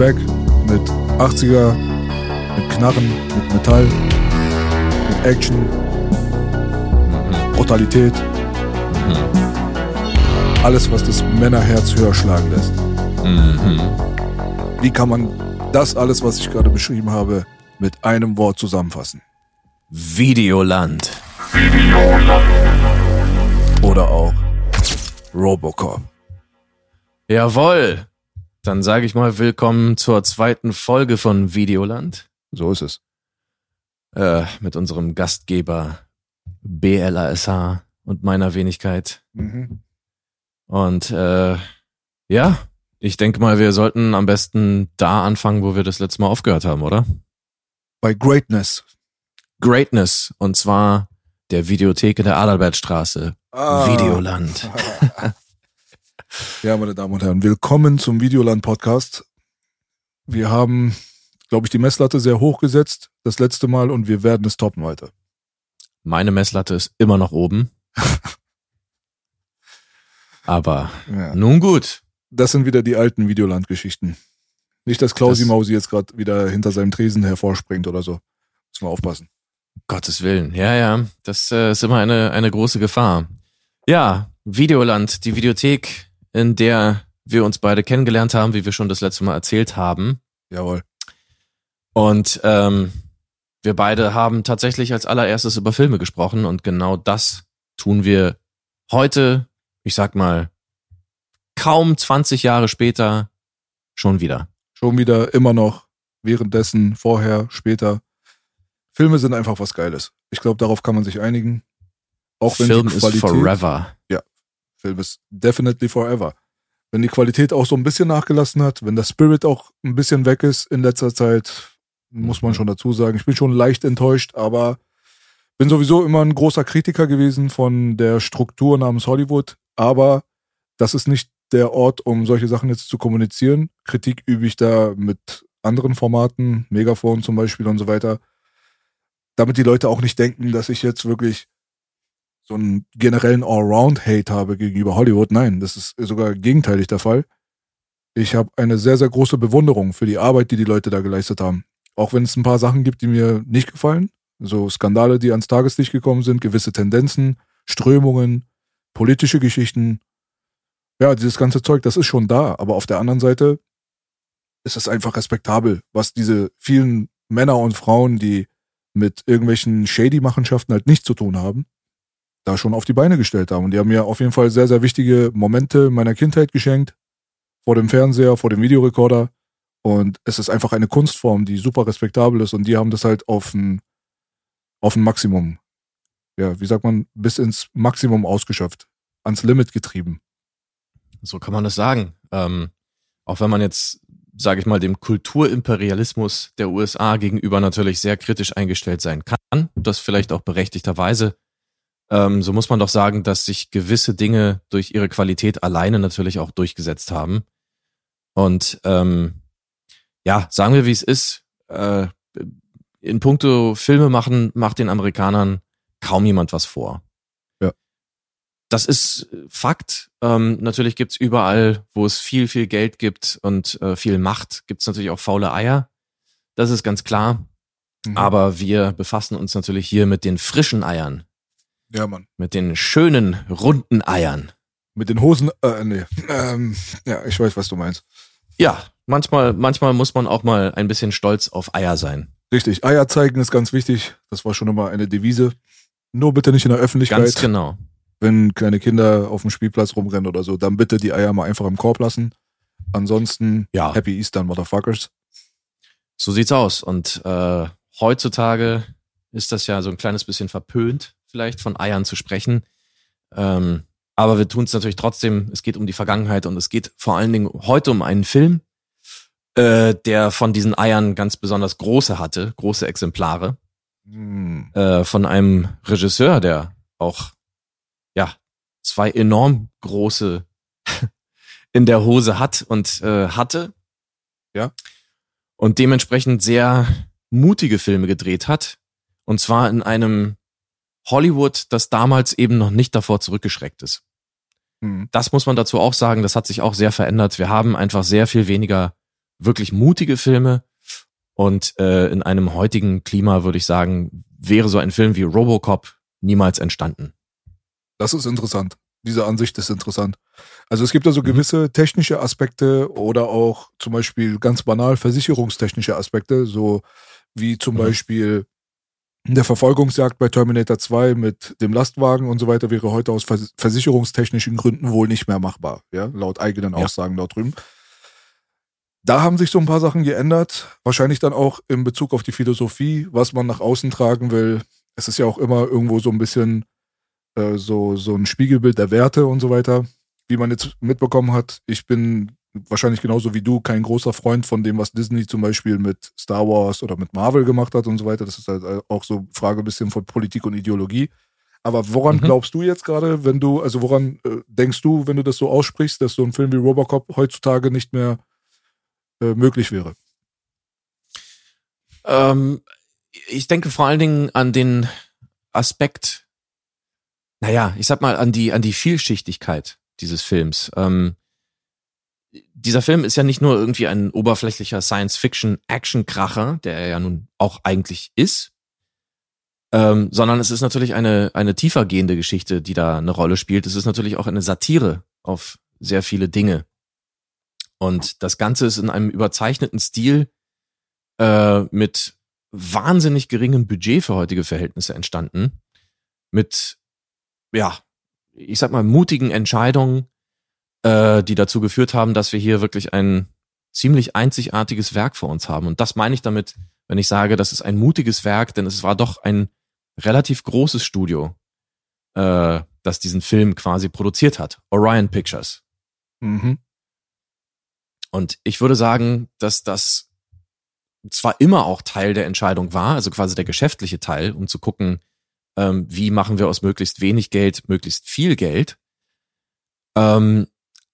back mit 80er, mit Knarren, mit Metall, mit Action, Brutalität. Alles, was das Männerherz höher schlagen lässt. Wie kann man das alles, was ich gerade beschrieben habe, mit einem Wort zusammenfassen? Videoland. Oder auch Robocop. Jawohl. Dann sage ich mal willkommen zur zweiten Folge von Videoland So ist es. äh, mit unserem Gastgeber BLASH und meiner Wenigkeit. Und äh, ja, ich denke mal, wir sollten am besten da anfangen, wo wir das letzte Mal aufgehört haben, oder? Bei Greatness. Greatness. Und zwar der Videotheke der Adalbertstraße. Ah. Videoland. Ja, meine Damen und Herren, willkommen zum Videoland Podcast. Wir haben, glaube ich, die Messlatte sehr hoch gesetzt das letzte Mal und wir werden es toppen heute. Meine Messlatte ist immer noch oben. Aber Ja. nun gut. Das sind wieder die alten Videoland-Geschichten. Nicht, dass Klausi Das- Mausi jetzt gerade wieder hinter seinem Tresen hervorspringt oder so. Müssen wir aufpassen. Gottes Willen. Ja, ja. Das äh, ist immer eine, eine große Gefahr. Ja, Videoland, die Videothek, in der wir uns beide kennengelernt haben, wie wir schon das letzte Mal erzählt haben. Jawohl. Und ähm, wir beide haben tatsächlich als allererstes über Filme gesprochen und genau das tun wir heute, ich sag mal, kaum 20 Jahre später schon wieder. Schon wieder immer noch, währenddessen, vorher, später. Filme sind einfach was Geiles. Ich glaube, darauf kann man sich einigen. Auch wenn Film die ist Qualität, forever. Film ist definitely forever. Wenn die Qualität auch so ein bisschen nachgelassen hat, wenn der Spirit auch ein bisschen weg ist in letzter Zeit, muss man schon dazu sagen. Ich bin schon leicht enttäuscht, aber bin sowieso immer ein großer Kritiker gewesen von der Struktur namens Hollywood. Aber das ist nicht der Ort, um solche Sachen jetzt zu kommunizieren. Kritik übe ich da mit anderen Formaten, Megafon zum Beispiel und so weiter. Damit die Leute auch nicht denken, dass ich jetzt wirklich so einen generellen Allround-Hate habe gegenüber Hollywood. Nein, das ist sogar gegenteilig der Fall. Ich habe eine sehr, sehr große Bewunderung für die Arbeit, die die Leute da geleistet haben. Auch wenn es ein paar Sachen gibt, die mir nicht gefallen. So Skandale, die ans Tageslicht gekommen sind, gewisse Tendenzen, Strömungen, politische Geschichten. Ja, dieses ganze Zeug, das ist schon da. Aber auf der anderen Seite ist es einfach respektabel, was diese vielen Männer und Frauen, die mit irgendwelchen Shady-Machenschaften halt nichts zu tun haben, da schon auf die Beine gestellt haben. Und die haben mir auf jeden Fall sehr, sehr wichtige Momente meiner Kindheit geschenkt. Vor dem Fernseher, vor dem Videorekorder. Und es ist einfach eine Kunstform, die super respektabel ist. Und die haben das halt auf ein, auf ein Maximum, ja, wie sagt man, bis ins Maximum ausgeschöpft. Ans Limit getrieben. So kann man das sagen. Ähm, auch wenn man jetzt, sage ich mal, dem Kulturimperialismus der USA gegenüber natürlich sehr kritisch eingestellt sein kann, das vielleicht auch berechtigterweise, ähm, so muss man doch sagen, dass sich gewisse Dinge durch ihre Qualität alleine natürlich auch durchgesetzt haben. Und ähm, ja, sagen wir, wie es ist. Äh, in puncto Filme machen, macht den Amerikanern kaum jemand was vor. Ja. Das ist Fakt. Ähm, natürlich gibt's überall, wo es viel, viel Geld gibt und äh, viel Macht, gibt's natürlich auch faule Eier. Das ist ganz klar. Mhm. Aber wir befassen uns natürlich hier mit den frischen Eiern, Ja, Mann. mit den schönen, runden Eiern. Mit den Hosen, äh, nee. Ähm, ja, ich weiß, was du meinst. Ja, manchmal, manchmal muss man auch mal ein bisschen stolz auf Eier sein. Richtig, Eier zeigen ist ganz wichtig. Das war schon immer eine Devise. Nur bitte nicht in der Öffentlichkeit. Ganz genau. Wenn kleine Kinder auf dem Spielplatz rumrennen oder so, dann bitte die Eier mal einfach im Korb lassen. Ansonsten, Ja. Happy Easter, Motherfuckers. So sieht's aus. Und äh, heutzutage ist das ja so ein kleines bisschen verpönt, vielleicht von Eiern zu sprechen. Ähm, aber wir tun es natürlich trotzdem. Es geht um die Vergangenheit und es geht vor allen Dingen heute um einen Film, äh, der von diesen Eiern ganz besonders große hatte, große Exemplare. Hm. Äh, von einem Regisseur, der auch ja zwei enorm große in der Hose hat und äh, hatte. Ja. Und dementsprechend sehr mutige Filme gedreht hat. Und zwar in einem Hollywood, das damals eben noch nicht davor zurückgeschreckt ist. Hm. Das muss man dazu auch sagen, das hat sich auch sehr verändert. Wir haben einfach sehr viel weniger wirklich mutige Filme. Und äh, in einem heutigen Klima würde ich sagen, wäre so ein Film wie Robocop niemals entstanden. Das ist interessant. Diese Ansicht ist interessant. Also es gibt da so Mhm. gewisse technische Aspekte oder auch zum Beispiel ganz banal versicherungstechnische Aspekte, so wie zum Mhm. Beispiel der Verfolgungsjagd bei Terminator 2 mit dem Lastwagen und so weiter wäre heute aus vers versicherungstechnischen Gründen wohl nicht mehr machbar, ja, laut eigenen Ja. Aussagen dort drüben. Da haben sich so ein paar Sachen geändert, wahrscheinlich dann auch in Bezug auf die Philosophie, was man nach außen tragen will. Es ist ja auch immer irgendwo so ein bisschen äh, so, so ein Spiegelbild der Werte und so weiter. Wie man jetzt mitbekommen hat, ich bin wahrscheinlich genauso wie du kein großer Freund von dem, was Disney zum Beispiel mit Star Wars oder mit Marvel gemacht hat und so weiter. Das ist halt äh, auch so Frage ein bisschen von Politik und Ideologie. Aber woran Mhm. glaubst du jetzt gerade, wenn du, also woran äh, denkst du, wenn du das so aussprichst, dass so ein Film wie Robocop heutzutage nicht mehr äh, möglich wäre? Ähm, ich denke vor allen Dingen an den Aspekt, naja, ich sag mal, an die, an die Vielschichtigkeit dieses Films. Ähm, dieser Film ist ja nicht nur irgendwie ein oberflächlicher Science-Fiction-Action-Kracher, der er ja nun auch eigentlich ist, ähm, sondern es ist natürlich eine, eine tiefergehende Geschichte, die da eine Rolle spielt. Es ist natürlich auch eine Satire auf sehr viele Dinge. Und das Ganze ist in einem überzeichneten Stil äh, mit wahnsinnig geringem Budget für heutige Verhältnisse entstanden. Mit, ja, ich sag mal, mutigen Entscheidungen, äh, die dazu geführt haben, dass wir hier wirklich ein ziemlich einzigartiges Werk vor uns haben. Und das meine ich damit, wenn ich sage, das ist ein mutiges Werk, denn es war doch ein relativ großes Studio, äh, das diesen Film quasi produziert hat. Orion Pictures. Mhm. Und ich würde sagen, dass das zwar immer auch Teil der Entscheidung war, also quasi der geschäftliche Teil, um zu gucken, ähm, wie machen wir aus möglichst wenig Geld möglichst viel Geld. Ähm,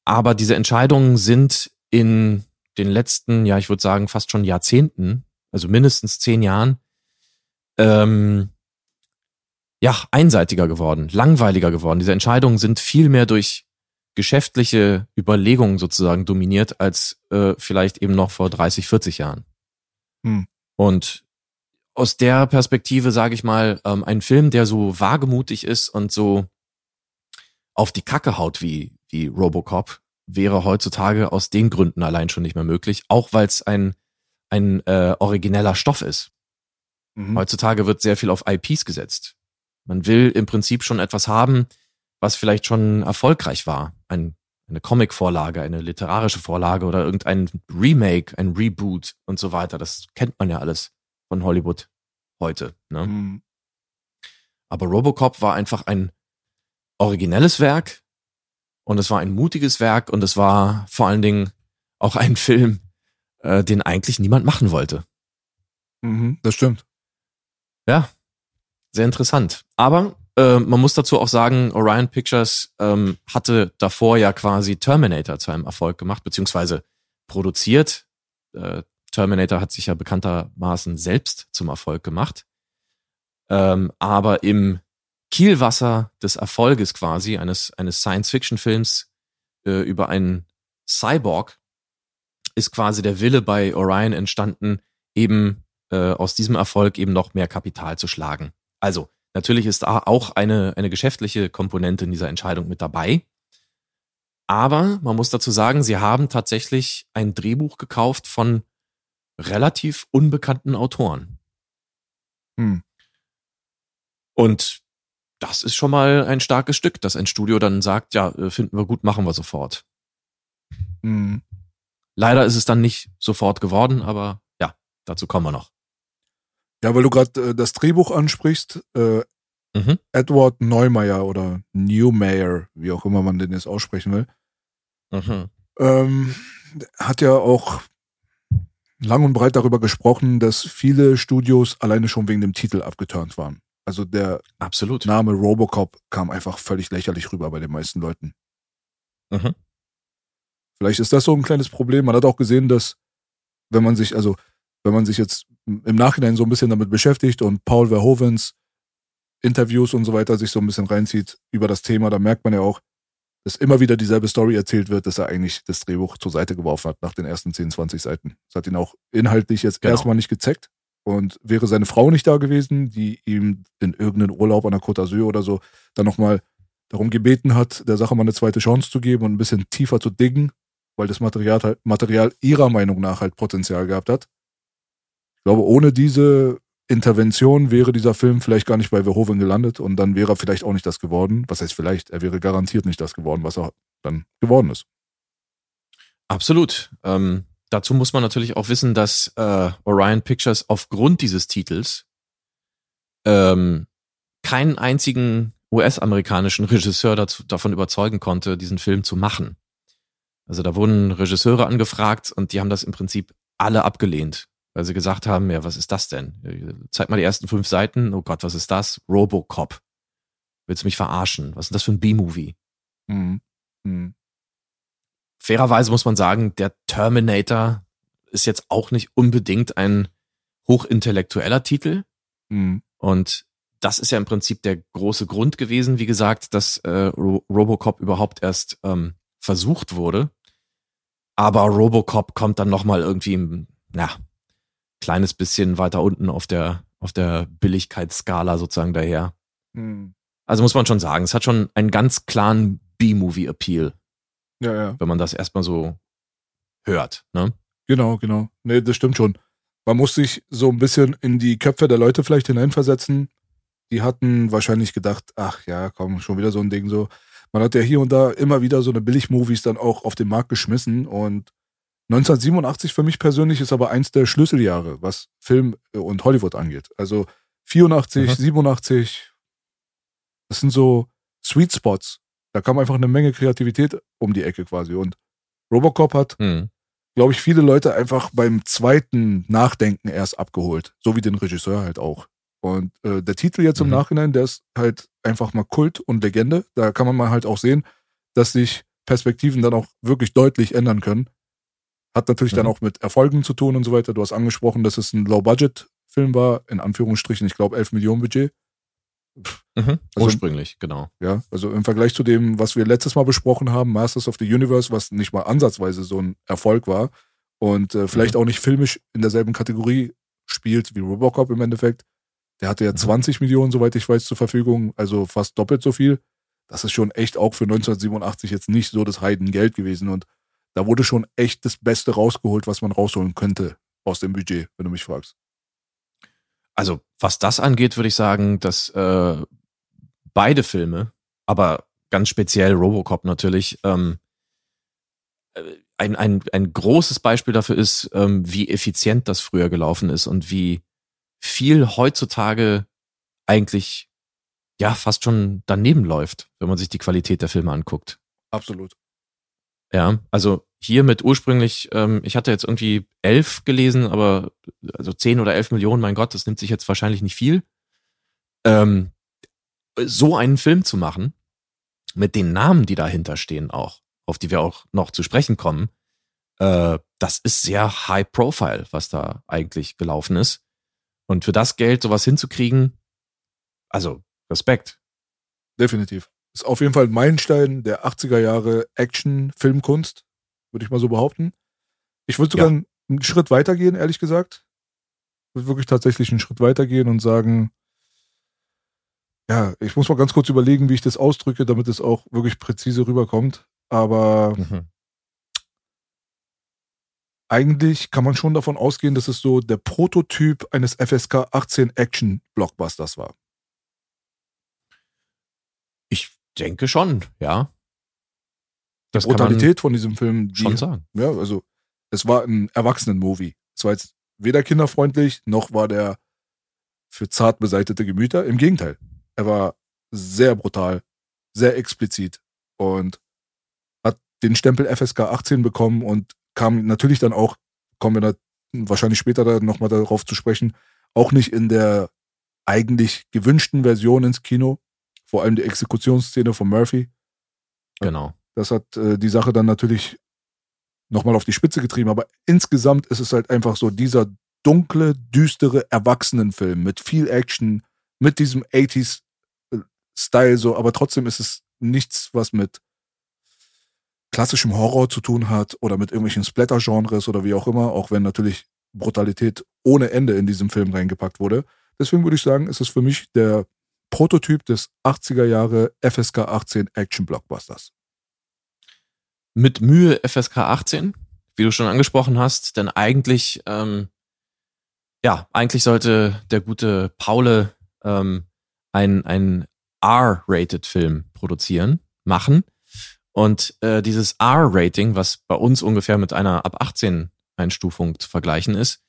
aber diese Entscheidungen sind in den letzten, ja, ich würde sagen, fast schon Jahrzehnten, also mindestens zehn Jahren, ähm, ja, einseitiger geworden, langweiliger geworden. Diese Entscheidungen sind viel mehr durch geschäftliche Überlegungen sozusagen dominiert als äh, vielleicht eben noch vor 30, 40 Jahren. Hm. Und aus der Perspektive sage ich mal, ähm, ein Film, der so wagemutig ist und so auf die Kacke haut wie, wie Robocop, wäre heutzutage aus den Gründen allein schon nicht mehr möglich, auch weil es ein, ein äh, origineller Stoff ist. Mhm. Heutzutage wird sehr viel auf IPs gesetzt. Man will im Prinzip schon etwas haben, was vielleicht schon erfolgreich war. Ein, eine Comic-Vorlage, eine literarische Vorlage oder irgendein Remake, ein Reboot und so weiter. Das kennt man ja alles von Hollywood heute. Ne? Mhm. Aber Robocop war einfach ein originelles Werk und es war ein mutiges Werk und es war vor allen Dingen auch ein Film, äh, den eigentlich niemand machen wollte. Mhm. Das stimmt. Ja, sehr interessant. Aber äh, man muss dazu auch sagen, Orion Pictures ähm, hatte davor ja quasi Terminator zu einem Erfolg gemacht, beziehungsweise produziert. Äh, Terminator hat sich ja bekanntermaßen selbst zum Erfolg gemacht. Ähm, aber im Kielwasser des Erfolges quasi eines, eines Science-Fiction-Films äh, über einen Cyborg ist quasi der Wille bei Orion entstanden, eben äh, aus diesem Erfolg eben noch mehr Kapital zu schlagen. Also natürlich ist da auch eine, eine geschäftliche Komponente in dieser Entscheidung mit dabei. Aber man muss dazu sagen, sie haben tatsächlich ein Drehbuch gekauft von relativ unbekannten Autoren. Hm. Und das ist schon mal ein starkes Stück, dass ein Studio dann sagt, ja, äh, finden wir gut, machen wir sofort. Mhm. Leider ist es dann nicht sofort geworden, aber ja, dazu kommen wir noch. Ja, weil du gerade äh, das Drehbuch ansprichst. Äh, Mhm. Edward Neumeier oder Newmeyer, wie auch immer man den jetzt aussprechen will, Mhm. ähm, hat ja auch lang und breit darüber gesprochen, dass viele Studios alleine schon wegen dem Titel abgeturnt waren. Also der Absolut. Name Robocop kam einfach völlig lächerlich rüber bei den meisten Leuten. Mhm. Vielleicht ist das so ein kleines Problem. Man hat auch gesehen, dass wenn man sich, also wenn man sich jetzt im Nachhinein so ein bisschen damit beschäftigt und Paul Verhovens Interviews und so weiter sich so ein bisschen reinzieht über das Thema, da merkt man ja auch, dass immer wieder dieselbe Story erzählt wird, dass er eigentlich das Drehbuch zur Seite geworfen hat nach den ersten 10, 20 Seiten. Das hat ihn auch inhaltlich jetzt Genau. erstmal nicht gezeckt. Und wäre seine Frau nicht da gewesen, die ihm in irgendeinen Urlaub an der Côte d'Azur oder so dann nochmal darum gebeten hat, der Sache mal eine zweite Chance zu geben und ein bisschen tiefer zu diggen, weil das Material, halt, Material ihrer Meinung nach halt Potenzial gehabt hat. Ich glaube, ohne diese Intervention wäre dieser Film vielleicht gar nicht bei Verhoeven gelandet und dann wäre er vielleicht auch nicht das geworden. Was heißt vielleicht? Er wäre garantiert nicht das geworden, was er dann geworden ist. Absolut. Ähm, dazu muss man natürlich auch wissen, dass äh, Orion Pictures aufgrund dieses Titels ähm, keinen einzigen US-amerikanischen Regisseur dazu, davon überzeugen konnte, diesen Film zu machen. Also da wurden Regisseure angefragt und die haben das im Prinzip alle abgelehnt, weil sie gesagt haben, ja, was ist das denn? Zeig mal die ersten fünf Seiten. Oh Gott, was ist das? Robocop. Willst du mich verarschen? Was ist das für ein B-Movie? Mhm. Mhm. Fairerweise muss man sagen, der Terminator ist jetzt auch nicht unbedingt ein hochintellektueller Titel. Mhm. Und das ist ja im Prinzip der große Grund gewesen, wie gesagt, dass äh, Ro Robocop überhaupt erst ähm, versucht wurde. Aber Robocop kommt dann nochmal irgendwie, ein, ja, kleines bisschen weiter unten auf der, auf der Billigkeitsskala sozusagen daher. Mhm. Also muss man schon sagen, es hat schon einen ganz klaren B-Movie-Appeal, Ja, ja. wenn man das erstmal so hört. Ne? Genau, genau. Nee, das stimmt schon. Man muss sich so ein bisschen in die Köpfe der Leute vielleicht hineinversetzen. Die hatten wahrscheinlich gedacht, ach ja, komm, schon wieder so ein Ding so. Man hat ja hier und da immer wieder so eine Billig-Movies dann auch auf den Markt geschmissen und 1987 für mich persönlich ist aber eins der Schlüsseljahre, was Film und Hollywood angeht. Also 84, Mhm. 87, das sind so Sweet Spots. Da kam einfach eine Menge Kreativität um die Ecke quasi und Robocop hat Hm. glaube ich, viele Leute einfach beim zweiten Nachdenken erst abgeholt. So wie den Regisseur halt auch. Und äh, der Titel jetzt im Mhm. Nachhinein, der ist halt einfach mal Kult und Legende. Da kann man mal halt auch sehen, dass sich Perspektiven dann auch wirklich deutlich ändern können. Hat natürlich dann Mhm. auch mit Erfolgen zu tun und so weiter. Du hast angesprochen, dass es ein Low-Budget-Film war, in Anführungsstrichen, ich glaube 11 Millionen Budget. Mhm. Also- Ursprünglich, genau. Ja, also im Vergleich zu dem, was wir letztes Mal besprochen haben, Masters of the Universe, was nicht mal ansatzweise so ein Erfolg war und äh, vielleicht Mhm. auch nicht filmisch in derselben Kategorie spielt wie Robocop im Endeffekt. Der hatte ja Mhm. 20 Millionen, soweit ich weiß, zur Verfügung, also fast doppelt so viel. Das ist schon echt auch für 1987 jetzt nicht so das Heidengeld gewesen und da wurde schon echt das Beste rausgeholt, was man rausholen könnte aus dem Budget, wenn du mich fragst. Also, was das angeht, würde ich sagen, dass äh, beide Filme, aber ganz speziell Robocop natürlich, ähm, äh, ein, ein, ein großes Beispiel dafür ist, ähm, wie effizient das früher gelaufen ist und wie viel heutzutage eigentlich ja fast schon daneben läuft, wenn man sich die Qualität der Filme anguckt. Absolut. Ja, also hier mit ursprünglich, ähm, ich hatte jetzt irgendwie elf gelesen, aber also zehn oder elf Millionen, mein Gott, das nimmt sich jetzt wahrscheinlich nicht viel. Ähm, so einen Film zu machen, mit den Namen, die dahinter stehen auch, auf die wir auch noch zu sprechen kommen, äh, das ist sehr high profile, was da eigentlich gelaufen ist. Und für das Geld sowas hinzukriegen, also Respekt. Definitiv. Ist auf jeden Fall ein Meilenstein der 80er Jahre Action-Filmkunst, würde ich mal so behaupten. Ich würde sogar Ja. einen, Schritt weitergehen, ehrlich gesagt. Ich würde wirklich tatsächlich einen Schritt weitergehen und sagen, ja, ich muss mal ganz kurz überlegen, wie ich das ausdrücke, damit es auch wirklich präzise rüberkommt. Aber Mhm. eigentlich kann man schon davon ausgehen, dass es so der Prototyp eines FSK 18 Action-Blockbusters war. Ich denke schon, ja. Die Das Brutalität von diesem Film, die schon sagen. Ja, also es war ein Erwachsenen-Movie. Es war jetzt weder kinderfreundlich, noch war der für zart beseitete Gemüter. Im Gegenteil. Er war sehr brutal, sehr explizit und hat den Stempel FSK 18 bekommen und kam natürlich dann auch, kommen wir da wahrscheinlich später da nochmal darauf zu sprechen, auch nicht in der eigentlich gewünschten Version ins Kino. Vor allem die Exekutionsszene von Murphy. Genau. Das hat äh, die Sache dann natürlich nochmal auf die Spitze getrieben. Aber insgesamt ist es halt einfach so dieser dunkle, düstere Erwachsenenfilm mit viel Action, mit diesem 80s-Style so, aber trotzdem ist es nichts, was mit klassischem Horror zu tun hat oder mit irgendwelchen Splatter-Genres oder wie auch immer, auch wenn natürlich Brutalität ohne Ende in diesem Film reingepackt wurde. Deswegen würde ich sagen, ist es für mich der Prototyp des 80er Jahre FSK 18 Action Blockbusters. Mit Mühe FSK 18, wie du schon angesprochen hast, denn eigentlich, ähm, ja, eigentlich sollte der gute Paule ähm, ein, ein R-rated Film produzieren, machen. Und äh, dieses R-Rating, was bei uns ungefähr mit einer ab 18 Einstufung zu vergleichen ist,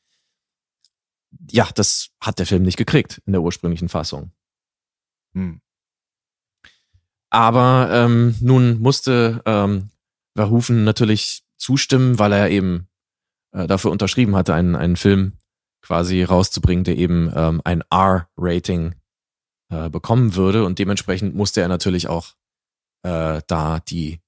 ja, das hat der Film nicht gekriegt in der ursprünglichen Fassung. Hm. Aber ähm, nun musste ähm, Verhoeven natürlich zustimmen, weil er eben äh, dafür unterschrieben hatte, einen, einen Film quasi rauszubringen, der eben ähm, ein R-Rating äh, bekommen würde. Und dementsprechend musste er natürlich auch äh, da die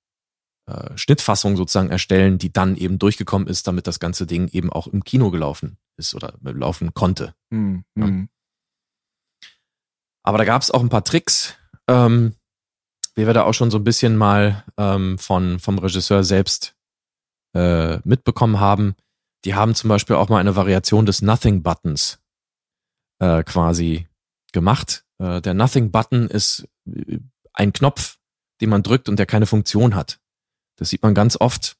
äh, Schnittfassung sozusagen erstellen, die dann eben durchgekommen ist, damit das ganze Ding eben auch im Kino gelaufen ist oder laufen konnte. Mhm. Ja. Hm. Aber da gab es auch ein paar Tricks, ähm, wie wir da auch schon so ein bisschen mal ähm, von, vom Regisseur selbst äh, mitbekommen haben. Die haben zum Beispiel auch mal eine Variation des Nothing Buttons äh, quasi gemacht. Äh, der Nothing Button ist äh, ein Knopf, den man drückt und der keine Funktion hat. Das sieht man ganz oft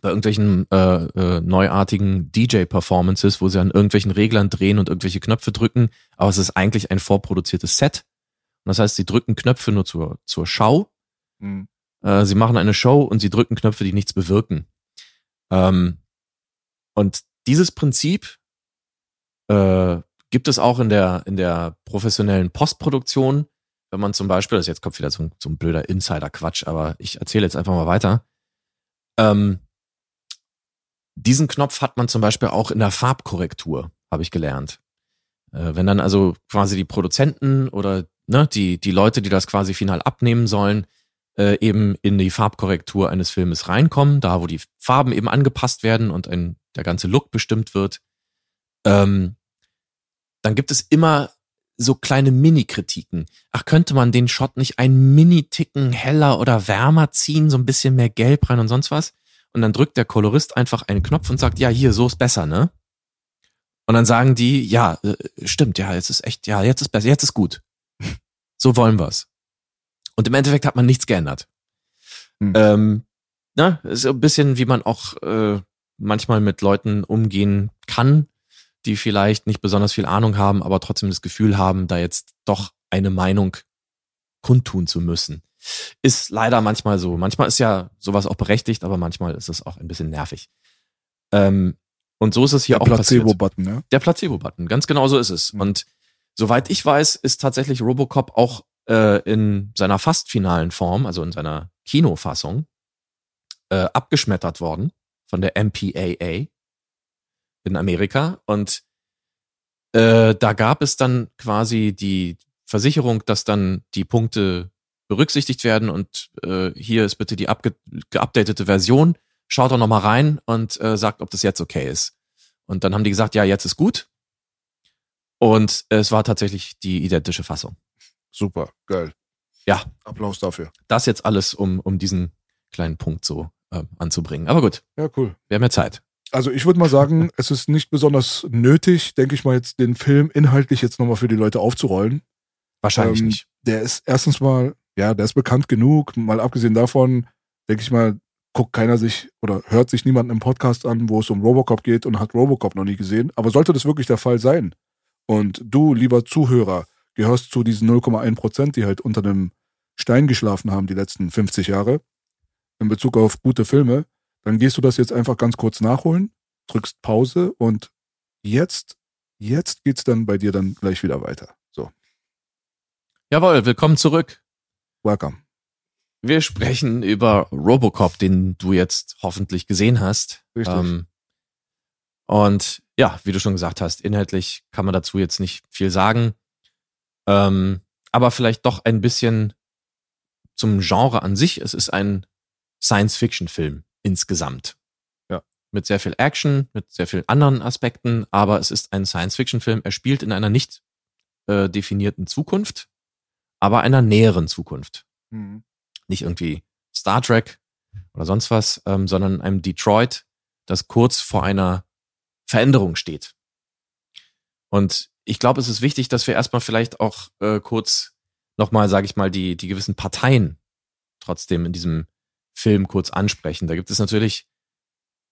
bei irgendwelchen äh, äh, neuartigen DJ-Performances, wo sie an irgendwelchen Reglern drehen und irgendwelche Knöpfe drücken, aber es ist eigentlich ein vorproduziertes Set. Das heißt, sie drücken Knöpfe nur zur, zur Schau. Mhm. Äh, sie machen eine Show und sie drücken Knöpfe, die nichts bewirken. Ähm, und dieses Prinzip äh, gibt es auch in der, in der professionellen Postproduktion wenn man zum Beispiel, das jetzt kommt wieder so ein, so ein blöder Insider-Quatsch, aber ich erzähle jetzt einfach mal weiter. Ähm, diesen Knopf hat man zum Beispiel auch in der Farbkorrektur, habe ich gelernt. Äh, wenn dann also quasi die Produzenten oder ne, die, die Leute, die das quasi final abnehmen sollen, äh, eben in die Farbkorrektur eines Filmes reinkommen, da wo die Farben eben angepasst werden und ein, der ganze Look bestimmt wird, ähm, dann gibt es immer so kleine Mini-Kritiken. Ach, könnte man den Shot nicht ein Mini-Ticken heller oder wärmer ziehen, so ein bisschen mehr Gelb rein und sonst was? Und dann drückt der Kolorist einfach einen Knopf und sagt, ja, hier, so ist besser, ne? Und dann sagen die, ja, äh, stimmt, ja, jetzt ist echt, ja, jetzt ist besser, jetzt ist gut. So wollen wir's. Und im Endeffekt hat man nichts geändert. Hm. Ähm, na, ist so ein bisschen, wie man auch äh, manchmal mit Leuten umgehen kann, die vielleicht nicht besonders viel Ahnung haben, aber trotzdem das Gefühl haben, da jetzt doch eine Meinung kundtun zu müssen. Ist leider manchmal so. Manchmal ist ja sowas auch berechtigt, aber manchmal ist es auch ein bisschen nervig. Ähm, und so ist es hier Der auch Placebo-Button, ja? Der Placebo-Button, ganz genau so ist es. Mhm. Und soweit ich weiß, ist tatsächlich Robocop auch äh, in seiner fast finalen Form, also in seiner Kinofassung, äh, abgeschmettert worden von der MPAA, in Amerika und äh, da gab es dann quasi die Versicherung, dass dann die Punkte berücksichtigt werden und äh, hier ist bitte die geupdatete Version. Schaut doch nochmal rein und äh, sagt, ob das jetzt okay ist. Und dann haben die gesagt, ja, jetzt ist gut. Und es war tatsächlich die identische Fassung. Super, geil. Ja. Applaus dafür. Das jetzt alles, um, um diesen kleinen Punkt so äh, anzubringen. Aber gut. Ja, cool. Wir haben ja Zeit. Also ich würde mal sagen, es ist nicht besonders nötig, denke ich mal, jetzt den Film inhaltlich jetzt nochmal für die Leute aufzurollen. Wahrscheinlich ähm, nicht. Der ist erstens mal, ja, der ist bekannt genug. Mal abgesehen davon, denke ich mal, guckt keiner sich oder hört sich niemand im Podcast an, wo es um Robocop geht und hat Robocop noch nie gesehen. Aber sollte das wirklich der Fall sein und du, lieber Zuhörer, gehörst zu diesen 0,1 Prozent, die halt unter dem Stein geschlafen haben die letzten 50 Jahre in Bezug auf gute Filme, dann gehst du das jetzt einfach ganz kurz nachholen, drückst Pause und jetzt, jetzt geht's dann bei dir dann gleich wieder weiter. So. Jawohl, willkommen zurück. Welcome. Wir sprechen über Robocop, den du jetzt hoffentlich gesehen hast. Richtig. Ähm, und ja, wie du schon gesagt hast, inhaltlich kann man dazu jetzt nicht viel sagen. Ähm, aber vielleicht doch ein bisschen zum Genre an sich. Es ist ein Science-Fiction-Film insgesamt. Ja. Mit sehr viel Action, mit sehr vielen anderen Aspekten, aber es ist ein Science-Fiction-Film. Er spielt in einer nicht äh, definierten Zukunft, aber einer näheren Zukunft. Mhm. Nicht irgendwie Star Trek oder sonst was, ähm, sondern einem Detroit, das kurz vor einer Veränderung steht. Und ich glaube, es ist wichtig, dass wir erstmal vielleicht auch äh, kurz nochmal, sage ich mal, die, die gewissen Parteien trotzdem in diesem Film kurz ansprechen. Da gibt es natürlich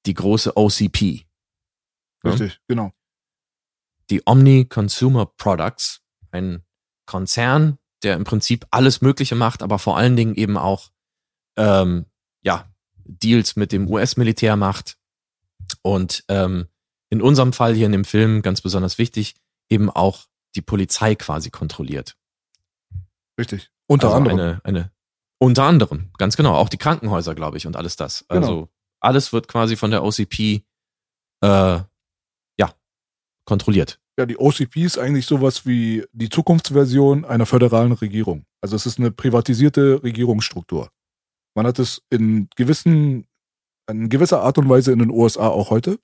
die große OCP. Ja? Richtig, genau. die Omni Consumer Products, ein Konzern, der im Prinzip alles Mögliche macht, aber vor allen Dingen eben auch ähm, ja Deals mit dem US-Militär macht und ähm, in unserem Fall hier in dem Film ganz besonders wichtig eben auch die Polizei quasi kontrolliert. Richtig. Unter also anderem. Eine, eine, unter anderem, ganz genau, auch die Krankenhäuser, glaube ich, und alles das. Genau. Also alles wird quasi von der OCP äh, ja kontrolliert. Ja, die OCP ist eigentlich sowas wie die Zukunftsversion einer föderalen Regierung. Also es ist eine privatisierte Regierungsstruktur. Man hat es in gewissen, in gewisser Art und Weise in den USA auch heute.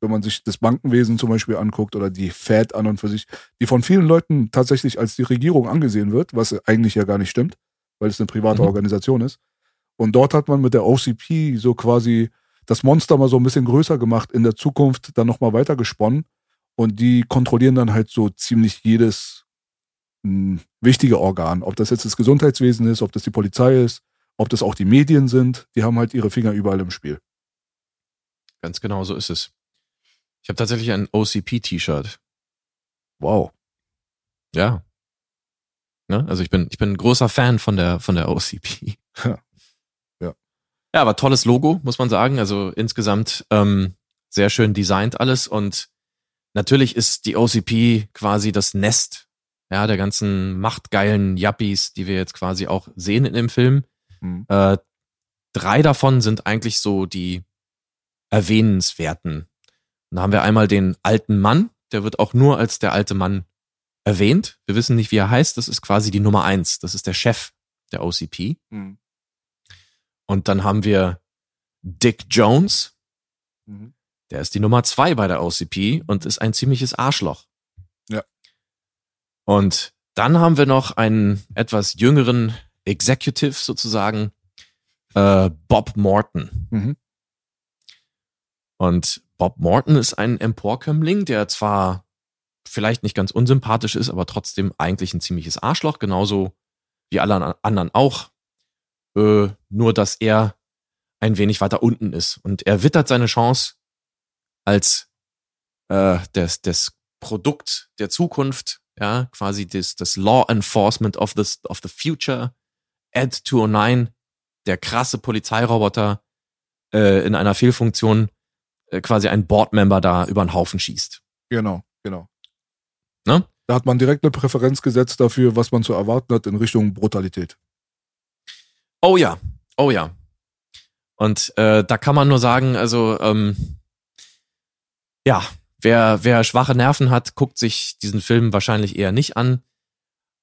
Wenn man sich das Bankenwesen zum Beispiel anguckt oder die Fed an und für sich, die von vielen Leuten tatsächlich als die Regierung angesehen wird, was eigentlich ja gar nicht stimmt, weil es eine private Mhm. Organisation ist. Und dort hat man mit der OCP so quasi das Monster mal so ein bisschen größer gemacht, in der Zukunft dann nochmal weiter gesponnen. Und die kontrollieren dann halt so ziemlich jedes mh, wichtige Organ. Ob das jetzt das Gesundheitswesen ist, ob das die Polizei ist, ob das auch die Medien sind. Die haben halt ihre Finger überall im Spiel. Ganz genau so ist es. Ich habe tatsächlich ein OCP-T-Shirt. Wow. Ja. Ne? Also ich bin, ich bin ein großer Fan von der, von der OCP. Ja. Ja. Ja, aber tolles Logo, muss man sagen. Also insgesamt ähm, sehr schön designt alles und natürlich ist die OCP quasi das Nest ja, der ganzen machtgeilen Yuppies, die wir jetzt quasi auch sehen in dem Film. Mhm. Äh, drei davon sind eigentlich so die erwähnenswerten. Dann haben wir einmal den alten Mann, der wird auch nur als der alte Mann erwähnt. Wir wissen nicht, wie er heißt. Das ist quasi die Nummer eins. Das ist der Chef der OCP. Mhm. Und dann haben wir Dick Jones. Mhm. Der ist die Nummer zwei bei der OCP und ist ein ziemliches Arschloch. Ja. Und dann haben wir noch einen etwas jüngeren Executive sozusagen, äh, Bob Morton. Mhm. Und Bob Morton ist ein Emporkömmling, der zwar vielleicht nicht ganz unsympathisch ist, aber trotzdem eigentlich ein ziemliches Arschloch, genauso wie alle an- anderen auch. Äh, nur, dass er ein wenig weiter unten ist. Und er wittert seine Chance als äh, das, das Produkt der Zukunft, ja, quasi das, das Law Enforcement of the, of the Future, Ed 209, der krasse Polizeiroboter äh, in einer Fehlfunktion äh, quasi ein Boardmember da über den Haufen schießt. Genau, genau. Ne? Da hat man direkt eine Präferenz gesetzt dafür, was man zu erwarten hat in Richtung Brutalität. Oh ja, oh ja. Und äh, da kann man nur sagen, also ähm, ja, wer, wer schwache Nerven hat, guckt sich diesen Film wahrscheinlich eher nicht an.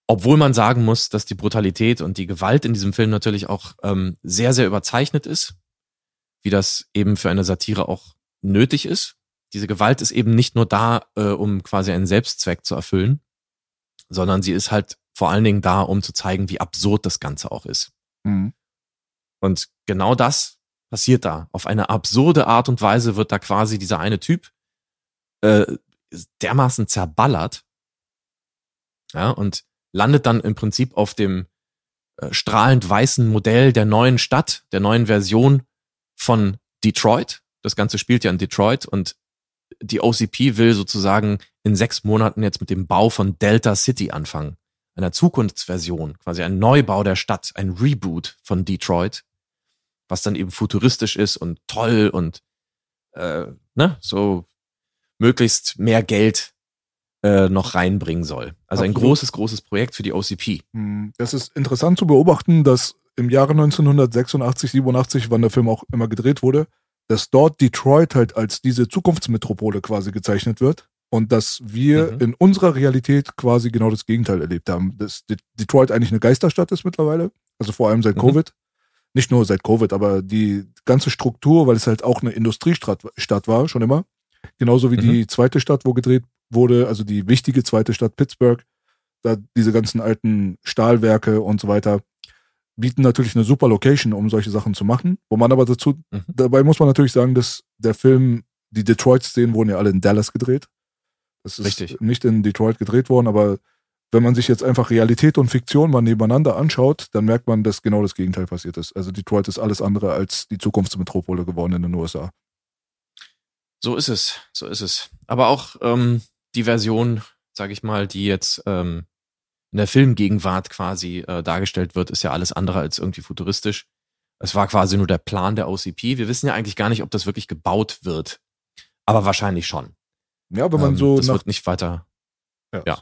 Obwohl man sagen muss, dass die Brutalität und die Gewalt in diesem Film natürlich auch ähm, sehr, sehr überzeichnet ist, wie das eben für eine Satire auch nötig ist. Diese Gewalt ist eben nicht nur da, äh, um quasi einen Selbstzweck zu erfüllen, sondern sie ist halt vor allen Dingen da, um zu zeigen, wie absurd das Ganze auch ist. Mhm. Und genau das passiert da. Auf eine absurde Art und Weise wird da quasi dieser eine Typ äh, dermaßen zerballert. Ja, und landet dann im Prinzip auf dem äh, strahlend weißen Modell der neuen Stadt, der neuen Version von Detroit. Das Ganze spielt ja in Detroit und die OCP will sozusagen in sechs Monaten jetzt mit dem Bau von Delta City anfangen. Einer Zukunftsversion, quasi ein Neubau der Stadt, ein Reboot von Detroit, was dann eben futuristisch ist und toll und äh, ne, so möglichst mehr Geld äh, noch reinbringen soll. Also ein Absolut. großes, großes Projekt für die OCP. Hm, Das ist interessant zu beobachten, dass im Jahre 1986, 87, wann der Film auch immer gedreht wurde, dass dort Detroit halt als diese Zukunftsmetropole quasi gezeichnet wird und dass wir Mhm. in unserer Realität quasi genau das Gegenteil erlebt haben. Dass De- Detroit eigentlich eine Geisterstadt ist mittlerweile, also vor allem seit Mhm. Covid. Nicht nur seit Covid, aber die ganze Struktur, weil es halt auch eine Industriestadt Stadt war, schon immer. Genauso wie Mhm. die zweite Stadt, wo gedreht wurde, also die wichtige zweite Stadt Pittsburgh, da diese ganzen alten Stahlwerke und so weiter bieten natürlich eine super Location, um solche Sachen zu machen. Wo man aber dazu, Mhm. dabei muss man natürlich sagen, dass der Film, die Detroit-Szenen wurden ja alle in Dallas gedreht. Das ist Richtig. nicht in Detroit gedreht worden, aber wenn man sich jetzt einfach Realität und Fiktion mal nebeneinander anschaut, dann merkt man, dass genau das Gegenteil passiert ist. Also Detroit ist alles andere als die Zukunftsmetropole geworden in den USA. So ist es, so ist es. Aber auch ähm, die Version, sage ich mal, die jetzt ähm, in der Filmgegenwart quasi äh, dargestellt wird, ist ja alles andere als irgendwie futuristisch. Es war quasi nur der Plan der OCP. Wir wissen ja eigentlich gar nicht, ob das wirklich gebaut wird. Aber wahrscheinlich schon. Ja, wenn man Ähm, so das wird nicht weiter. ja.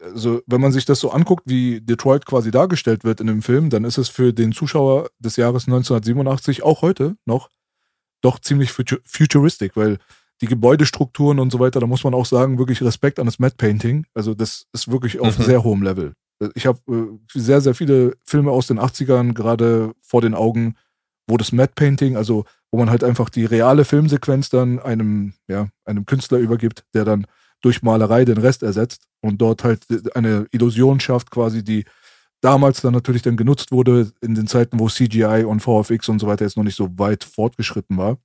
Also, wenn man sich das so anguckt, wie Detroit quasi dargestellt wird in dem Film, dann ist es für den Zuschauer des Jahres 1987 auch heute noch doch ziemlich futu- futuristisch, weil die Gebäudestrukturen und so weiter, da muss man auch sagen, wirklich Respekt an das Matte Painting. Also, das ist wirklich auf Mhm. sehr hohem Level. Ich habe äh, sehr, sehr viele Filme aus den 80ern gerade vor den Augen, wo das Matte Painting, also wo man halt einfach die reale Filmsequenz dann einem, ja, einem Künstler übergibt, der dann durch Malerei den Rest ersetzt und dort halt eine Illusion schafft, quasi, die damals dann natürlich dann genutzt wurde in den Zeiten, wo CGI und VFX und so weiter jetzt noch nicht so weit fortgeschritten war.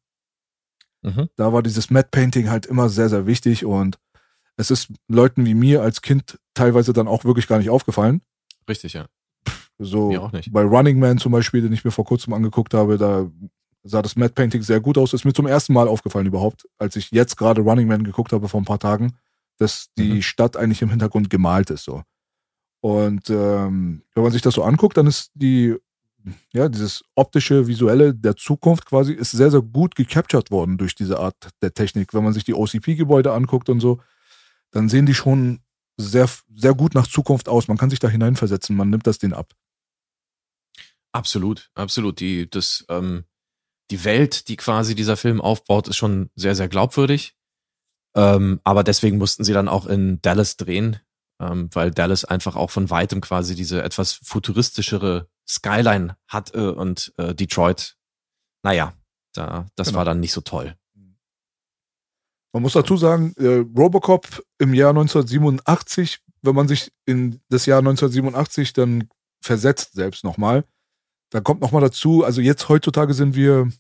Mhm. Da war dieses Matte Painting halt immer sehr, sehr wichtig und es ist Leuten wie mir als Kind teilweise dann auch wirklich gar nicht aufgefallen. Richtig, ja. So Mir auch nicht. bei Running Man zum Beispiel, den ich mir vor kurzem angeguckt habe, da sah das Matte Painting sehr gut aus. Ist mir zum ersten Mal aufgefallen überhaupt, als ich jetzt gerade Running Man geguckt habe vor ein paar Tagen, dass die Mhm. Stadt eigentlich im Hintergrund gemalt ist so. Und ähm, wenn man sich das so anguckt, dann ist die ja dieses optische, visuelle der Zukunft quasi ist sehr sehr gut gecaptured worden durch diese Art der Technik. Wenn man sich die OCP-Gebäude anguckt und so, dann sehen die schon sehr sehr gut nach Zukunft aus. Man kann sich da hineinversetzen. Man nimmt das denen ab. Absolut, absolut. Die, das, ähm, die Welt, die quasi dieser Film aufbaut, ist schon sehr, sehr glaubwürdig. Ähm, aber deswegen mussten sie dann auch in Dallas drehen, ähm, weil Dallas einfach auch von weitem quasi diese etwas futuristischere Skyline hat äh, und äh, Detroit, naja, da, das Genau. war dann nicht so toll. Man muss dazu sagen, äh, Robocop im Jahr 1987, wenn man sich in das Jahr 1987 dann versetzt selbst nochmal, da kommt nochmal dazu, also jetzt heutzutage sind wir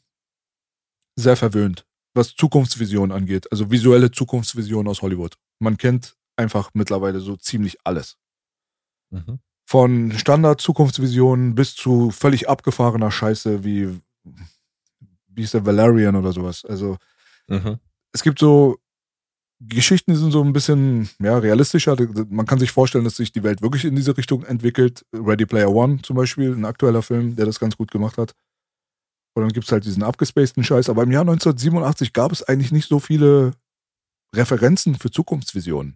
sehr verwöhnt, was Zukunftsvision angeht, also visuelle Zukunftsvision aus Hollywood. Man kennt einfach mittlerweile so ziemlich alles. Mhm. Von Standard-Zukunftsvisionen bis zu völlig abgefahrener Scheiße wie, wie ist der Valerian oder sowas. Also Mhm. es gibt so Geschichten, die sind so ein bisschen ja, realistischer. Man kann sich vorstellen, dass sich die Welt wirklich in diese Richtung entwickelt. Ready Player One zum Beispiel, ein aktueller Film, der das ganz gut gemacht hat. Und dann gibt es halt diesen abgespaceden Scheiß. Aber im Jahr 1987 gab es eigentlich nicht so viele Referenzen für Zukunftsvisionen.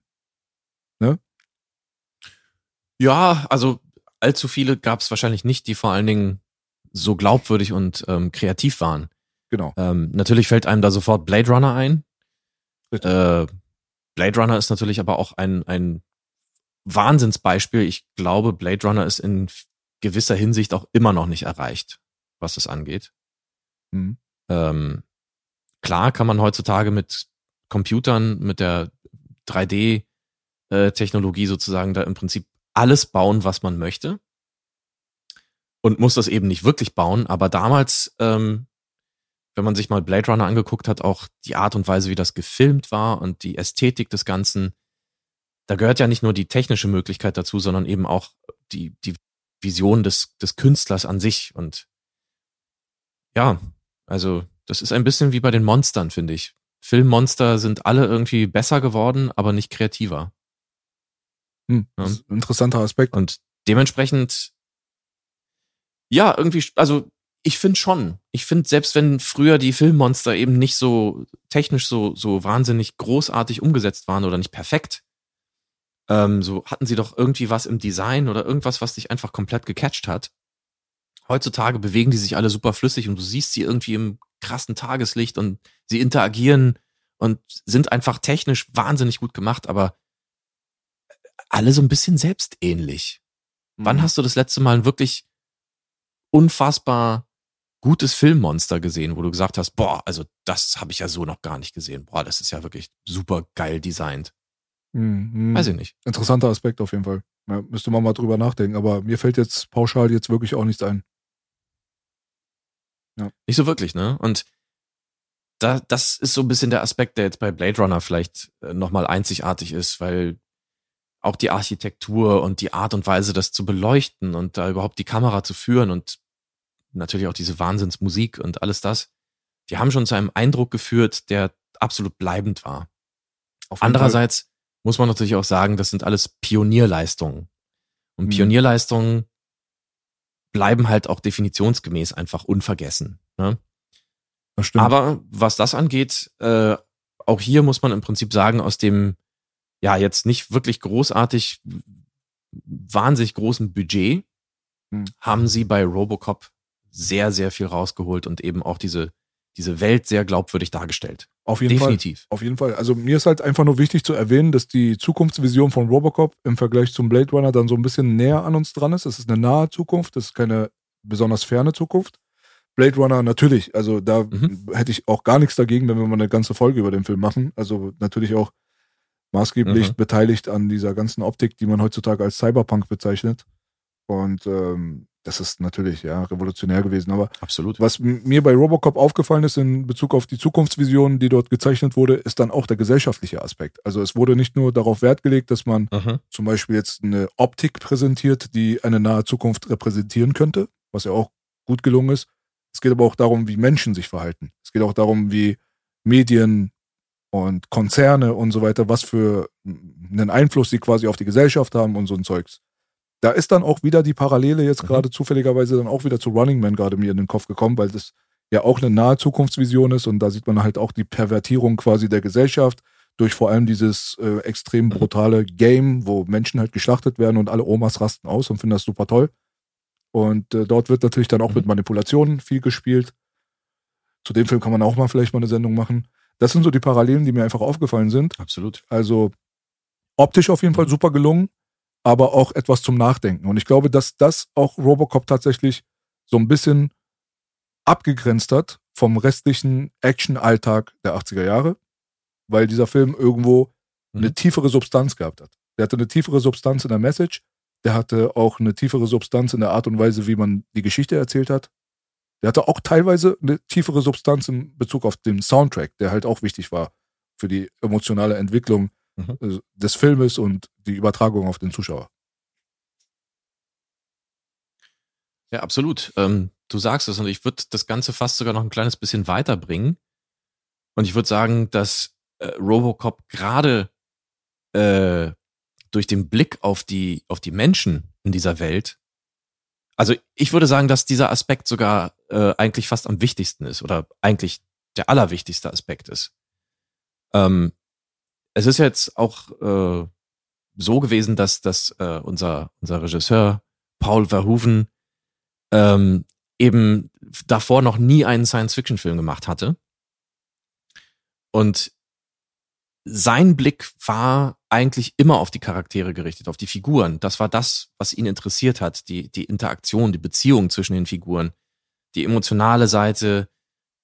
Ja, also allzu viele gab es wahrscheinlich nicht, die vor allen Dingen so glaubwürdig und ähm, kreativ waren. Genau. Ähm, natürlich fällt einem da sofort Blade Runner ein. Äh, Blade Runner ist natürlich aber auch ein, ein Wahnsinnsbeispiel. Ich glaube, Blade Runner ist in gewisser Hinsicht auch immer noch nicht erreicht, was das angeht. Mhm. Ähm, klar kann man heutzutage mit Computern, mit der 3D-Technologie sozusagen da im Prinzip alles bauen, was man möchte. Und muss das eben nicht wirklich bauen. Aber damals, ähm, wenn man sich mal Blade Runner angeguckt hat, auch die Art und Weise, wie das gefilmt war und die Ästhetik des Ganzen, da gehört ja nicht nur die technische Möglichkeit dazu, sondern eben auch die, die Vision des, des Künstlers an sich. Und ja, also das ist ein bisschen wie bei den Monstern, finde ich. Filmmonster sind alle irgendwie besser geworden, aber nicht kreativer. Hm. Ja. Das ist ein interessanter Aspekt. Und dementsprechend, ja, irgendwie, also ich finde schon. Ich finde, selbst wenn früher die Filmmonster eben nicht so technisch so, so wahnsinnig großartig umgesetzt waren oder nicht perfekt, ähm, so hatten sie doch irgendwie was im Design oder irgendwas, was dich einfach komplett gecatcht hat. Heutzutage bewegen die sich alle super flüssig und du siehst sie irgendwie im krassen Tageslicht und sie interagieren und sind einfach technisch wahnsinnig gut gemacht, aber alle so ein bisschen selbstähnlich. Mhm. Wann hast du das letzte Mal ein wirklich unfassbar gutes Filmmonster gesehen, wo du gesagt hast, boah, also das habe ich ja so noch gar nicht gesehen. Boah, das ist ja wirklich super geil designt. Mhm. Weiß ich nicht. Interessanter Aspekt auf jeden Fall. Ja, müsste man mal drüber nachdenken, aber mir fällt jetzt pauschal jetzt wirklich auch nichts ein. Ja. Nicht so wirklich, ne? Und da, das ist so ein bisschen der Aspekt, der jetzt bei Blade Runner vielleicht äh, nochmal einzigartig ist, weil auch die Architektur und die Art und Weise, das zu beleuchten und da überhaupt die Kamera zu führen und natürlich auch diese Wahnsinnsmusik und alles das, die haben schon zu einem Eindruck geführt, der absolut bleibend war. Andererseits Fall. muss man natürlich auch sagen, das sind alles Pionierleistungen. Und mhm. Pionierleistungen bleiben halt auch definitionsgemäß einfach unvergessen. Ne? Aber was das angeht, äh, auch hier muss man im Prinzip sagen, aus dem ja jetzt nicht wirklich großartig, wahnsinnig großen Budget hm. haben sie bei Robocop sehr, sehr viel rausgeholt und eben auch diese, diese Welt sehr glaubwürdig dargestellt. Auf jeden Definitiv. Fall. Auf jeden Fall. Also mir ist halt einfach nur wichtig zu erwähnen, dass die Zukunftsvision von Robocop im Vergleich zum Blade Runner dann so ein bisschen näher an uns dran ist. Es ist eine nahe Zukunft, das ist keine besonders ferne Zukunft. Blade Runner natürlich, also da mhm. hätte ich auch gar nichts dagegen, wenn wir mal eine ganze Folge über den Film machen. Also natürlich auch maßgeblich mhm. beteiligt an dieser ganzen Optik, die man heutzutage als Cyberpunk bezeichnet. Und ähm, das ist natürlich ja revolutionär gewesen. Aber Absolut. was mir bei Robocop aufgefallen ist in Bezug auf die Zukunftsvision, die dort gezeichnet wurde, ist dann auch der gesellschaftliche Aspekt. Also es wurde nicht nur darauf Wert gelegt, dass man mhm. zum Beispiel jetzt eine Optik präsentiert, die eine nahe Zukunft repräsentieren könnte, was ja auch gut gelungen ist, es geht aber auch darum, wie Menschen sich verhalten. Es geht auch darum, wie Medien und Konzerne und so weiter, was für einen Einfluss sie quasi auf die Gesellschaft haben und so ein Zeugs. Da ist dann auch wieder die Parallele jetzt mhm. gerade zufälligerweise dann auch wieder zu Running Man gerade mir in den Kopf gekommen, weil das ja auch eine nahe Zukunftsvision ist und da sieht man halt auch die Pervertierung quasi der Gesellschaft durch vor allem dieses äh, extrem mhm. brutale Game, wo Menschen halt geschlachtet werden und alle Omas rasten aus und finden das super toll. Und äh, dort wird natürlich dann auch mhm. mit Manipulationen viel gespielt. Zu dem Film kann man auch mal vielleicht mal eine Sendung machen. Das sind so die Parallelen, die mir einfach aufgefallen sind. Absolut. Also optisch auf jeden Fall super gelungen, aber auch etwas zum Nachdenken. Und ich glaube, dass das auch Robocop tatsächlich so ein bisschen abgegrenzt hat vom restlichen Action-Alltag der 80er Jahre, weil dieser Film irgendwo mhm. eine tiefere Substanz gehabt hat. Der hatte eine tiefere Substanz in der Message, der hatte auch eine tiefere Substanz in der Art und Weise, wie man die Geschichte erzählt hat. Der hatte auch teilweise eine tiefere Substanz in Bezug auf den Soundtrack, der halt auch wichtig war für die emotionale Entwicklung mhm. Äh, des Filmes und die Übertragung auf den Zuschauer. Ja, absolut. Ähm, du sagst es und ich würde das Ganze fast sogar noch ein kleines bisschen weiterbringen. Und ich würde sagen, dass äh, Robocop gerade äh, durch den Blick auf die, auf die Menschen in dieser Welt, also ich würde sagen, dass dieser Aspekt sogar äh, eigentlich fast am wichtigsten ist oder eigentlich der allerwichtigste Aspekt ist. Ähm, es ist jetzt auch äh, so gewesen, dass, dass äh, unser, unser Regisseur Paul Verhoeven ähm, eben davor noch nie einen Science-Fiction-Film gemacht hatte. Und sein Blick war eigentlich immer auf die Charaktere gerichtet, auf die Figuren. Das war das, was ihn interessiert hat, die, die Interaktion, die Beziehung zwischen den Figuren, die emotionale Seite,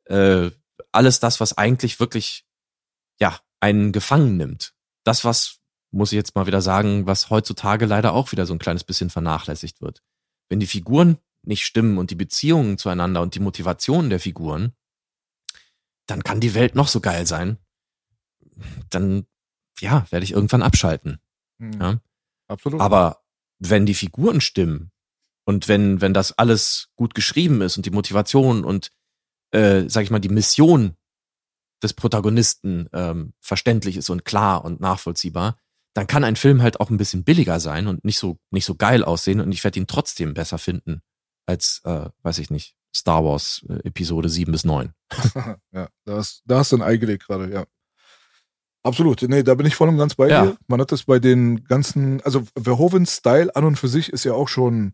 äh, alles das, was eigentlich wirklich, ja, einen gefangen nimmt. Das, was, muss ich jetzt mal wieder sagen, was heutzutage leider auch wieder so ein kleines bisschen vernachlässigt wird. Wenn die Figuren nicht stimmen und die Beziehungen zueinander und die Motivationen der Figuren, dann kann die Welt noch so geil sein dann ja, werde ich irgendwann abschalten. Mhm. Ja? Absolut. Aber wenn die Figuren stimmen und wenn, wenn das alles gut geschrieben ist und die Motivation und, äh, sag ich mal, die Mission des Protagonisten ähm, verständlich ist und klar und nachvollziehbar, dann kann ein Film halt auch ein bisschen billiger sein und nicht so, nicht so geil aussehen und ich werde ihn trotzdem besser finden als, äh, weiß ich nicht, Star Wars äh, Episode 7 bis 9. ja, da hast, da hast du ein Ei gelegt gerade, ja. Absolut, nee, da bin ich voll und ganz bei Ja. dir. Man hat das bei den ganzen, also Verhovens Style an und für sich ist ja auch schon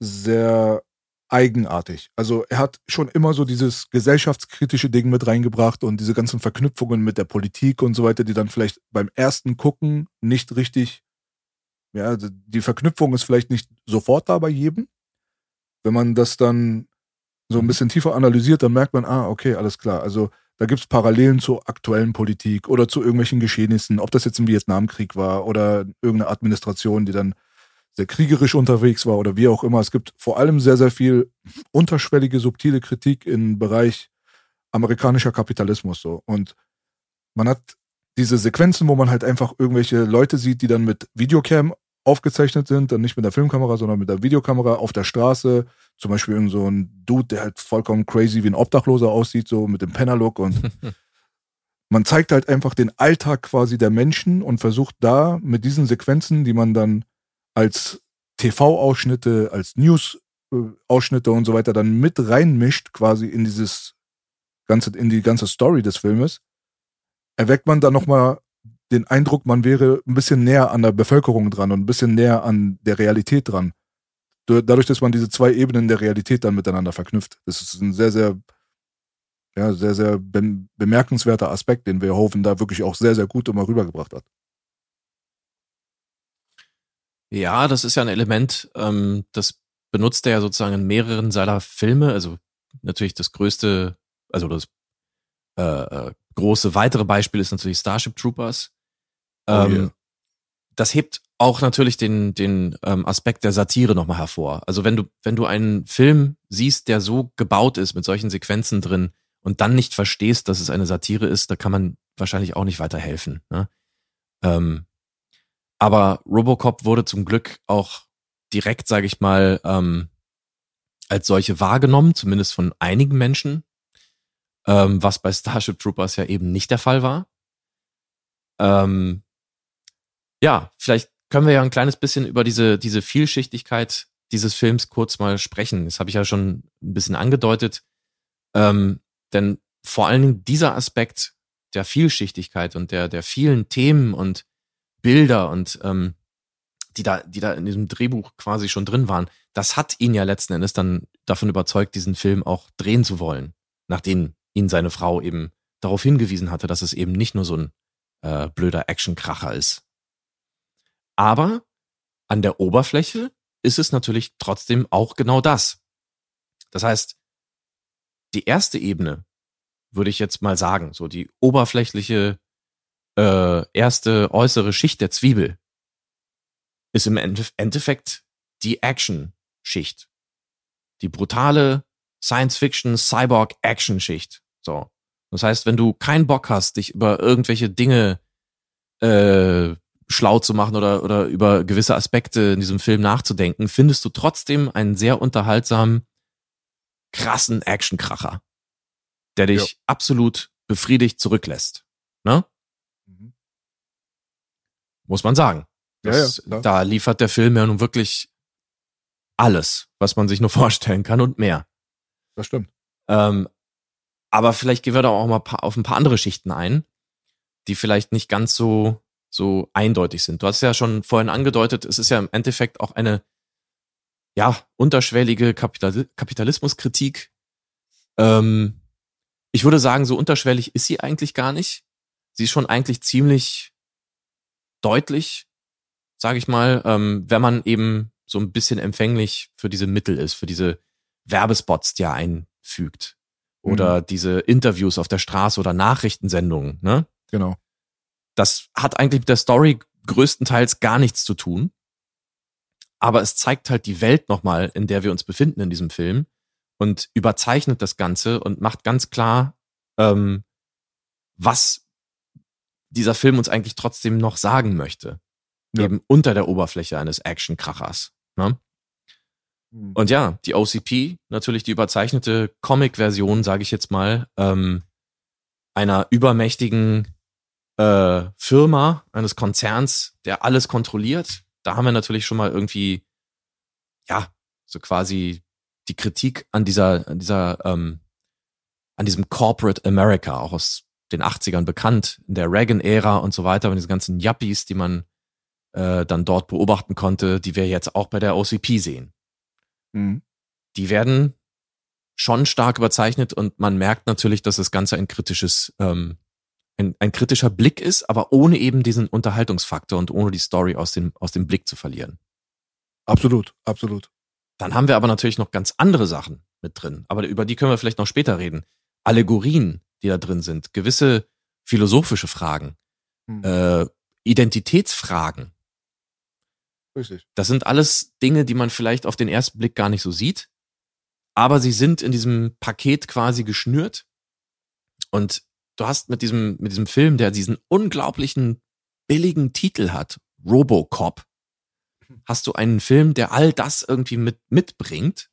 sehr eigenartig. Also er hat schon immer so dieses gesellschaftskritische Ding mit reingebracht und diese ganzen Verknüpfungen mit der Politik und so weiter, die dann vielleicht beim ersten Gucken nicht richtig, ja, die Verknüpfung ist vielleicht nicht sofort da bei jedem. Wenn man das dann so ein bisschen tiefer analysiert, dann merkt man, ah, okay, alles klar. Also da gibt's Parallelen zur aktuellen Politik oder zu irgendwelchen Geschehnissen, ob das jetzt im Vietnamkrieg war oder irgendeine Administration, die dann sehr kriegerisch unterwegs war oder wie auch immer. Es gibt vor allem sehr, sehr viel unterschwellige, subtile Kritik im Bereich amerikanischer Kapitalismus so. Und man hat diese Sequenzen, wo man halt einfach irgendwelche Leute sieht, die dann mit Videocam aufgezeichnet sind, dann nicht mit der Filmkamera, sondern mit der Videokamera auf der Straße. Zum Beispiel irgend so ein Dude, der halt vollkommen crazy wie ein Obdachloser aussieht, so mit dem Penner-Look und man zeigt halt einfach den Alltag quasi der Menschen und versucht da mit diesen Sequenzen, die man dann als TV-Ausschnitte, als News-Ausschnitte und so weiter dann mit reinmischt, quasi in dieses ganze, in die ganze Story des Filmes, erweckt man dann nochmal den Eindruck, man wäre ein bisschen näher an der Bevölkerung dran und ein bisschen näher an der Realität dran. Da- Dadurch, dass man diese zwei Ebenen der Realität dann miteinander verknüpft. Das ist ein sehr, sehr, ja, sehr, sehr bem- bemerkenswerter Aspekt, den Verhoeven da wirklich auch sehr, sehr gut immer rübergebracht hat. Ja, das ist ja ein Element, ähm, das benutzt er ja sozusagen in mehreren seiner Filme. Also natürlich das größte, also das äh, äh, große weitere Beispiel ist natürlich Starship Troopers. Oh Ähm, yeah. Das hebt auch natürlich den, den ähm, Aspekt der Satire nochmal hervor. Also wenn du, wenn du einen Film siehst, der so gebaut ist mit solchen Sequenzen drin und dann nicht verstehst, dass es eine Satire ist, da kann man wahrscheinlich auch nicht weiterhelfen. Ne? Ähm, aber Robocop wurde zum Glück auch direkt, sage ich mal, ähm, als solche wahrgenommen, zumindest von einigen Menschen, ähm, was bei Starship Troopers ja eben nicht der Fall war. Ähm, ja, vielleicht können wir ja ein kleines bisschen über diese, diese Vielschichtigkeit dieses Films kurz mal sprechen. Das habe ich ja schon ein bisschen angedeutet. Ähm, denn vor allen Dingen dieser Aspekt der Vielschichtigkeit und der, der vielen Themen und Bilder und ähm, die da, die da in diesem Drehbuch quasi schon drin waren, das hat ihn ja letzten Endes dann davon überzeugt, diesen Film auch drehen zu wollen, nachdem ihn seine Frau eben darauf hingewiesen hatte, dass es eben nicht nur so ein äh, blöder Actionkracher ist. Aber an der Oberfläche ist es natürlich trotzdem auch genau das. Das heißt, die erste Ebene, würde ich jetzt mal sagen, so die oberflächliche äh, erste äußere Schicht der Zwiebel, ist im Endef- Endeffekt die Action-Schicht. Die brutale Science-Fiction-Cyborg-Action-Schicht. So. Das heißt, wenn du keinen Bock hast, dich über irgendwelche Dinge äh, schlau zu machen oder, oder über gewisse Aspekte in diesem Film nachzudenken, findest du trotzdem einen sehr unterhaltsamen, krassen Actionkracher, der dich Ja. absolut befriedigt zurücklässt. Ne? Mhm. Muss man sagen. Ja, Das, ja, klar. da liefert der Film ja nun wirklich alles, was man sich nur vorstellen kann und mehr. Das stimmt. Ähm, aber vielleicht gehen wir da auch mal auf ein paar andere Schichten ein, die vielleicht nicht ganz so, so eindeutig sind. Du hast ja schon vorhin angedeutet, es ist ja im Endeffekt auch eine, ja, unterschwellige Kapital Kapitalismuskritik. Ähm, ich würde sagen, so unterschwellig ist sie eigentlich gar nicht. Sie ist schon eigentlich ziemlich deutlich, sage ich mal, ähm, wenn man eben so ein bisschen empfänglich für diese Mittel ist, für diese Werbespots, die er einfügt. Oder diese Interviews auf der Straße oder Nachrichtensendungen, ne? Genau. Das hat eigentlich mit der Story größtenteils gar nichts zu tun. Aber es zeigt halt die Welt nochmal, in der wir uns befinden in diesem Film und überzeichnet das Ganze und macht ganz klar, ähm, was dieser Film uns eigentlich trotzdem noch sagen möchte. Ja. Eben unter der Oberfläche eines Actionkrachers. Ne? Mhm. Und ja, die OCP, natürlich die überzeichnete Comic-Version, sage ich jetzt mal, ähm, einer übermächtigen äh, Firma, eines Konzerns, der alles kontrolliert. Da haben wir natürlich schon mal irgendwie, ja, so quasi die Kritik an dieser, an dieser, ähm, an diesem Corporate America, auch aus den 80ern bekannt, in der Reagan-Ära und so weiter, mit diesen ganzen Yuppies, die man äh, dann dort beobachten konnte, die wir jetzt auch bei der OCP sehen. Mhm. Die werden schon stark überzeichnet und man merkt natürlich, dass das Ganze ein kritisches, ähm, ein, ein kritischer Blick ist, aber ohne eben diesen Unterhaltungsfaktor und ohne die Story aus dem, aus dem Blick zu verlieren. Absolut, absolut. Dann haben wir aber natürlich noch ganz andere Sachen mit drin, aber über die können wir vielleicht noch später reden. Allegorien, die da drin sind, gewisse philosophische Fragen, Hm. äh, Identitätsfragen. Richtig. Das sind alles Dinge, die man vielleicht auf den ersten Blick gar nicht so sieht, aber sie sind in diesem Paket quasi geschnürt. Und du hast mit diesem, mit diesem Film, der diesen unglaublichen billigen Titel hat, Robocop, hast du einen Film, der all das irgendwie mit, mitbringt,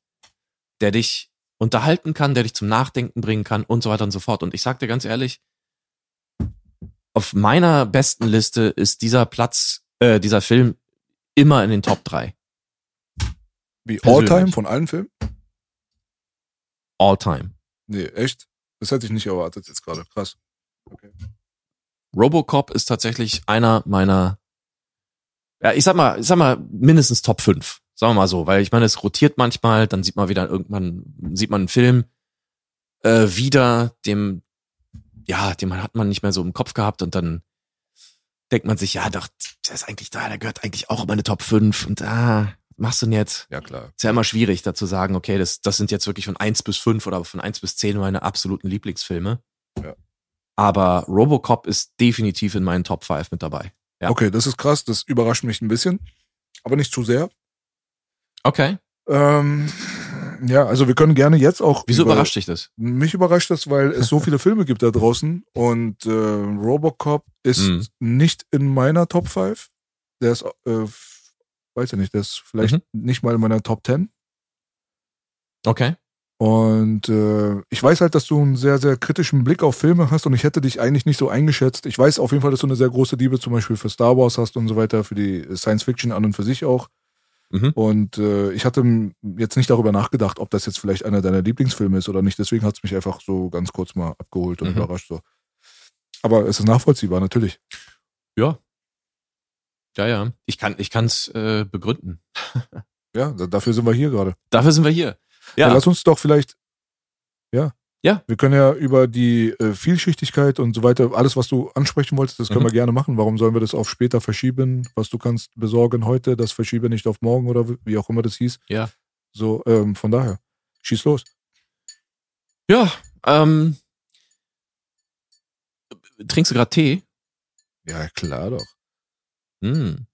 der dich unterhalten kann, der dich zum Nachdenken bringen kann und so weiter und so fort. Und ich sag dir ganz ehrlich, auf meiner besten Liste ist dieser Platz, äh, dieser Film immer in den Top 3. Wie. All-Time von allen Filmen? All time. Nee, echt? Das hätte ich nicht erwartet jetzt gerade. Krass. Robocop ist tatsächlich einer meiner, ja, ich sag mal, ich sag mal, mindestens Top 5. Sagen wir mal so, weil ich meine, es rotiert manchmal, dann sieht man wieder irgendwann, sieht man einen Film äh, wieder, dem, ja, den hat man nicht mehr so im Kopf gehabt und dann denkt man sich, ja, doch, der ist eigentlich da, der gehört eigentlich auch in meine Top 5 und ah, was machst du denn jetzt? Ja, klar. Ist ja immer schwierig, da zu sagen, okay, das, das sind jetzt wirklich von 1 bis 5 oder von 1 bis 10 meine absoluten Lieblingsfilme. Ja. Aber Robocop ist definitiv in meinen Top 5 mit dabei. Ja. Okay, das ist krass. Das überrascht mich ein bisschen. Aber nicht zu sehr. Okay. Ähm, ja, also wir können gerne jetzt auch. Wieso über- überrascht dich das? Mich überrascht das, weil es so viele Filme gibt da draußen und äh, Robocop ist Mhm. nicht in meiner Top 5. Der ist, äh, weiß ich nicht, der ist vielleicht Mhm. nicht mal in meiner Top 10. Okay. Und äh, ich weiß halt, dass du einen sehr, sehr kritischen Blick auf Filme hast und ich hätte dich eigentlich nicht so eingeschätzt. Ich weiß auf jeden Fall, dass du eine sehr große Liebe zum Beispiel für Star Wars hast und so weiter, für die Science Fiction an und für sich auch. Mhm. Und äh, ich hatte jetzt nicht darüber nachgedacht, ob das jetzt vielleicht einer deiner Lieblingsfilme ist oder nicht. Deswegen hat es mich einfach so ganz kurz mal abgeholt und Mhm. überrascht. So. Aber es ist nachvollziehbar, natürlich. Ja. Ja, ja. Ich kann, ich kann's äh, begründen. Ja, da- dafür sind wir hier gerade. Dafür sind wir hier. Ja. Ja. lass uns doch vielleicht, ja. Ja. Wir können ja über die äh, Vielschichtigkeit und so weiter, alles, was du ansprechen wolltest, das können Mhm. wir gerne machen. Warum sollen wir das auf später verschieben? Was du kannst besorgen heute, das verschiebe nicht auf morgen oder wie- wie auch immer das hieß. Ja. So, ähm, von daher, schieß los. Ja. Ähm, trinkst du gerade Tee? Ja, klar doch. Hm.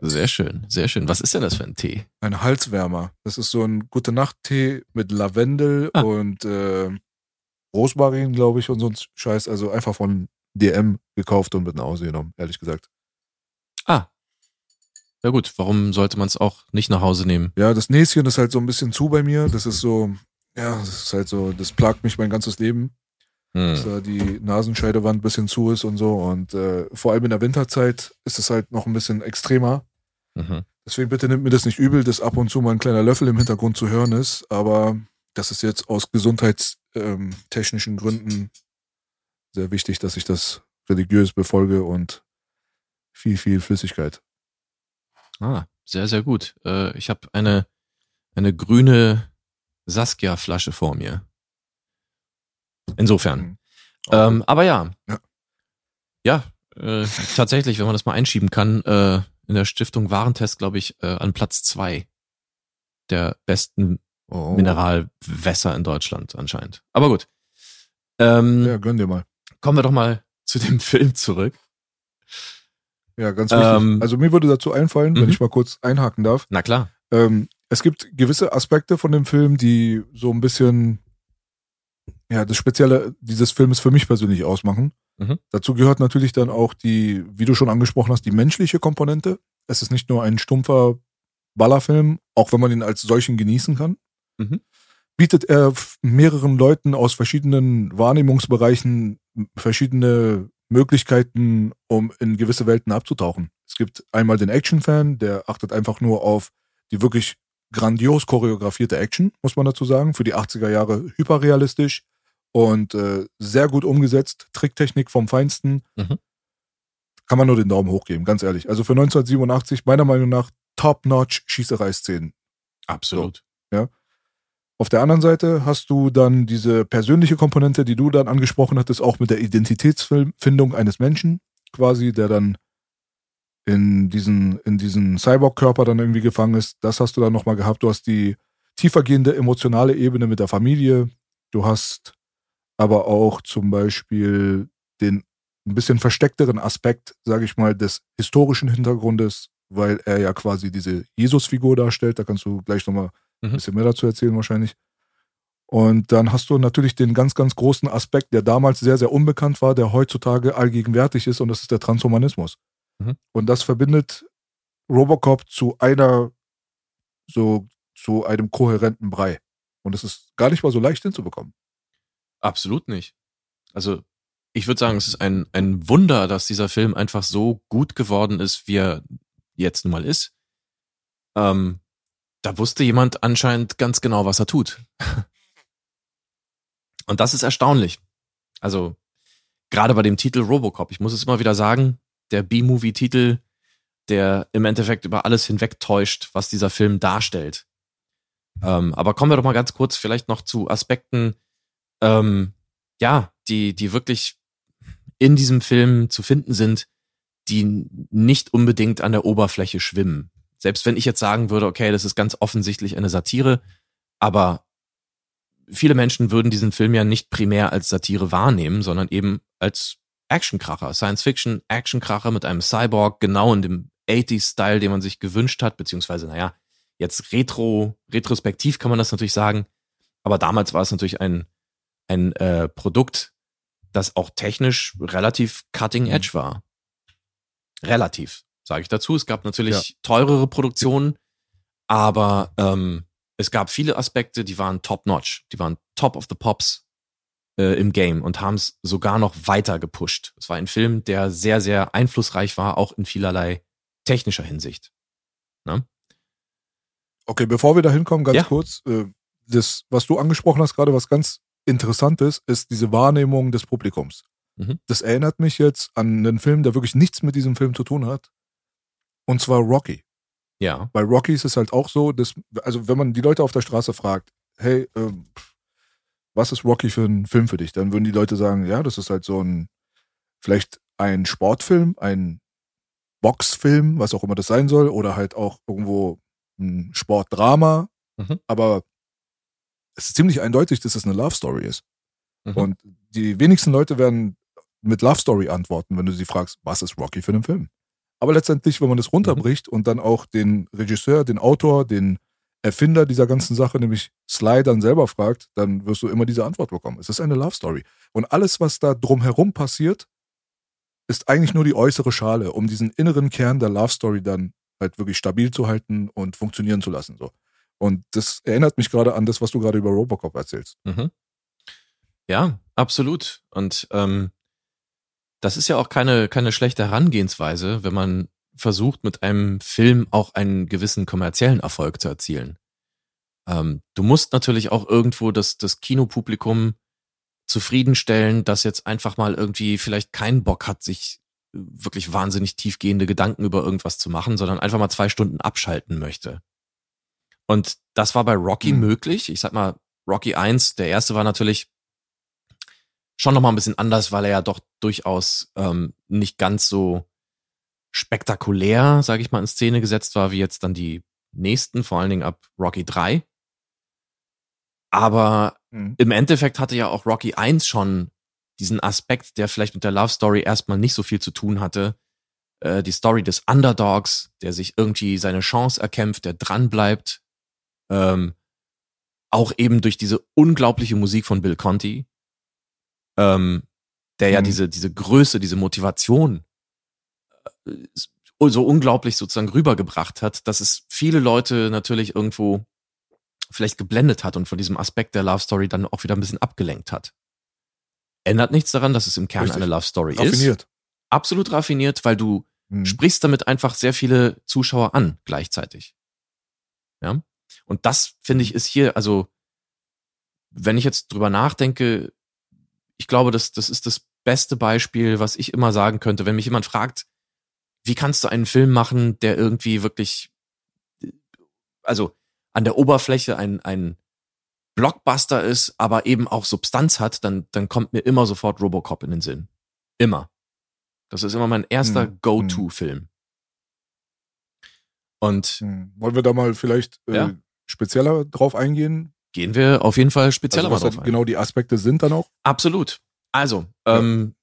Sehr schön, sehr schön. Was ist denn das für ein Tee? Ein Halswärmer. Das ist so ein gute Nacht-Tee mit Lavendel Ah. und äh, Rosmarin, glaube ich, und so ein Scheiß. Also einfach von DM gekauft und mit nach Hause genommen, ehrlich gesagt. Ah. Ja gut, warum sollte man es auch nicht nach Hause nehmen? Ja, das Näschen ist halt so ein bisschen zu bei mir. Das ist so, ja, das ist halt so, das plagt mich mein ganzes Leben, dass Hm. da die Nasenscheidewand ein bisschen zu ist und so. Und äh, vor allem in der Winterzeit ist es halt noch ein bisschen extremer. Mhm. Deswegen bitte nimmt mir das nicht übel, dass ab und zu mal ein kleiner Löffel im Hintergrund zu hören ist. Aber das ist jetzt aus gesundheitstechnischen Gründen sehr wichtig, dass ich das religiös befolge und viel, viel Flüssigkeit. Ah, sehr, sehr gut. Äh, ich habe eine, eine grüne Saskia-Flasche vor mir. Insofern. Mhm. Ähm, aber ja. Ja. Ja, äh, tatsächlich, wenn man das mal einschieben kann, äh, in der Stiftung Warentest, glaube ich, äh, an Platz zwei der besten Oh. Mineralwässer in Deutschland anscheinend. Aber gut. Ähm, Ja, gönn dir mal. Kommen wir doch mal zu dem Film zurück. Ja, ganz wichtig. Ähm, also mir würde dazu einfallen, wenn mhm. ich mal kurz einhaken darf. Na klar. Ähm, es gibt gewisse Aspekte von dem Film, die so ein bisschen ja das Spezielle dieses Filmes für mich persönlich ausmachen. Mhm. Dazu gehört natürlich dann auch die, wie du schon angesprochen hast, die menschliche Komponente. Es ist nicht nur ein stumpfer Ballerfilm, auch wenn man ihn als solchen genießen kann. Mhm. Bietet er mehreren Leuten aus verschiedenen Wahrnehmungsbereichen verschiedene Möglichkeiten, um in gewisse Welten abzutauchen. Es gibt einmal den Action-Fan, der achtet einfach nur auf die wirklich grandios choreografierte Action, muss man dazu sagen. Für die 80er Jahre hyperrealistisch und äh, sehr gut umgesetzt. Tricktechnik vom Feinsten. Mhm. Kann man nur den Daumen hoch geben, ganz ehrlich. Also für 1987 meiner Meinung nach top-notch Schießerei-Szenen. Absolut. Auf der anderen Seite hast du dann diese persönliche Komponente, die du dann angesprochen hattest, auch mit der Identitätsfindung eines Menschen, quasi, der dann in diesen, in diesen Cyborg-Körper dann irgendwie gefangen ist. Das hast du dann nochmal gehabt. Du hast die tiefergehende emotionale Ebene mit der Familie. Du hast aber auch zum Beispiel den ein bisschen versteckteren Aspekt, sage ich mal, des historischen Hintergrundes, weil er ja quasi diese Jesus-Figur darstellt. Da kannst du gleich nochmal ein Mhm. bisschen mehr dazu erzählen wahrscheinlich. Und dann hast du natürlich den ganz, ganz großen Aspekt, der damals sehr, sehr unbekannt war, der heutzutage allgegenwärtig ist, und das ist der Transhumanismus. Mhm. Und das verbindet Robocop zu einer, so, zu einem kohärenten Brei. Und es ist gar nicht mal so leicht hinzubekommen. Absolut nicht. Also, ich würde sagen, es ist ein, ein Wunder, dass dieser Film einfach so gut geworden ist, wie er jetzt nun mal ist. Ähm, da wusste jemand anscheinend ganz genau, was er tut. Und das ist erstaunlich. Also, gerade bei dem Titel Robocop, ich muss es immer wieder sagen, der B-Movie-Titel, der im Endeffekt über alles hinwegtäuscht, was dieser Film darstellt. Ähm, aber kommen wir doch mal ganz kurz vielleicht noch zu Aspekten, ähm, ja, die, die wirklich in diesem Film zu finden sind, die nicht unbedingt an der Oberfläche schwimmen. Selbst wenn ich jetzt sagen würde, okay, das ist ganz offensichtlich eine Satire, aber viele Menschen würden diesen Film ja nicht primär als Satire wahrnehmen, sondern eben als Actionkracher, Science-Fiction, Actionkracher mit einem Cyborg, genau in dem 80s-Style, den man sich gewünscht hat, beziehungsweise, naja, jetzt retro, retrospektiv kann man das natürlich sagen, aber damals war es natürlich ein, ein äh, Produkt, das auch technisch relativ cutting edge war. Relativ, sage ich dazu. Es gab natürlich teurere Produktionen, aber ähm, es gab viele Aspekte, die waren top-notch, die waren top of the pops äh, im Game und haben es sogar noch weiter gepusht. Es war ein Film, der sehr, sehr einflussreich war, auch in vielerlei technischer Hinsicht. Ne? Okay, bevor wir da hinkommen, ganz Ja. kurz, äh, das, was du angesprochen hast gerade, was ganz interessant ist, ist diese Wahrnehmung des Publikums. Mhm. Das erinnert mich jetzt an einen Film, der wirklich nichts mit diesem Film zu tun hat. Und zwar Rocky. Ja. Bei Rocky ist es halt auch so, dass, also wenn man die Leute auf der Straße fragt, hey, ähm, was ist Rocky für ein Film für dich? Dann würden die Leute sagen, ja, das ist halt so ein, vielleicht ein Sportfilm, ein Boxfilm, was auch immer das sein soll, oder halt auch irgendwo ein Sportdrama. Mhm. Aber es ist ziemlich eindeutig, dass es eine Love Story ist. Mhm. Und die wenigsten Leute werden mit Love Story antworten, wenn du sie fragst, was ist Rocky für einen Film? Aber letztendlich, wenn man das runterbricht und dann auch den Regisseur, den Autor, den Erfinder dieser ganzen Sache, nämlich Sly, dann selber fragt, dann wirst du immer diese Antwort bekommen. Es ist eine Love Story. Und alles, was da drumherum passiert, ist eigentlich nur die äußere Schale, um diesen inneren Kern der Love Story dann halt wirklich stabil zu halten und funktionieren zu lassen. So. Und das erinnert mich gerade an das, was du gerade über Robocop erzählst. Mhm. Ja, absolut. Und ähm, das ist ja auch keine, keine schlechte Herangehensweise, wenn man versucht, mit einem Film auch einen gewissen kommerziellen Erfolg zu erzielen. Ähm, du musst natürlich auch irgendwo das, das Kinopublikum zufriedenstellen, das jetzt einfach mal irgendwie vielleicht keinen Bock hat, sich wirklich wahnsinnig tiefgehende Gedanken über irgendwas zu machen, sondern einfach mal zwei Stunden abschalten möchte. Und das war bei Rocky Mhm. möglich. Ich sag mal, Rocky 1, der erste war natürlich schon nochmal ein bisschen anders, weil er ja doch durchaus ähm, nicht ganz so spektakulär, sage ich mal, in Szene gesetzt war, wie jetzt dann die nächsten, vor allen Dingen ab Rocky 3. Aber Mhm. im Endeffekt hatte ja auch Rocky 1 schon diesen Aspekt, der vielleicht mit der Love Story erstmal nicht so viel zu tun hatte. Äh, die Story des Underdogs, der sich irgendwie seine Chance erkämpft, der dranbleibt. Ähm, auch eben durch diese unglaubliche Musik von Bill Conti, ähm, der ja Mhm. diese, diese Größe, diese Motivation so unglaublich sozusagen rübergebracht hat, dass es viele Leute natürlich irgendwo vielleicht geblendet hat und von diesem Aspekt der Love Story dann auch wieder ein bisschen abgelenkt hat. Ändert nichts daran, dass es im Kern Richtig. eine Love Story ist. Raffiniert. Absolut raffiniert, weil du Mhm. sprichst damit einfach sehr viele Zuschauer an gleichzeitig. Ja. Und das finde ich ist hier, also wenn ich jetzt drüber nachdenke, ich glaube, das, das ist das beste Beispiel, was ich immer sagen könnte, wenn mich jemand fragt, wie kannst du einen Film machen, der irgendwie wirklich, also an der Oberfläche ein, ein Blockbuster ist, aber eben auch Substanz hat, dann, dann kommt mir immer sofort Robocop in den Sinn. Immer. Das ist immer mein erster Hm, Go-To-Film. Und Hm. Wollen wir da mal vielleicht äh, Ja. spezieller drauf eingehen? gehen wir auf jeden Fall spezieller also, was mal drauf ein. genau die Aspekte sind dann auch? Absolut. Also, Ja. ähm,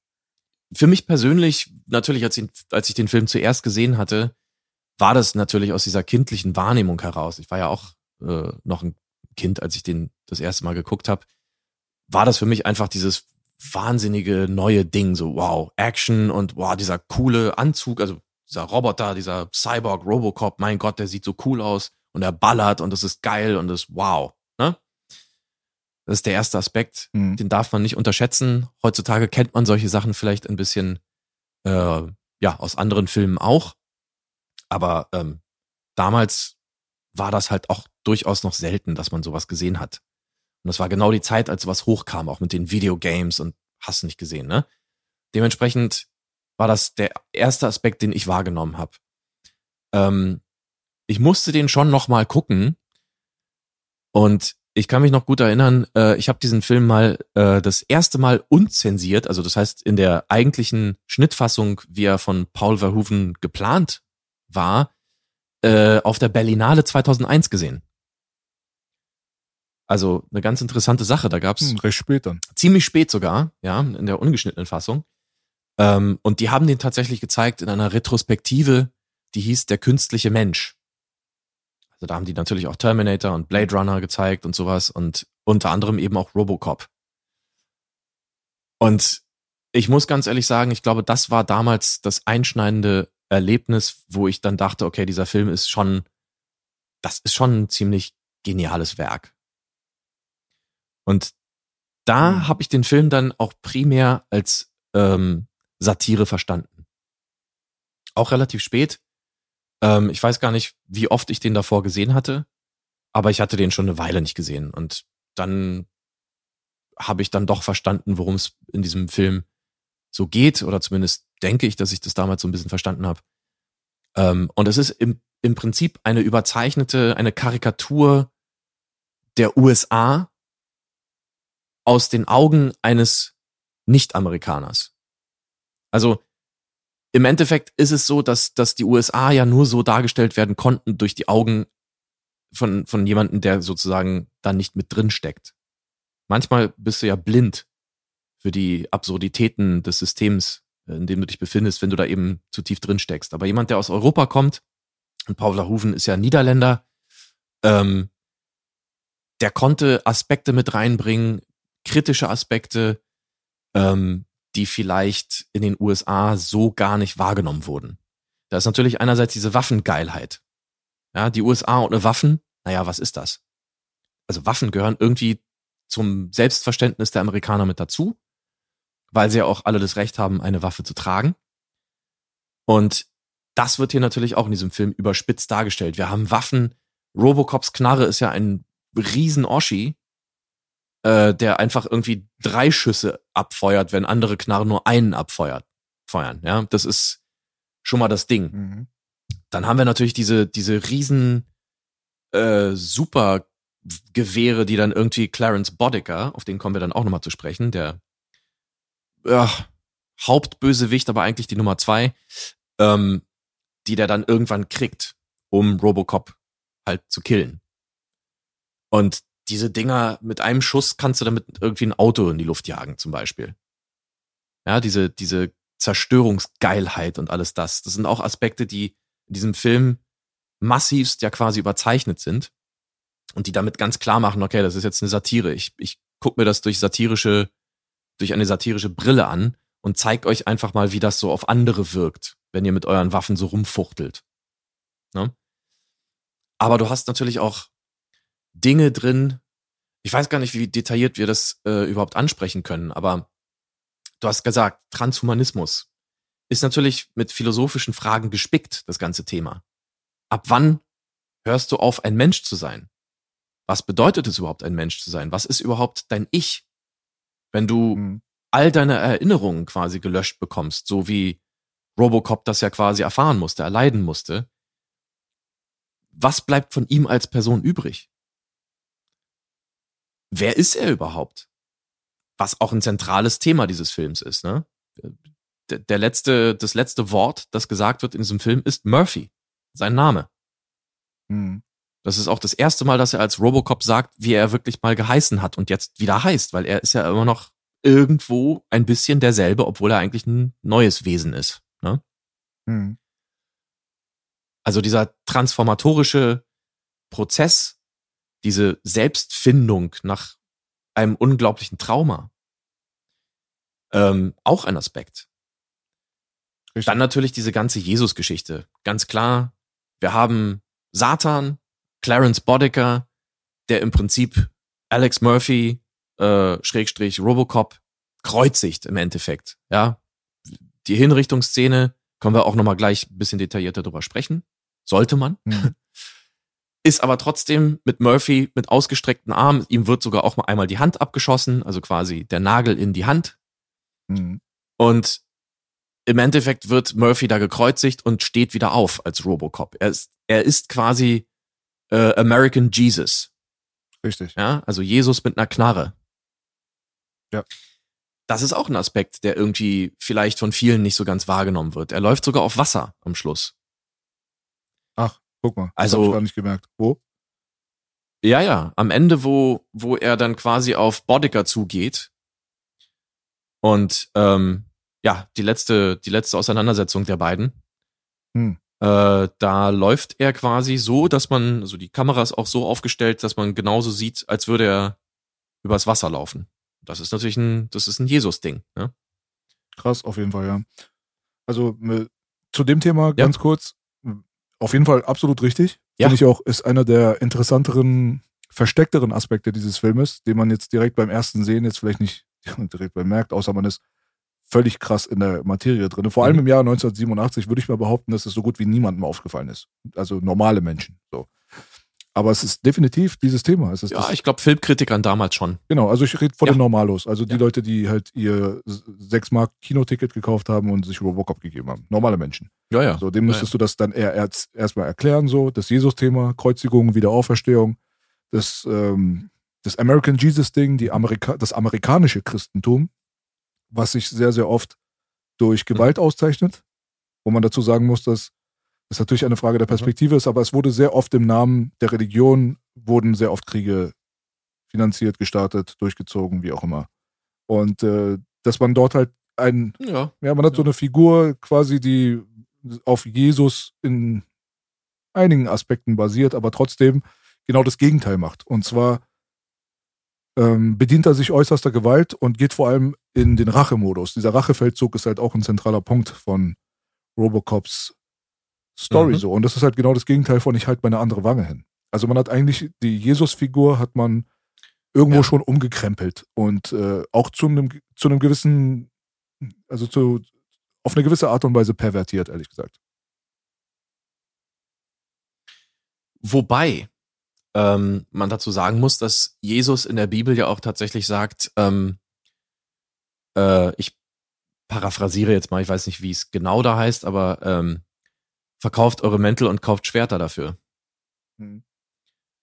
für mich persönlich, natürlich, als ich, als ich den Film zuerst gesehen hatte, war das natürlich aus dieser kindlichen Wahrnehmung heraus. Ich war ja auch äh, noch ein Kind, als ich den das erste Mal geguckt habe. War das für mich einfach dieses wahnsinnige neue Ding, so wow, Action und wow, dieser coole Anzug, also dieser Roboter, dieser Cyborg Robocop, mein Gott, der sieht so cool aus und er ballert und das ist geil und das wow? Das ist der erste Aspekt Hm. den darf man nicht unterschätzen. Heutzutage kennt man solche Sachen vielleicht ein bisschen äh, ja aus anderen Filmen auch, aber ähm, damals war das halt auch durchaus noch selten, dass man sowas gesehen hat. Und das war genau die Zeit, als sowas hochkam, auch mit den Videogames und hast nicht gesehen, ne? Dementsprechend war das der erste Aspekt, den ich wahrgenommen habe. Ähm, ich musste den schon noch mal gucken und ich kann mich noch gut erinnern, äh, ich habe diesen Film mal äh, das erste Mal unzensiert, also das heißt in der eigentlichen Schnittfassung, wie er von Paul Verhoeven geplant war, äh, auf der Berlinale 2001 gesehen. Also eine ganz interessante Sache. Da gab's Hm, recht spät dann. ziemlich spät sogar, ja, in der ungeschnittenen Fassung. Ähm, und die haben den tatsächlich gezeigt in einer Retrospektive, die hieß Der künstliche Mensch. Also da haben die natürlich auch Terminator und Blade Runner gezeigt und sowas und unter anderem eben auch Robocop. Und ich muss ganz ehrlich sagen, ich glaube, das war damals das einschneidende Erlebnis, wo ich dann dachte, okay, dieser Film ist schon, das ist schon ein ziemlich geniales Werk. Und da Mhm. habe ich den Film dann auch primär als ähm, Satire verstanden. Auch relativ spät. Ähm, ich weiß gar nicht, wie oft ich den davor gesehen hatte, aber ich hatte den schon eine Weile nicht gesehen. Und dann habe ich dann doch verstanden, worum es in diesem Film so geht, oder zumindest denke ich, dass ich das damals so ein bisschen verstanden habe. Ähm, und es ist im, im Prinzip eine überzeichnete, eine Karikatur der USA aus den Augen eines Nicht-Amerikaners. Also im Endeffekt ist es so, dass, dass die USA ja nur so dargestellt werden konnten durch die Augen von, von jemandem, der sozusagen da nicht mit drin steckt. Manchmal bist du ja blind für die Absurditäten des Systems, in dem du dich befindest, wenn du da eben zu tief drin steckst. Aber jemand, der aus Europa kommt, und Paul Verhoeven ist ja Niederländer, ähm, der konnte Aspekte mit reinbringen, kritische Aspekte, ähm, die vielleicht in den USA so gar nicht wahrgenommen wurden. Da ist natürlich einerseits diese Waffengeilheit. Ja, die USA ohne Waffen, naja, was ist das? Also Waffen gehören irgendwie zum Selbstverständnis der Amerikaner mit dazu, weil sie ja auch alle das Recht haben, eine Waffe zu tragen. Und das wird hier natürlich auch in diesem Film überspitzt dargestellt. Wir haben Waffen. Robocops Knarre ist ja ein riesen Oschi, äh, der einfach irgendwie drei Schüsse abfeuert, wenn andere Knarren nur einen abfeuert, feuern. Ja, das ist schon mal das Ding. Mhm. Dann haben wir natürlich diese, diese riesen äh, Supergewehre, die dann irgendwie Clarence Bodicker, auf den kommen wir dann auch nochmal zu sprechen, der ja, Hauptbösewicht, aber eigentlich die Nummer zwei, ähm, die der dann irgendwann kriegt, um Robocop halt zu killen. Und diese Dinger, mit einem Schuss kannst du damit irgendwie ein Auto in die Luft jagen, zum Beispiel. Ja, diese, diese Zerstörungsgeilheit und alles das. Das sind auch Aspekte, die in diesem Film massivst ja quasi überzeichnet sind und die damit ganz klar machen, okay, das ist jetzt eine Satire. Ich, ich guck mir das durch satirische, durch eine satirische Brille an und zeig euch einfach mal, wie das so auf andere wirkt, wenn ihr mit euren Waffen so rumfuchtelt. Ne? Aber du hast natürlich auch Dinge drin. Ich weiß gar nicht, wie detailliert wir das äh, überhaupt ansprechen können, aber du hast gesagt, Transhumanismus ist natürlich mit philosophischen Fragen gespickt, das ganze Thema. Ab wann hörst du auf, ein Mensch zu sein? Was bedeutet es überhaupt, ein Mensch zu sein? Was ist überhaupt dein Ich? Wenn du Mhm. all deine Erinnerungen quasi gelöscht bekommst, so wie Robocop das ja quasi erfahren musste, erleiden musste, was bleibt von ihm als Person übrig? Wer ist er überhaupt? Was auch ein zentrales Thema dieses Films ist, ne? Der, der letzte, das letzte Wort, das gesagt wird in diesem Film, ist Murphy. Sein Name. Hm. Das ist auch das erste Mal, dass er als Robocop sagt, wie er wirklich mal geheißen hat und jetzt wieder heißt, weil er ist ja immer noch irgendwo ein bisschen derselbe, obwohl er eigentlich ein neues Wesen ist. Ne? Hm. Also dieser transformatorische Prozess, diese Selbstfindung nach einem unglaublichen Trauma, ähm, auch ein Aspekt. Richtig. Dann natürlich diese ganze Jesus-Geschichte. Ganz klar, wir haben Satan, Clarence Boddicker, der im Prinzip Alex Murphy, äh, Schrägstrich Robocop, kreuzigt im Endeffekt. Ja, die Hinrichtungsszene können wir auch nochmal gleich ein bisschen detaillierter drüber sprechen. Sollte man. Hm. Ist aber trotzdem mit Murphy mit ausgestreckten Armen. Ihm wird sogar auch mal einmal die Hand abgeschossen, also quasi der Nagel in die Hand. Hm. Und im Endeffekt wird Murphy da gekreuzigt und steht wieder auf als Robocop. Er ist, er ist quasi äh, American Jesus. Richtig. Ja, also Jesus mit einer Knarre. Ja. Das ist auch ein Aspekt, der irgendwie vielleicht von vielen nicht so ganz wahrgenommen wird. Er läuft sogar auf Wasser am Schluss. Guck mal. Das Also- hab ich gar nicht gemerkt. Wo? Ja, ja, am Ende, wo, wo er dann quasi auf Boddicker zugeht und ähm, ja, die letzte, die letzte Auseinandersetzung der beiden, Hm. äh, da läuft er quasi so, dass man, also die Kamera ist auch so aufgestellt, dass man genauso sieht, als würde er übers Wasser laufen. Das ist natürlich ein, das ist ein Jesus-Ding. Ne? Krass, auf jeden Fall, ja. Also äh, zu dem Thema ganz kurz, auf jeden Fall absolut richtig. Ja. Finde ich auch, ist einer der interessanteren, versteckteren Aspekte dieses Filmes, den man jetzt direkt beim ersten Sehen jetzt vielleicht nicht direkt bemerkt, außer man ist völlig krass in der Materie drin. Vor allem Mhm. im Jahr 1987 würde ich mal behaupten, dass es so gut wie niemandem aufgefallen ist. Also normale Menschen. So. Aber es ist definitiv dieses Thema. Es ist Ja, ich glaube Filmkritikern damals schon. Genau, also ich rede von Ja. den Normalos, also die Ja. Leute, die halt ihr 6 Mark Kinoticket gekauft haben und sich Robocop gegeben haben. Normale Menschen. Ja, ja. So, dem müsstest du das dann eher erst erstmal erklären, so, das Jesus-Thema, Kreuzigung, Wiederauferstehung, das, ähm, das American Jesus-Ding, die Amerika das amerikanische Christentum, was sich sehr, sehr oft durch Gewalt auszeichnet, wo man dazu sagen muss, dass das natürlich eine Frage der Perspektive ist, aber es wurde sehr oft im Namen der Religion, wurden sehr oft Kriege finanziert, gestartet, durchgezogen, wie auch immer. Und äh, dass man dort halt ein, Ja. ja, man hat so Ja. eine Figur quasi, die auf Jesus in einigen Aspekten basiert, aber trotzdem genau das Gegenteil macht. Und zwar ähm, bedient er sich äußerster Gewalt und geht vor allem in den Rachemodus. Dieser Rachefeldzug ist halt auch ein zentraler Punkt von Robocops Story Mhm. so. Und das ist halt genau das Gegenteil von ich halte meine andere Wange hin. Also man hat eigentlich die Jesus-Figur hat man irgendwo Ja. schon umgekrempelt und äh, auch zu einem, zu einem gewissen, also zu, auf eine gewisse Art und Weise pervertiert, ehrlich gesagt. Wobei ähm, man dazu sagen muss, dass Jesus in der Bibel ja auch tatsächlich sagt, ähm, äh, ich paraphrasiere jetzt mal, ich weiß nicht, wie es genau da heißt, aber ähm, verkauft eure Mäntel und kauft Schwerter dafür. Mhm.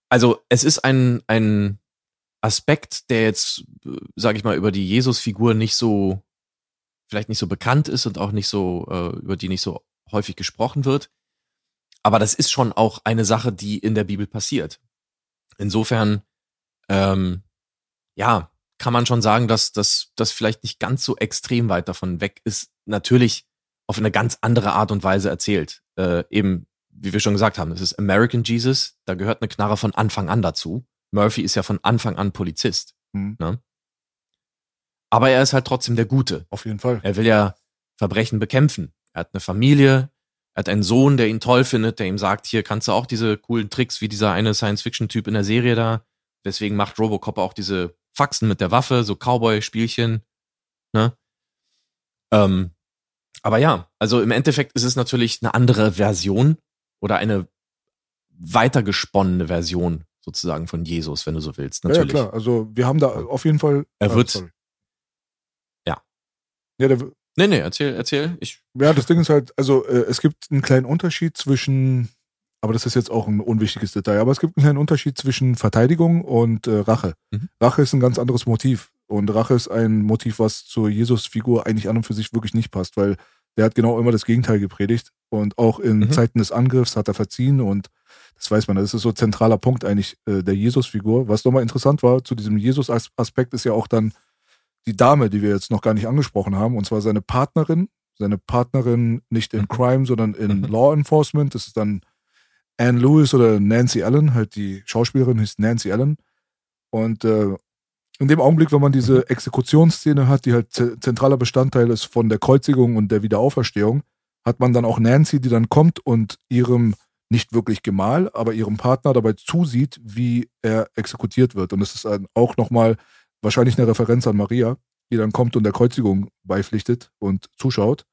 Also es ist ein, ein Aspekt, der jetzt, sage ich mal, über die Jesus-Figur nicht so, vielleicht nicht so bekannt ist und auch nicht so, äh, über die nicht so häufig gesprochen wird. Aber das ist schon auch eine Sache, die in der Bibel passiert. Insofern, ähm, ja, kann man schon sagen, dass das vielleicht nicht ganz so extrem weit davon weg ist. Natürlich auf eine ganz andere Art und Weise erzählt. Äh, eben, wie wir schon gesagt haben, es ist American Jesus, da gehört eine Knarre von Anfang an dazu. Murphy ist ja von Anfang an Polizist. Mhm. Ne? Aber er ist halt trotzdem der Gute. Auf jeden Fall. Er will ja Verbrechen bekämpfen. Er hat eine Familie, er hat einen Sohn, der ihn toll findet, der ihm sagt, hier kannst du auch diese coolen Tricks wie dieser eine Science-Fiction-Typ in der Serie da. Deswegen macht Robocop auch diese Faxen mit der Waffe, so Cowboy-Spielchen. Ne? Ähm, aber ja, also im Endeffekt ist es natürlich eine andere Version oder eine weitergesponnene Version sozusagen von Jesus, wenn du so willst. Ja, ja, Natürlich. klar. Also wir haben da auf jeden Fall. Er Ah, wird- sorry. Ja, Ja, der, Nee, nee, erzähl, erzähl. Ich, ja, das Ding ist halt, also äh, es gibt einen kleinen Unterschied zwischen, aber das ist jetzt auch ein unwichtiges Detail, aber es gibt einen kleinen Unterschied zwischen Verteidigung und äh, Rache. Mhm. Rache ist ein ganz anderes Motiv. Und Rache ist ein Motiv, was zur Jesus-Figur eigentlich an und für sich wirklich nicht passt, weil der hat genau immer das Gegenteil gepredigt. Und auch in Mhm. Zeiten des Angriffs hat er verziehen und das weiß man, das ist so ein zentraler Punkt eigentlich äh, der Jesus-Figur. Was nochmal interessant war, zu diesem Jesus-Aspekt ist ja auch dann die Dame, die wir jetzt noch gar nicht angesprochen haben, und zwar seine Partnerin. Seine Partnerin nicht in Mhm. Crime, sondern in Mhm. Law Enforcement. Das ist dann Anne Lewis oder Nancy Allen, halt die Schauspielerin hieß Nancy Allen. Und äh, in dem Augenblick, wenn man diese Exekutionsszene hat, die halt ze- zentraler Bestandteil ist von der Kreuzigung und der Wiederauferstehung, hat man dann auch Nancy, die dann kommt und ihrem nicht wirklich Gemahl, aber ihrem Partner dabei zusieht, wie er exekutiert wird. Und das ist dann auch nochmal wahrscheinlich eine Referenz an Maria, die dann kommt und der Kreuzigung beipflichtet und zuschaut.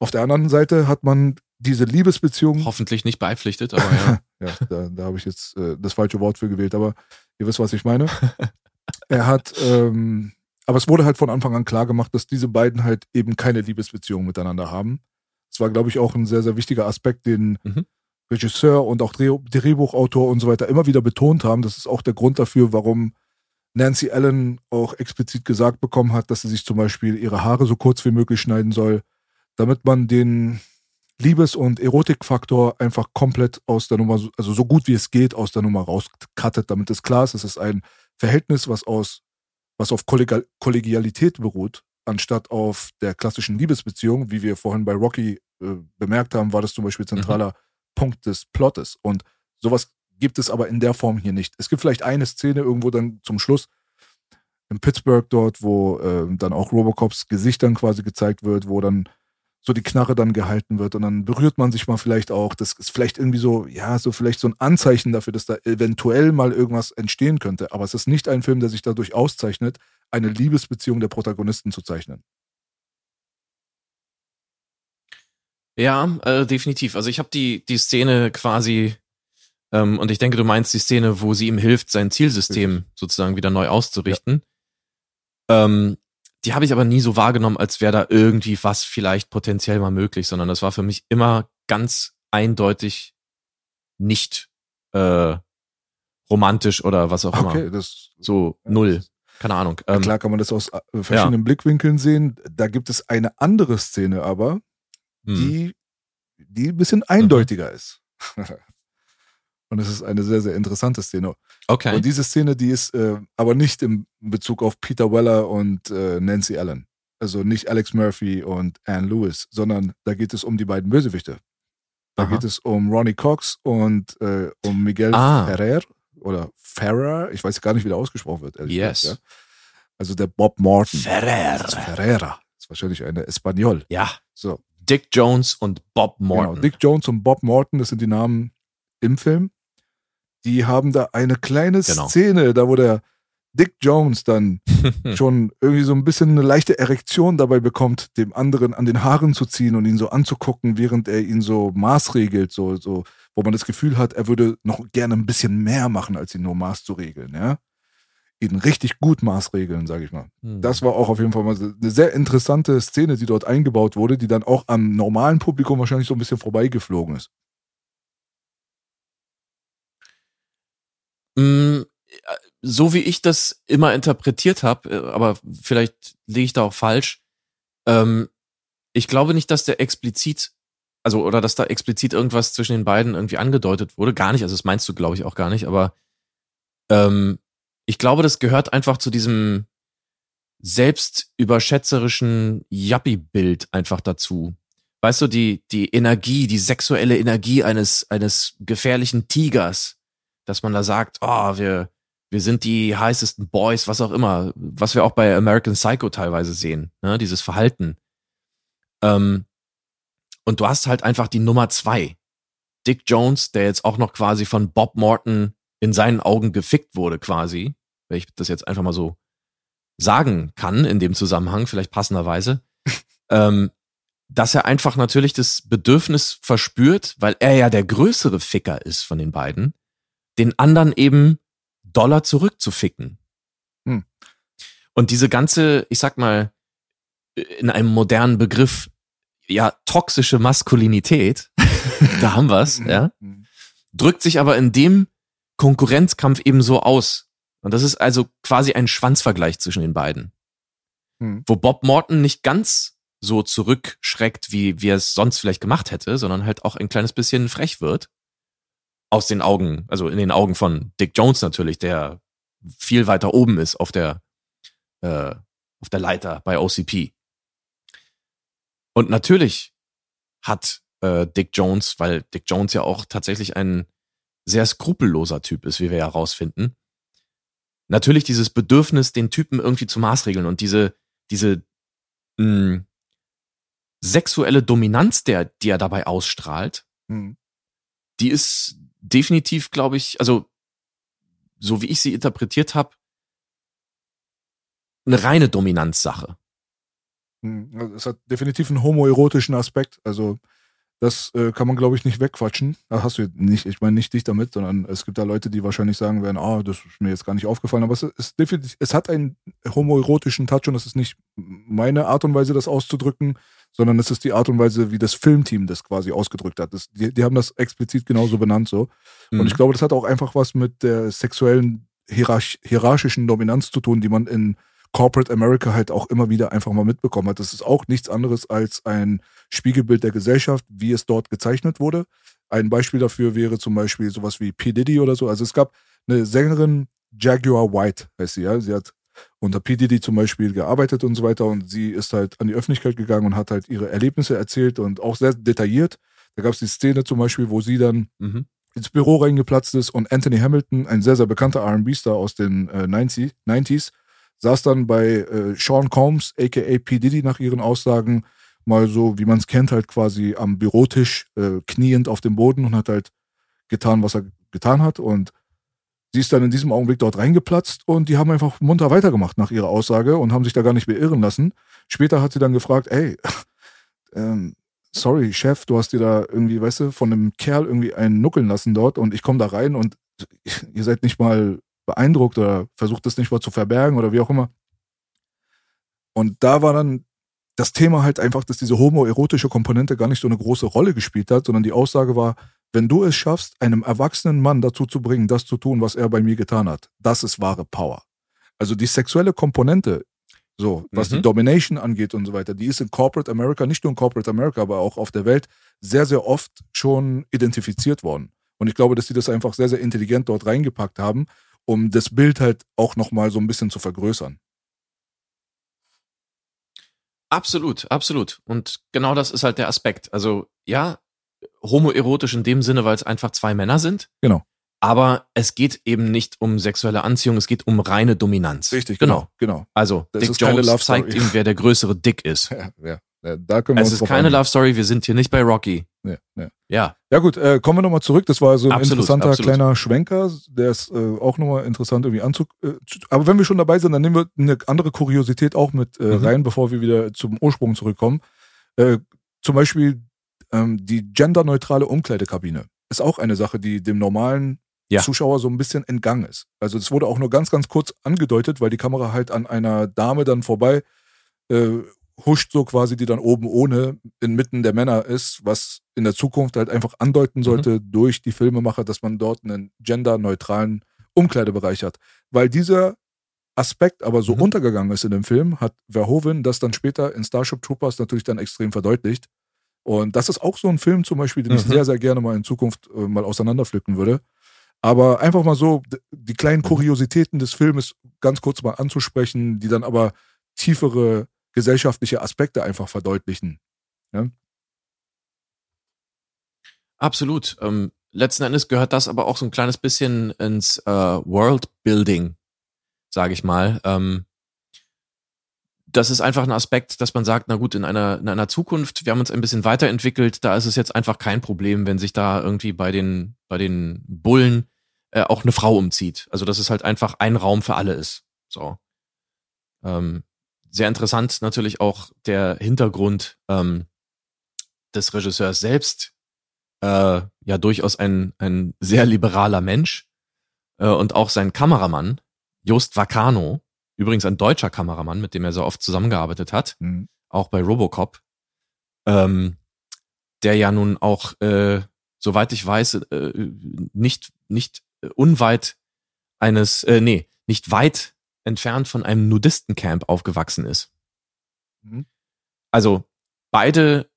Auf der anderen Seite hat man diese Liebesbeziehung. hoffentlich nicht beipflichtet, aber ja. Ja, da, da habe ich jetzt äh, das falsche Wort für gewählt, aber ihr wisst, was ich meine. er hat, ähm, aber es wurde halt von Anfang an klar gemacht, dass diese beiden halt eben keine Liebesbeziehung miteinander haben. Das war, glaube ich, auch ein sehr, sehr wichtiger Aspekt, den Mhm. Regisseur und auch Dreh Drehbuchautor und so weiter immer wieder betont haben. Das ist auch der Grund dafür, warum Nancy Allen auch explizit gesagt bekommen hat, dass sie sich zum Beispiel ihre Haare so kurz wie möglich schneiden soll, damit man den Liebes- und Erotikfaktor einfach komplett aus der Nummer, also so gut wie es geht, aus der Nummer rauskattet, damit es klar ist, es ist ein Verhältnis, was aus, was auf Kollegial Kollegialität beruht, anstatt auf der klassischen Liebesbeziehung, wie wir vorhin bei Rocky äh, bemerkt haben, war das zum Beispiel zentraler Punkt des Plottes. Und sowas gibt es aber in der Form hier nicht. Es gibt vielleicht eine Szene irgendwo dann zum Schluss in Pittsburgh dort, wo äh, dann auch Robocops Gesicht dann quasi gezeigt wird, wo dann so die Knarre dann gehalten wird und dann berührt man sich mal vielleicht auch. Das ist vielleicht irgendwie so, ja, so vielleicht so ein Anzeichen dafür, dass da eventuell mal irgendwas entstehen könnte. Aber es ist nicht ein Film, der sich dadurch auszeichnet, eine Liebesbeziehung der Protagonisten zu zeichnen. Ja, äh, definitiv. Also ich habe die, die Szene quasi, ähm, und ich denke, du meinst die Szene, wo sie ihm hilft, sein Zielsystem sozusagen wieder neu auszurichten. Ähm, die habe ich aber nie so wahrgenommen, als wäre da irgendwie was vielleicht potenziell mal möglich, sondern das war für mich immer ganz eindeutig nicht äh, romantisch oder was auch Okay, immer. das So Ja, null. Keine Ahnung. Ja, Ähm, klar kann man das aus äh, verschiedenen Blickwinkeln sehen. Da gibt es eine andere Szene aber, hm. die, die ein bisschen eindeutiger ist. Und es ist eine sehr, sehr interessante Szene. okay. Und diese Szene, die ist äh, aber nicht im Bezug auf Peter Weller und äh, Nancy Allen. Also nicht Alex Murphy und Anne Lewis, sondern da geht es um die beiden Bösewichte. Da Aha. geht es um Ronnie Cox und äh, um Miguel Ah. Ferrer oder Ferrer. Ich weiß gar nicht, wie der ausgesprochen wird. ehrlich Yes. gesagt, ja. Also der Bob Morton. Ferrer. Das Ferreira. Das ist wahrscheinlich eine Espanol. Ja, So, Dick Jones und Bob Morton. Genau. Dick Jones und Bob Morton, das sind die Namen im Film. Die haben da eine kleine Genau. Szene, da wo der Dick Jones dann schon irgendwie so ein bisschen eine leichte Erektion dabei bekommt, dem anderen an den Haaren zu ziehen und ihn so anzugucken, während er ihn so maßregelt, so, so, wo man das Gefühl hat, er würde noch gerne ein bisschen mehr machen, als ihn nur Maß zu regeln, ja. Ihn richtig gut maßregeln, sage ich mal. Hm. Das war auch auf jeden Fall mal eine sehr interessante Szene, die dort eingebaut wurde, die dann auch am normalen Publikum wahrscheinlich so ein bisschen vorbeigeflogen ist. Mm, äh, so wie ich das immer interpretiert habe, aber vielleicht liege ich da auch falsch. Ähm, ich glaube nicht, dass der explizit, also oder dass da explizit irgendwas zwischen den beiden irgendwie angedeutet wurde. Gar nicht, also das meinst du, glaube ich, auch gar nicht, aber ähm, ich glaube, das gehört einfach zu diesem selbstüberschätzerischen Yuppie-Bild einfach dazu. Weißt du, die, die Energie, die sexuelle Energie eines, eines gefährlichen Tigers, dass man da sagt, oh, wir, wir sind die heißesten Boys, was auch immer, was wir auch bei American Psycho teilweise sehen, ne, dieses Verhalten. Ähm, und du hast halt einfach die Nummer zwei. Dick Jones, der jetzt auch noch quasi von Bob Morton in seinen Augen gefickt wurde, quasi, wenn ich das jetzt einfach mal so sagen kann in dem Zusammenhang, vielleicht passenderweise, ähm, dass er einfach natürlich das Bedürfnis verspürt, weil er ja der größere Ficker ist von den beiden, den anderen eben Dollar zurückzuficken. Hm. Und diese ganze, ich sag mal, in einem modernen Begriff, ja, toxische Maskulinität, da haben wir's, ja, Mhm. drückt sich aber in dem Konkurrenzkampf eben so aus. Und das ist also quasi ein Schwanzvergleich zwischen den beiden. Mhm. Wo Bob Morton nicht ganz so zurückschreckt, wie, wie er es sonst vielleicht gemacht hätte, sondern halt auch ein kleines bisschen frech wird. Aus den Augen, also in den Augen von Dick Jones natürlich, der viel weiter oben ist auf der, äh, auf der Leiter bei OCP. Und natürlich hat äh, Dick Jones, weil Dick Jones ja auch tatsächlich ein sehr skrupelloser Typ ist, wie wir ja herausfinden, natürlich dieses Bedürfnis, den Typen irgendwie zu maßregeln und diese, diese mh, sexuelle Dominanz, der, die er dabei ausstrahlt, Mhm. die ist definitiv, glaube ich, also so wie ich sie interpretiert habe, eine reine Dominanzsache. Es hat definitiv einen homoerotischen Aspekt. Also das äh, kann man, glaube ich, nicht wegquatschen. Da hast du nicht, ich meine nicht dich damit, sondern es gibt da Leute, die wahrscheinlich sagen werden, ah, das ist mir jetzt gar nicht aufgefallen. Aber es ist definitiv, es hat einen homoerotischen Touch und es ist nicht meine Art und Weise, das auszudrücken, sondern es ist die Art und Weise, wie das Filmteam das quasi ausgedrückt hat. Das, die, die haben das explizit genauso benannt so. Und Mhm. ich glaube, das hat auch einfach was mit der sexuellen hierarch hierarchischen Dominanz zu tun, die man in Corporate America halt auch immer wieder einfach mal mitbekommen hat. Das ist auch nichts anderes als ein Spiegelbild der Gesellschaft, wie es dort gezeichnet wurde. Ein Beispiel dafür wäre zum Beispiel sowas wie P. Diddy oder so. Also es gab eine Sängerin, Jaguar White heißt sie, ja. Sie hat unter P. Diddy zum Beispiel gearbeitet und so weiter und sie ist halt an die Öffentlichkeit gegangen und hat halt ihre Erlebnisse erzählt und auch sehr detailliert. Da gab es die Szene zum Beispiel, wo sie dann Mhm. ins Büro reingeplatzt ist und Anthony Hamilton, ein sehr, sehr bekannter RB-Star aus den äh, 90, 90s, saß dann bei äh, Sean Combs, aka P. Diddy, nach ihren Aussagen, mal so, wie man es kennt, halt quasi am Bürotisch äh, kniend auf dem Boden und hat halt getan, was er getan hat. Und sie ist dann in diesem Augenblick dort reingeplatzt und die haben einfach munter weitergemacht nach ihrer Aussage und haben sich da gar nicht beirren lassen. Später hat sie dann gefragt, ey, ähm, sorry, Chef, du hast dir da irgendwie, weißt du, von einem Kerl irgendwie einen nuckeln lassen dort und ich komme da rein und ihr seid nicht mal beeindruckt oder versucht das nicht mal zu verbergen oder wie auch immer. Und da war dann das Thema halt einfach, dass diese homoerotische Komponente gar nicht so eine große Rolle gespielt hat, sondern die Aussage war, wenn du es schaffst, einem erwachsenen Mann dazu zu bringen, das zu tun, was er bei mir getan hat, das ist wahre Power. Also die sexuelle Komponente, so, was Mhm. die Domination angeht und so weiter, die ist in Corporate America, nicht nur in Corporate America, aber auch auf der Welt sehr, sehr oft schon identifiziert worden. Und ich glaube, dass die das einfach sehr, sehr intelligent dort reingepackt haben, um das Bild halt auch nochmal so ein bisschen zu vergrößern. Absolut, absolut. Und genau das ist halt der Aspekt. Also ja, homoerotisch in dem Sinne, weil es einfach zwei Männer sind. Genau. Aber es geht eben nicht um sexuelle Anziehung, es geht um reine Dominanz. Richtig, genau. genau. genau. Also Das Dick Jones zeigt ihm, wer der größere Dick ist. Ja, ja. Ja, Da können wir Es ist keine einigen. Love Story, wir sind hier nicht bei Rocky. Ja, ja. Ja, Ja gut, äh, kommen wir nochmal zurück. Das war so ein Absolut, interessanter absolut. kleiner Schwenker, der ist äh, auch nochmal interessant irgendwie anzug. Äh, aber wenn wir schon dabei sind, dann nehmen wir eine andere Kuriosität auch mit äh, Mhm. rein, bevor wir wieder zum Ursprung zurückkommen. Äh, zum Beispiel ähm, die genderneutrale Umkleidekabine ist auch eine Sache, die dem normalen Ja. Zuschauer so ein bisschen entgangen ist. Also das wurde auch nur ganz, ganz kurz angedeutet, weil die Kamera halt an einer Dame dann vorbei äh, huscht so quasi, die dann oben ohne inmitten der Männer ist, was in der Zukunft halt einfach andeuten sollte durch die Filmemacher, dass man dort einen genderneutralen Umkleidebereich hat. Weil dieser Aspekt aber so Mhm. untergegangen ist in dem Film, hat Verhoeven das dann später in Starship Troopers natürlich dann extrem verdeutlicht. Und das ist auch so ein Film zum Beispiel, den ich Mhm. sehr, sehr gerne mal in Zukunft äh, mal auseinanderpflücken würde. Aber einfach mal so die kleinen Mhm. Kuriositäten des Filmes ganz kurz mal anzusprechen, die dann aber tiefere gesellschaftliche Aspekte einfach verdeutlichen. absolut. Ähm, letzten Endes gehört das aber auch so ein kleines bisschen ins äh, Worldbuilding, sage ich mal. Ähm, das ist einfach ein Aspekt, dass man sagt, na gut, in einer, in einer Zukunft, wir haben uns ein bisschen weiterentwickelt, da ist es jetzt einfach kein Problem, wenn sich da irgendwie bei den, bei den Bullen äh, auch eine Frau umzieht. Also dass es halt einfach ein Raum für alle ist. So. Ähm, sehr interessant natürlich auch der Hintergrund ähm, des Regisseurs selbst. Äh, ja, durchaus ein, ein sehr liberaler Mensch. Äh, und auch sein Kameramann, Jost Vacano, übrigens ein deutscher Kameramann, mit dem er so oft zusammengearbeitet hat. Mhm. auch bei Robocop, ähm, der ja nun auch, äh, soweit ich weiß, äh, nicht, nicht unweit eines, äh, nee, nicht weit entfernt von einem Nudistencamp aufgewachsen ist. Mhm. Also beide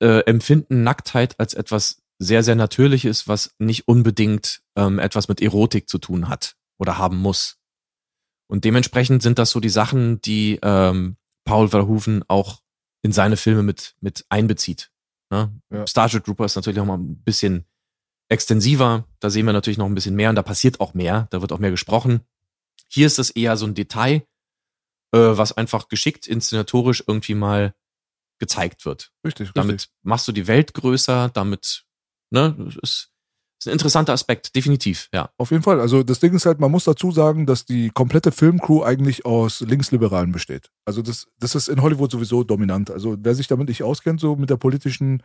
äh, empfinden Nacktheit als etwas sehr, sehr Natürliches, was nicht unbedingt ähm, etwas mit Erotik zu tun hat oder haben muss. Und dementsprechend sind das so die Sachen, die ähm, Paul Verhoeven auch in seine Filme mit, mit einbezieht. Ne? Ja. Starship Trooper ist natürlich auch mal ein bisschen extensiver. Da sehen wir natürlich noch ein bisschen mehr und da passiert auch mehr. Da wird auch mehr gesprochen. Hier ist es eher so ein Detail, äh, was einfach geschickt inszenatorisch irgendwie mal gezeigt wird. Richtig, richtig. Damit machst du die Welt größer, damit, ne, ist, ist ein interessanter Aspekt, definitiv, ja. Auf jeden Fall. Also das Ding ist halt, man muss dazu sagen, dass die komplette Filmcrew eigentlich aus Linksliberalen besteht. Also das, das ist in Hollywood sowieso dominant. Also wer sich damit nicht auskennt, so mit der politischen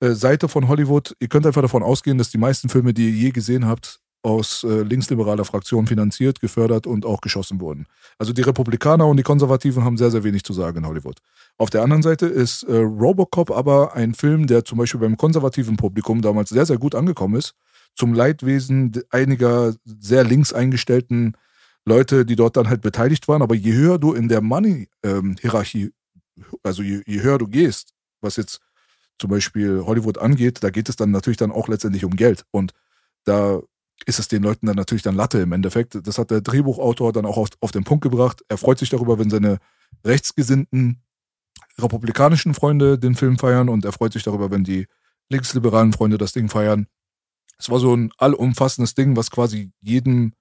äh, Seite von Hollywood, ihr könnt einfach davon ausgehen, dass die meisten Filme, die ihr je gesehen habt, aus äh, linksliberaler Fraktion finanziert, gefördert und auch geschossen wurden. Also die Republikaner und die Konservativen haben sehr, sehr wenig zu sagen in Hollywood. Auf der anderen Seite ist äh, Robocop aber ein Film, der zum Beispiel beim konservativen Publikum damals sehr, sehr gut angekommen ist, zum Leidwesen einiger sehr links eingestellten Leute, die dort dann halt beteiligt waren. Aber je höher du in der Money-Hierarchie, ähm, also je, je höher du gehst, was jetzt zum Beispiel Hollywood angeht, da geht es dann natürlich dann auch letztendlich um Geld. Und da ist es den Leuten dann natürlich dann Latte im Endeffekt. Das hat der Drehbuchautor dann auch auf, auf den Punkt gebracht. Er freut sich darüber, wenn seine rechtsgesinnten republikanischen Freunde den Film feiern und er freut sich darüber, wenn die linksliberalen Freunde das Ding feiern. Es war so ein allumfassendes Ding, was quasi jeden,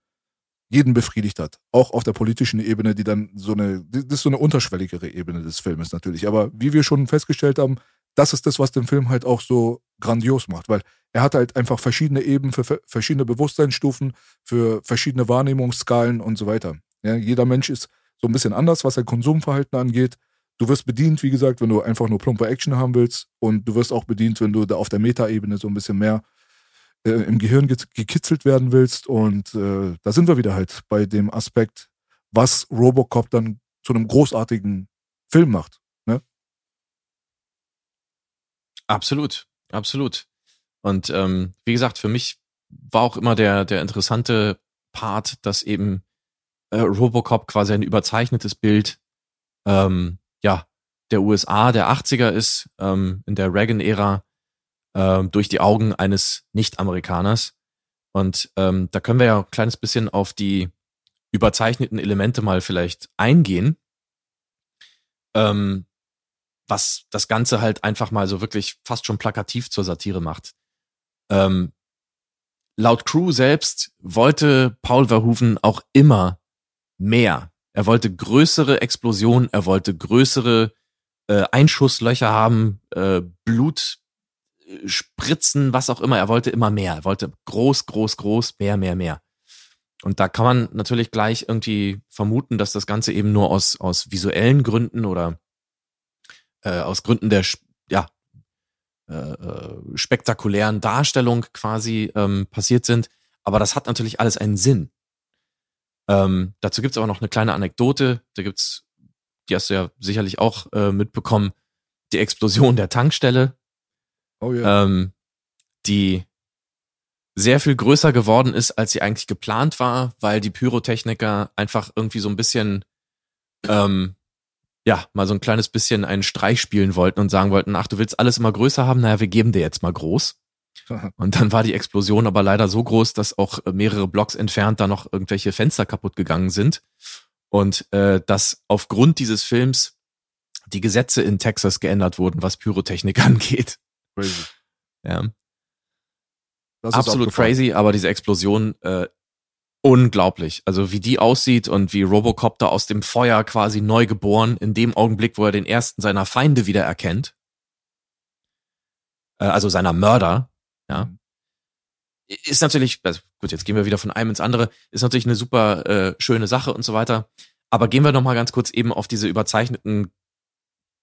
jeden befriedigt hat. Auch auf der politischen Ebene, die dann so eine, das ist so eine unterschwelligere Ebene des Filmes natürlich. Aber wie wir schon festgestellt haben, das ist das, was den Film halt auch so grandios macht, weil er hat halt einfach verschiedene Ebenen für verschiedene Bewusstseinsstufen, für verschiedene Wahrnehmungsskalen und so weiter. Ja, jeder Mensch ist so ein bisschen anders, was sein Konsumverhalten angeht. Du wirst bedient, wie gesagt, wenn du einfach nur plumpe Action haben willst und du wirst auch bedient, wenn du da auf der Metaebene so ein bisschen mehr äh, im Gehirn ge gekitzelt werden willst und äh, da sind wir wieder halt bei dem Aspekt, was Robocop dann zu einem großartigen Film macht. Ne? Absolut, absolut. Und ähm, wie gesagt, für mich war auch immer der, der interessante Part, dass eben äh, Robocop quasi ein überzeichnetes Bild ähm, ja, der USA der 80er ist, ähm, in der Reagan-Ära, ähm, durch die Augen eines Nicht-Amerikaners. Und ähm, da können wir ja ein kleines bisschen auf die überzeichneten Elemente mal vielleicht eingehen. Ähm, was das Ganze halt einfach mal so wirklich fast schon plakativ zur Satire macht. Ähm, laut Crew selbst wollte Paul Verhoeven auch immer mehr. Er wollte größere Explosionen, er wollte größere äh, Einschusslöcher haben, äh, Blut äh, spritzen, was auch immer. Er wollte immer mehr. Er wollte groß, groß, groß, mehr, mehr, mehr. Und da kann man natürlich gleich irgendwie vermuten, dass das Ganze eben nur aus, aus visuellen Gründen oder äh, aus Gründen der ja, äh, äh, spektakulären Darstellung quasi ähm, passiert sind. Aber das hat natürlich alles einen Sinn. Ähm, dazu gibt's aber noch eine kleine Anekdote. Da gibt's, die hast du ja sicherlich auch äh, mitbekommen, die Explosion der Tankstelle. Oh ja. Ähm, die sehr viel größer geworden ist, als sie eigentlich geplant war, weil die Pyrotechniker einfach irgendwie so ein bisschen ähm, ja, mal so ein kleines bisschen einen Streich spielen wollten und sagen wollten, ach, du willst alles immer größer haben, naja, wir geben dir jetzt mal groß. Und dann war die Explosion aber leider so groß, dass auch mehrere Blocks entfernt da noch irgendwelche Fenster kaputt gegangen sind. Und äh, dass aufgrund dieses Films die Gesetze in Texas geändert wurden, was Pyrotechnik angeht. Crazy. Ja. Absolut crazy, aber diese Explosion äh, unglaublich. Also wie die aussieht und wie Robocop da aus dem Feuer quasi neu geboren, in dem Augenblick, wo er den ersten seiner Feinde wieder erkennt. Äh, also seiner Mörder, ja. Mhm. Ist natürlich, also gut, jetzt gehen wir wieder von einem ins andere, ist natürlich eine super äh, schöne Sache und so weiter. Aber gehen wir noch mal ganz kurz eben auf diese überzeichneten,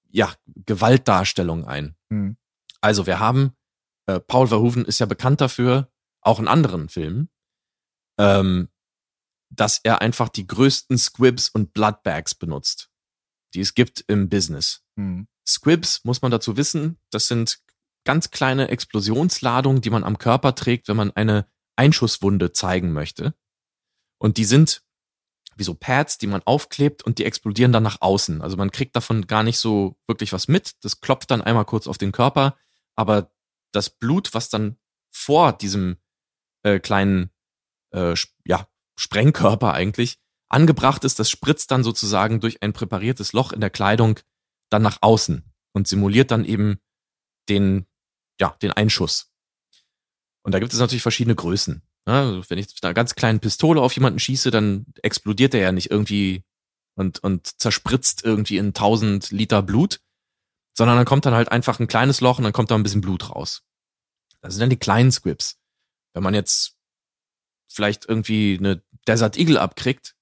ja, Gewaltdarstellungen ein. Mhm. Also wir haben, äh, Paul Verhoeven ist ja bekannt dafür, auch in anderen Filmen, ähm, dass er einfach die größten Squibs und Bloodbags benutzt. die es gibt im Business. Hm. Squibs, muss man dazu wissen, das sind ganz kleine Explosionsladungen, die man am Körper trägt, wenn man eine Einschusswunde zeigen möchte. Und die sind wie so Pads, die man aufklebt und die explodieren dann nach außen. Also man kriegt davon gar nicht so wirklich was mit. Das klopft dann einmal kurz auf den Körper, aber das Blut, was dann vor diesem äh, kleinen äh, ja, Sprengkörper eigentlich angebracht ist, das spritzt dann sozusagen durch ein präpariertes Loch in der Kleidung dann nach außen und simuliert dann eben den, ja, den Einschuss. Und da gibt es natürlich verschiedene Größen. Also wenn ich mit einer ganz kleinen Pistole auf jemanden schieße, dann explodiert er ja nicht irgendwie und, und zerspritzt irgendwie in tausend Liter Blut, sondern dann kommt dann halt einfach ein kleines Loch und dann kommt da ein bisschen Blut raus. Das sind dann die kleinen Squibs. Wenn man jetzt vielleicht irgendwie eine Desert Eagle abkriegt,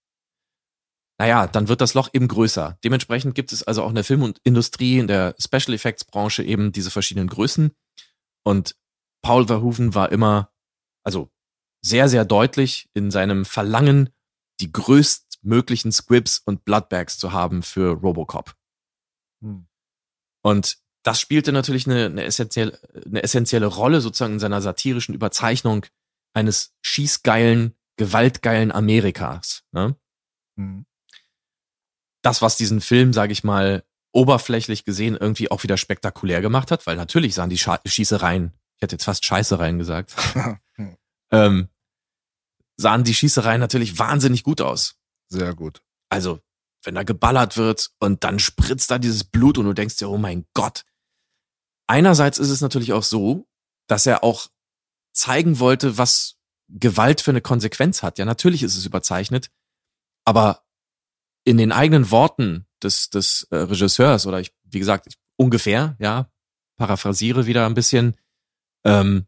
naja, dann wird das Loch eben größer. Dementsprechend gibt es also auch in der Filmindustrie, in der Special Effects Branche eben diese verschiedenen Größen. Und Paul Verhoeven war immer, also sehr, sehr deutlich in seinem Verlangen, die größtmöglichen Squibs und Bloodbags zu haben für Robocop. Hm. Und das spielte natürlich eine, eine, essentielle, eine essentielle Rolle sozusagen in seiner satirischen Überzeichnung eines schießgeilen, gewaltgeilen Amerikas. Ne? Hm. Das, was diesen Film, sage ich mal, oberflächlich gesehen irgendwie auch wieder spektakulär gemacht hat, weil natürlich sahen die Scha Schießereien, ich hätte jetzt fast Scheißereien gesagt, ähm, sahen die Schießereien natürlich wahnsinnig gut aus. Sehr gut. Also, wenn da geballert wird und dann spritzt da dieses Blut und du denkst dir, oh mein Gott. Einerseits ist es natürlich auch so, dass er auch zeigen wollte, was Gewalt für eine Konsequenz hat. Ja, natürlich ist es überzeichnet, aber in den eigenen Worten des, des äh, Regisseurs oder ich, wie gesagt, ich, ungefähr, ja, paraphrasiere wieder ein bisschen, ähm,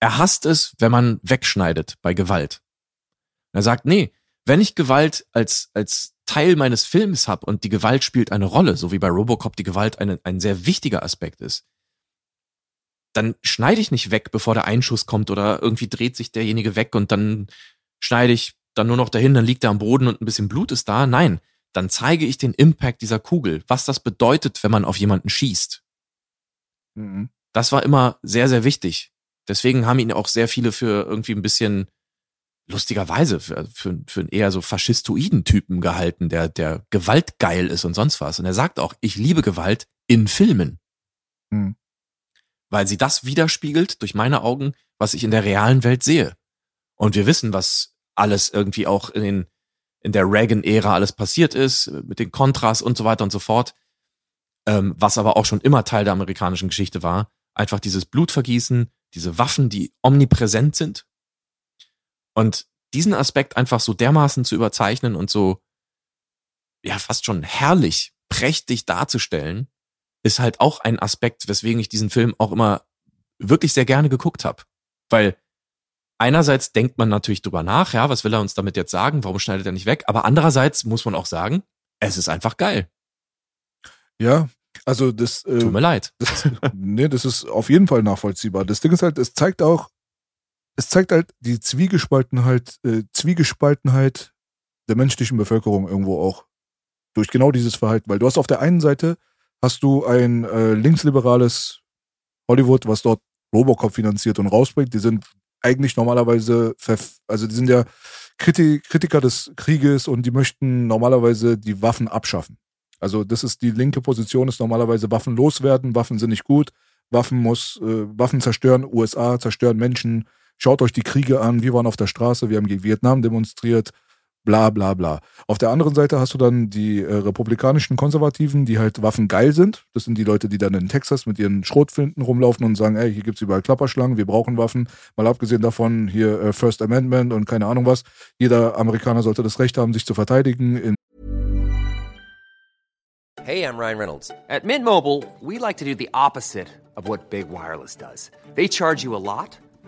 er hasst es, wenn man wegschneidet bei Gewalt. Er sagt, nee, wenn ich Gewalt als, als Teil meines Films habe und die Gewalt spielt eine Rolle, so wie bei Robocop die Gewalt eine, ein sehr wichtiger Aspekt ist, dann schneide ich nicht weg, bevor der Einschuss kommt oder irgendwie dreht sich derjenige weg und dann schneide ich dann nur noch dahin, dann liegt er am Boden und ein bisschen Blut ist da. Nein, dann zeige ich den Impact dieser Kugel, was das bedeutet, wenn man auf jemanden schießt. Mhm. Das war immer sehr, sehr wichtig. Deswegen haben ihn auch sehr viele für irgendwie ein bisschen lustigerweise für, für, für einen eher so faschistoiden Typen gehalten, der, der gewaltgeil ist und sonst was. Und er sagt auch, ich liebe Gewalt in Filmen. Hm. Weil sie das widerspiegelt, durch meine Augen, was ich in der realen Welt sehe. Und wir wissen, was alles irgendwie auch in, den, in der Reagan-Ära alles passiert ist, mit den Kontras und so weiter und so fort. Ähm, was aber auch schon immer Teil der amerikanischen Geschichte war. Einfach dieses Blutvergießen, diese Waffen, die omnipräsent sind. Und diesen Aspekt einfach so dermaßen zu überzeichnen und so, ja, fast schon herrlich, prächtig darzustellen, ist halt auch ein Aspekt, weswegen ich diesen Film auch immer wirklich sehr gerne geguckt habe. Weil einerseits denkt man natürlich drüber nach, ja, was will er uns damit jetzt sagen, warum schneidet er nicht weg? Aber andererseits muss man auch sagen, es ist einfach geil. Ja, also das. Äh, Tut mir leid. Das, nee, das ist auf jeden Fall nachvollziehbar. Das Ding ist halt, es zeigt auch, es zeigt halt die Zwiegespaltenheit, äh, Zwiegespaltenheit der menschlichen Bevölkerung irgendwo auch durch genau dieses Verhalten. Weil du hast auf der einen Seite hast du ein äh, linksliberales Hollywood, was dort Robocop finanziert und rausbringt. Die sind eigentlich normalerweise, also die sind ja Kritiker des Krieges und die möchten normalerweise die Waffen abschaffen. Also das ist die linke Position, ist normalerweise Waffen loswerden, Waffen sind nicht gut, Waffen muss, äh, Waffen zerstören USA, zerstören Menschen. Schaut euch die Kriege an, wir waren auf der Straße, wir haben gegen Vietnam demonstriert, bla bla bla. Auf der anderen Seite hast du dann die äh, republikanischen Konservativen, die halt Waffen geil sind. Das sind die Leute, die dann in Texas mit ihren Schrotflinten rumlaufen und sagen, ey, hier gibt's überall Klapperschlangen, wir brauchen Waffen. Mal abgesehen davon hier äh, First Amendment und keine Ahnung was. Jeder Amerikaner sollte das Recht haben, sich zu verteidigen. Hey, I'm Ryan Reynolds. At Mint Mobile, we like to do the opposite of what Big Wireless does. They charge you a lot,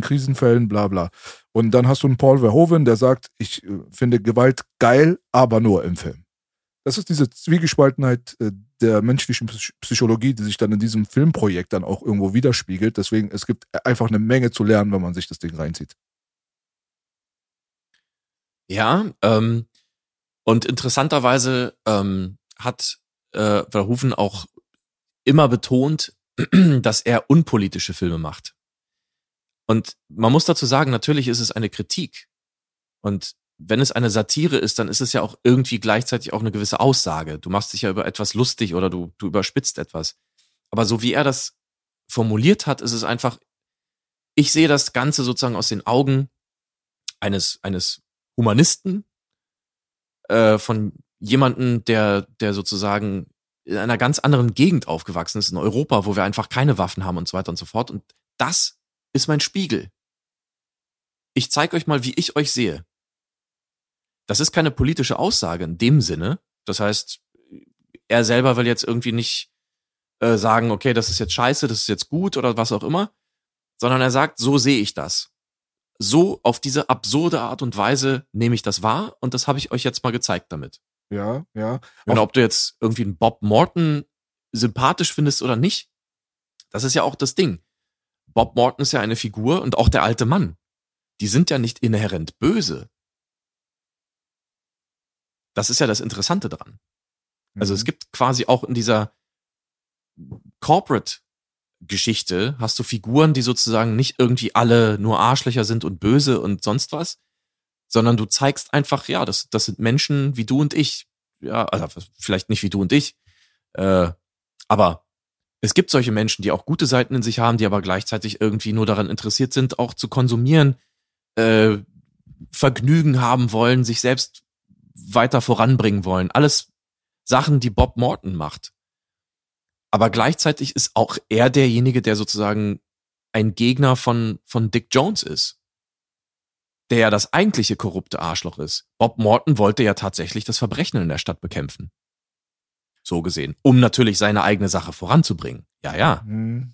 Krisenfällen, bla bla. Und dann hast du einen Paul Verhoeven, der sagt, ich äh, finde Gewalt geil, aber nur im Film. Das ist diese Zwiegespaltenheit äh, der menschlichen Psy- Psychologie, die sich dann in diesem Filmprojekt dann auch irgendwo widerspiegelt. Deswegen, es gibt einfach eine Menge zu lernen, wenn man sich das Ding reinzieht. Ja, ähm, und interessanterweise ähm, hat äh, Verhoeven auch immer betont, dass er unpolitische Filme macht. Und man muss dazu sagen, natürlich ist es eine Kritik. Und wenn es eine Satire ist, dann ist es ja auch irgendwie gleichzeitig auch eine gewisse Aussage. Du machst dich ja über etwas lustig oder du, du überspitzt etwas. Aber so wie er das formuliert hat, ist es einfach, ich sehe das Ganze sozusagen aus den Augen eines, eines Humanisten, äh, von jemanden, der, der sozusagen in einer ganz anderen Gegend aufgewachsen ist, in Europa, wo wir einfach keine Waffen haben und so weiter und so fort. Und das ist mein Spiegel. Ich zeige euch mal, wie ich euch sehe. Das ist keine politische Aussage in dem Sinne. Das heißt, er selber will jetzt irgendwie nicht äh, sagen, okay, das ist jetzt scheiße, das ist jetzt gut oder was auch immer, sondern er sagt, so sehe ich das. So auf diese absurde Art und Weise nehme ich das wahr und das habe ich euch jetzt mal gezeigt damit. Ja, ja. Und ob du jetzt irgendwie einen Bob Morton sympathisch findest oder nicht, das ist ja auch das Ding. Bob Morton ist ja eine Figur und auch der alte Mann. Die sind ja nicht inhärent böse. Das ist ja das Interessante dran. Also Mhm. es gibt quasi auch in dieser Corporate-Geschichte hast du Figuren, die sozusagen nicht irgendwie alle nur Arschlöcher sind und böse und sonst was, sondern du zeigst einfach, ja, das, das sind Menschen wie du und ich. Ja, also vielleicht nicht wie du und ich, äh, aber es gibt solche Menschen, die auch gute Seiten in sich haben, die aber gleichzeitig irgendwie nur daran interessiert sind, auch zu konsumieren, äh, Vergnügen haben wollen, sich selbst weiter voranbringen wollen. Alles Sachen, die Bob Morton macht. Aber gleichzeitig ist auch er derjenige, der sozusagen ein Gegner von, von Dick Jones ist. Der ja das eigentliche korrupte Arschloch ist. Bob Morton wollte ja tatsächlich das Verbrechen in der Stadt bekämpfen. So gesehen. Um natürlich seine eigene Sache voranzubringen. Ja, ja. Mhm.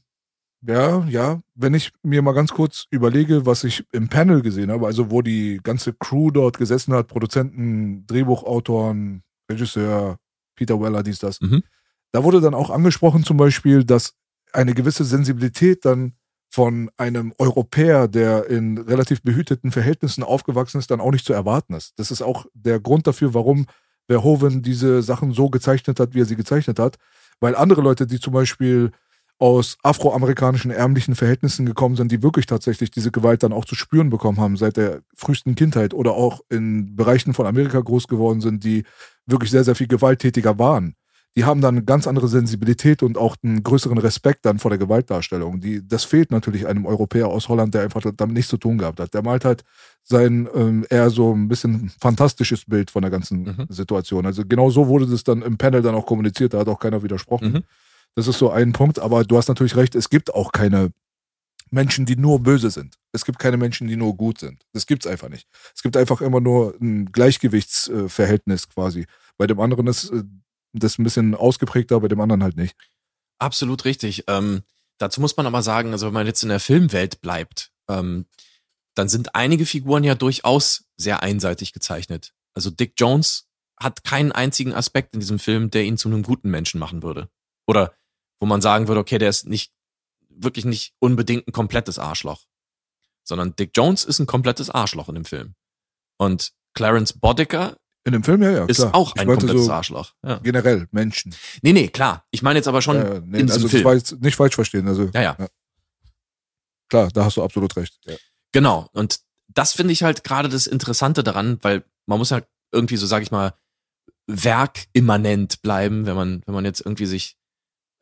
Ja, ja. Wenn ich mir mal ganz kurz überlege, was ich im Panel gesehen habe, also wo die ganze Crew dort gesessen hat, Produzenten, Drehbuchautoren, Regisseur, Peter Weller, dies, das. Mhm. Da wurde dann auch angesprochen zum Beispiel, dass eine gewisse Sensibilität dann von einem Europäer, der in relativ behüteten Verhältnissen aufgewachsen ist, dann auch nicht zu erwarten ist. Das ist auch der Grund dafür, warum Verhoeven diese Sachen so gezeichnet hat, wie er sie gezeichnet hat. Weil andere Leute, die zum Beispiel aus afroamerikanischen ärmlichen Verhältnissen gekommen sind, die wirklich tatsächlich diese Gewalt dann auch zu spüren bekommen haben seit der frühesten Kindheit oder auch in Bereichen von Amerika groß geworden sind, die wirklich sehr, sehr viel gewalttätiger waren. Die haben dann eine ganz andere Sensibilität und auch einen größeren Respekt dann vor der Gewaltdarstellung. Die, das fehlt natürlich einem Europäer aus Holland, der einfach damit nichts zu tun gehabt hat. Der malt halt sein ähm, eher so ein bisschen fantastisches Bild von der ganzen Mhm. Situation. Also genau so wurde das dann im Panel dann auch kommuniziert, da hat auch keiner widersprochen. Mhm. Das ist so ein Punkt, aber du hast natürlich recht, es gibt auch keine Menschen, die nur böse sind. Es gibt keine Menschen, die nur gut sind. Das gibt's einfach nicht. Es gibt einfach immer nur ein Gleichgewichtsverhältnis quasi. Bei dem anderen ist äh, das ein bisschen ausgeprägter, bei dem anderen halt nicht. Absolut richtig. Ähm, dazu muss man aber sagen, also wenn man jetzt in der Filmwelt bleibt, ähm, dann sind einige Figuren ja durchaus sehr einseitig gezeichnet. Also Dick Jones hat keinen einzigen Aspekt in diesem Film, der ihn zu einem guten Menschen machen würde. Oder wo man sagen würde, okay, der ist nicht wirklich nicht unbedingt ein komplettes Arschloch. Sondern Dick Jones ist ein komplettes Arschloch in dem Film. Und Clarence Boddicker In dem Film, ja, ja, ist klar. auch Ich ein komplettes so Arschloch. Ja. Generell, Menschen. Nee, nee, klar. Ich meine jetzt aber schon Ja, ja, nee, in also Film. jetzt nicht falsch verstehen. Also, Ja, ja. Klar, da hast du absolut recht. Ja. Genau. Und das finde ich halt gerade das Interessante daran, weil man muss halt irgendwie so, sag ich mal, werkimmanent bleiben, wenn man, wenn man jetzt irgendwie sich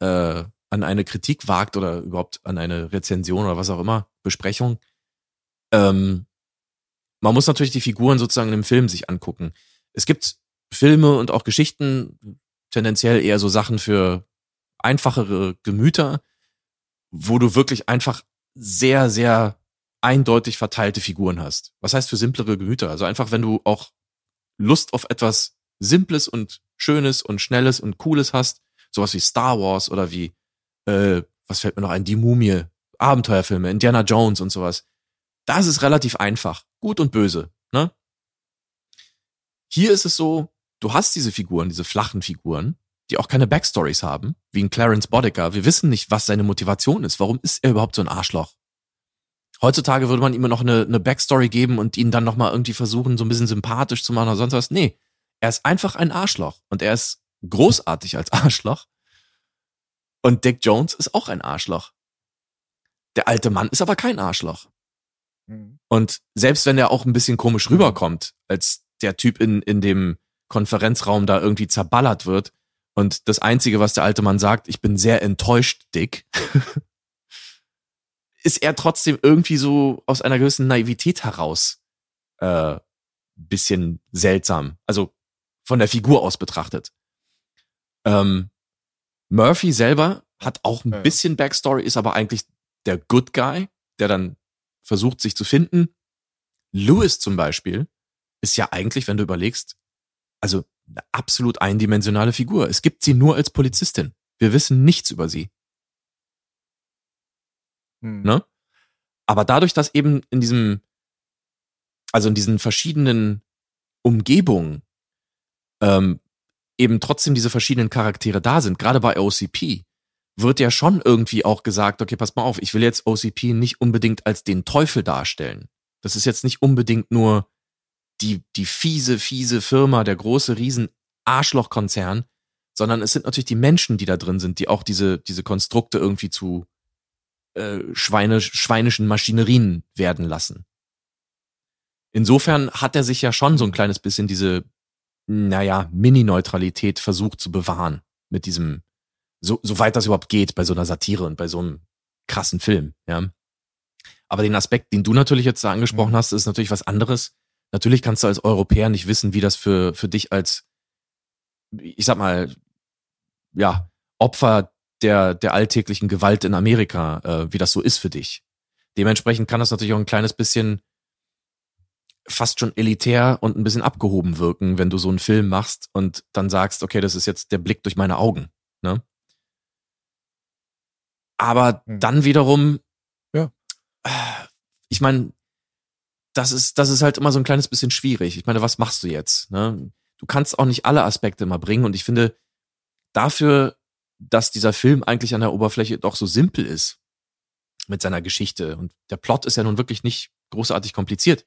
äh, an eine Kritik wagt oder überhaupt an eine Rezension oder was auch immer, Besprechung. Ähm, man muss natürlich die Figuren sozusagen im Film sich angucken. Es gibt Filme und auch Geschichten, tendenziell eher so Sachen für einfachere Gemüter, wo du wirklich einfach sehr, sehr eindeutig verteilte Figuren hast. Was heißt für simplere Gemüter? Also einfach, wenn du auch Lust auf etwas Simples und Schönes und Schnelles und Cooles hast, sowas wie Star Wars oder wie, äh, was fällt mir noch ein, die Mumie, Abenteuerfilme, Indiana Jones und sowas, da ist relativ einfach. Gut und böse, ne? Hier ist es so, du hast diese Figuren, diese flachen Figuren, die auch keine Backstories haben, wie ein Clarence Boddicker. Wir wissen nicht, was seine Motivation ist. Warum ist er überhaupt so ein Arschloch? Heutzutage würde man ihm noch eine, eine Backstory geben und ihn dann nochmal irgendwie versuchen, so ein bisschen sympathisch zu machen oder sonst was. Nee, er ist einfach ein Arschloch und er ist großartig als Arschloch. Und Dick Jones ist auch ein Arschloch. Der alte Mann ist aber kein Arschloch. Mhm. Und selbst wenn er auch ein bisschen komisch rüberkommt, als der Typ in, in dem Konferenzraum da irgendwie zerballert wird und das Einzige, was der alte Mann sagt, ich bin sehr enttäuscht, Dick, ist er trotzdem irgendwie so aus einer gewissen Naivität heraus äh, bisschen seltsam. Also von der Figur aus betrachtet. Ähm, Murphy selber hat auch ein ja. bisschen Backstory, ist aber eigentlich der Good Guy, der dann versucht, sich zu finden. Lewis zum Beispiel ist ja eigentlich, wenn du überlegst, also eine absolut eindimensionale Figur. Es gibt sie nur als Polizistin. Wir wissen nichts über sie. Hm. Ne? Aber dadurch, dass eben in diesem, also in diesen verschiedenen Umgebungen ähm, eben trotzdem diese verschiedenen Charaktere da sind, gerade bei OCP, wird ja schon irgendwie auch gesagt, okay, pass mal auf, ich will jetzt OCP nicht unbedingt als den Teufel darstellen. Das ist jetzt nicht unbedingt nur die, die fiese, fiese Firma, der große riesen Arschlochkonzern, sondern es sind natürlich die Menschen, die da drin sind, die auch diese, diese Konstrukte irgendwie zu äh, Schweine, schweinischen Maschinerien werden lassen. Insofern hat er sich ja schon so ein kleines bisschen diese, naja, Mini-Neutralität versucht zu bewahren mit diesem, so, soweit das überhaupt geht bei so einer Satire und bei so einem krassen Film, ja. Aber den Aspekt, den du natürlich jetzt da angesprochen mhm. hast, ist natürlich was anderes. Natürlich kannst du als Europäer nicht wissen, wie das für, für dich als, ich sag mal, ja, Opfer der, der alltäglichen Gewalt in Amerika, äh, wie das so ist für dich. Dementsprechend kann das natürlich auch ein kleines bisschen fast schon elitär und ein bisschen abgehoben wirken, wenn du so einen Film machst und dann sagst, okay, das ist jetzt der Blick durch meine Augen. Ne? Aber hm. dann wiederum, ja. ich meine, das ist, das ist halt immer so ein kleines bisschen schwierig. Ich meine, was machst du jetzt? Ne? Du kannst auch nicht alle Aspekte immer bringen und ich finde, dafür dass dieser Film eigentlich an der Oberfläche doch so simpel ist mit seiner Geschichte. Und der Plot ist ja nun wirklich nicht großartig kompliziert.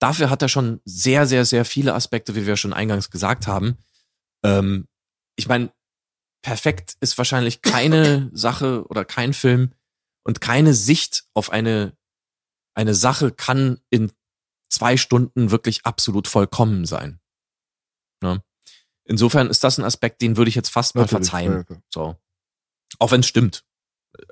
Dafür hat er schon sehr, sehr, sehr viele Aspekte, wie wir schon eingangs gesagt haben. Ähm, ich meine, perfekt ist wahrscheinlich keine Sache oder kein Film und keine Sicht auf eine, eine Sache kann in zwei Stunden wirklich absolut vollkommen sein. Ne? Insofern ist das ein Aspekt, den würde ich jetzt fast mal verzeihen. Ja, so. Auch wenn es stimmt.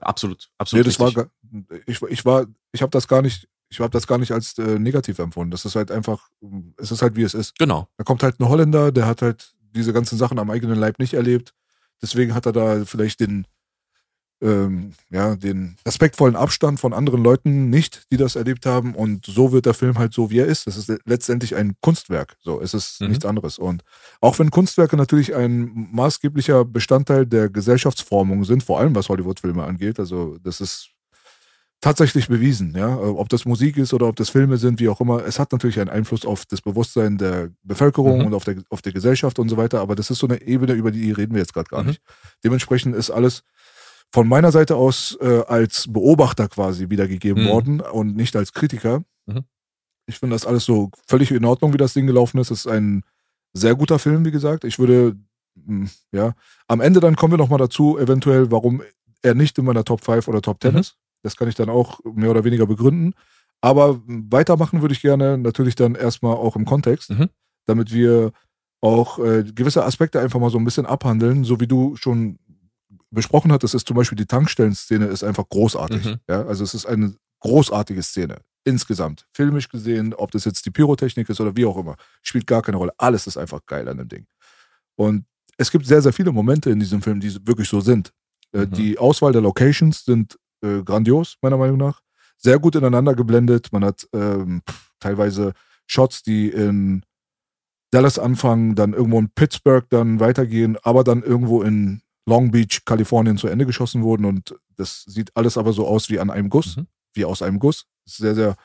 Absolut, absolut. Nee, das richtig. war ich, ich war, ich habe das gar nicht, ich habe das gar nicht als äh, negativ empfunden. Das ist halt einfach, es ist halt wie es ist. Genau. Da kommt halt ein Holländer, der hat halt diese ganzen Sachen am eigenen Leib nicht erlebt. Deswegen hat er da vielleicht den, ähm, ja, den respektvollen Abstand von anderen Leuten nicht, die das erlebt haben. Und so wird der Film halt so, wie er ist. Es ist letztendlich ein Kunstwerk. So, es ist mhm. nichts anderes. Und auch wenn Kunstwerke natürlich ein maßgeblicher Bestandteil der Gesellschaftsformung sind, vor allem was Hollywood-Filme angeht, also das ist tatsächlich bewiesen, ja. Ob das Musik ist oder ob das Filme sind, wie auch immer, es hat natürlich einen Einfluss auf das Bewusstsein der Bevölkerung mhm. und auf der, auf der Gesellschaft und so weiter, aber das ist so eine Ebene, über die reden wir jetzt gerade gar mhm. nicht. Dementsprechend ist alles von meiner Seite aus äh, als Beobachter quasi wiedergegeben mhm. worden und nicht als Kritiker. Mhm. Ich finde das alles so völlig in Ordnung, wie das Ding gelaufen ist. Es ist ein sehr guter Film, wie gesagt. Ich würde, hm, ja, am Ende dann kommen wir nochmal dazu, eventuell, warum er nicht in meiner Top 5 oder Top 10 mhm. ist. Das kann ich dann auch mehr oder weniger begründen. Aber weitermachen würde ich gerne natürlich dann erstmal auch im Kontext, mhm. damit wir auch äh, gewisse Aspekte einfach mal so ein bisschen abhandeln, so wie du schon besprochen hat, das ist zum Beispiel die Tankstellenszene ist einfach großartig. Mhm. Ja, also es ist eine großartige Szene. Insgesamt. Filmisch gesehen, ob das jetzt die Pyrotechnik ist oder wie auch immer, spielt gar keine Rolle. Alles ist einfach geil an dem Ding. Und es gibt sehr, sehr viele Momente in diesem Film, die wirklich so sind. Äh, mhm. Die Auswahl der Locations sind äh, grandios, meiner Meinung nach. Sehr gut ineinander geblendet. Man hat ähm, teilweise Shots, die in Dallas anfangen, dann irgendwo in Pittsburgh dann weitergehen, aber dann irgendwo in Long Beach, Kalifornien zu Ende geschossen wurden und das sieht alles aber so aus wie an einem Guss, Mhm. wie aus einem Guss. Sehr, sehr,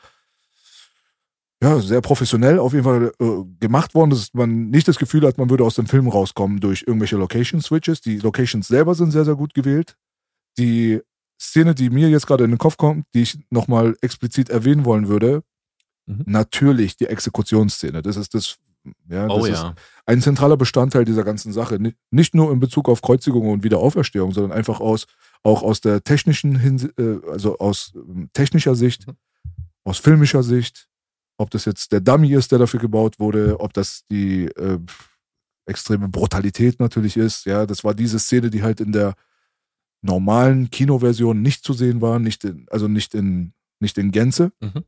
ja, sehr professionell auf jeden Fall äh, gemacht worden, dass man nicht das Gefühl hat, man würde aus dem Film rauskommen durch irgendwelche Location Switches. Die Locations selber sind sehr, sehr gut gewählt. Die Szene, die mir jetzt gerade in den Kopf kommt, die ich nochmal explizit erwähnen wollen würde, Mhm. natürlich die Exekutionsszene. Das ist das, ja, das Oh ist ja. ein zentraler Bestandteil dieser ganzen Sache. Ni- Nicht nur in Bezug auf Kreuzigung und Wiederauferstehung, sondern einfach aus, auch aus der technischen Hinsicht, äh, also aus ähm, technischer Sicht, Mhm. aus filmischer Sicht, ob das jetzt der Dummy ist, der dafür gebaut wurde, ob das die äh, extreme Brutalität natürlich ist. Ja, das war diese Szene, die halt in der normalen Kinoversion nicht zu sehen war, nicht in, also nicht in, nicht in Gänze. Mhm.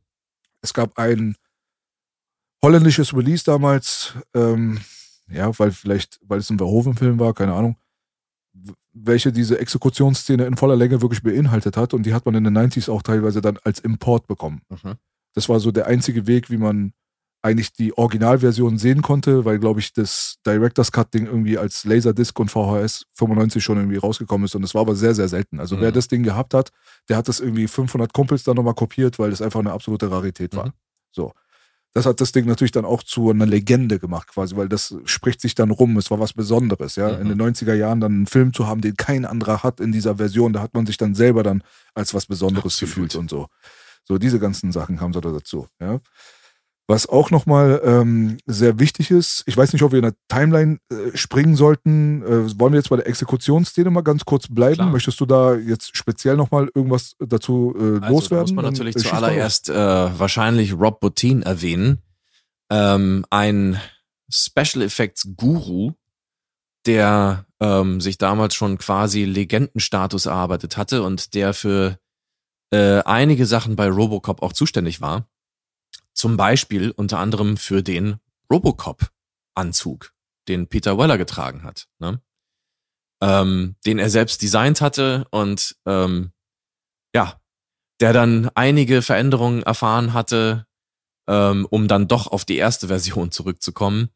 Es gab ein holländisches Release damals, ähm, ja, weil vielleicht, weil es ein Verhoeven-Film war, keine Ahnung, welche diese Exekutionsszene in voller Länge wirklich beinhaltet hat und die hat man in den 90s auch teilweise dann als Import bekommen. Mhm. Das war so der einzige Weg, wie man eigentlich die Originalversion sehen konnte, weil, glaube ich, das Director's Cut-Ding irgendwie als Laserdisc und VHS 95 schon irgendwie rausgekommen ist und das war aber sehr, sehr selten. Also wer Mhm. das Ding gehabt hat, der hat das irgendwie 500 Kumpels dann nochmal kopiert, weil das einfach eine absolute Rarität war. Mhm. So. Das hat das Ding natürlich dann auch zu einer Legende gemacht, quasi, weil das spricht sich dann rum. Es war was Besonderes, ja. Mhm. In den 90er Jahren dann einen Film zu haben, den kein anderer hat in dieser Version, da hat man sich dann selber dann als was Besonderes Absolut. gefühlt und so. So, diese ganzen Sachen kamen so dazu, ja. Was auch nochmal ähm, sehr wichtig ist, ich weiß nicht, ob wir in der Timeline äh, springen sollten. Äh, wollen wir jetzt bei der Exekutionsszene mal ganz kurz bleiben? Klar. Möchtest du da jetzt speziell nochmal irgendwas dazu äh, Also, da loswerden? muss man Dann, natürlich äh, schieß mal zuallererst äh, wahrscheinlich Rob Bottin erwähnen. Ähm, ein Special Effects Guru, der ähm, sich damals schon quasi Legendenstatus erarbeitet hatte und der für äh, einige Sachen bei Robocop auch zuständig war. Zum Beispiel unter anderem für den Robocop-Anzug, den Peter Weller getragen hat. Ne? Ähm, den er selbst designt hatte und ähm, ja, der dann einige Veränderungen erfahren hatte, ähm, um dann doch auf die erste Version zurückzukommen,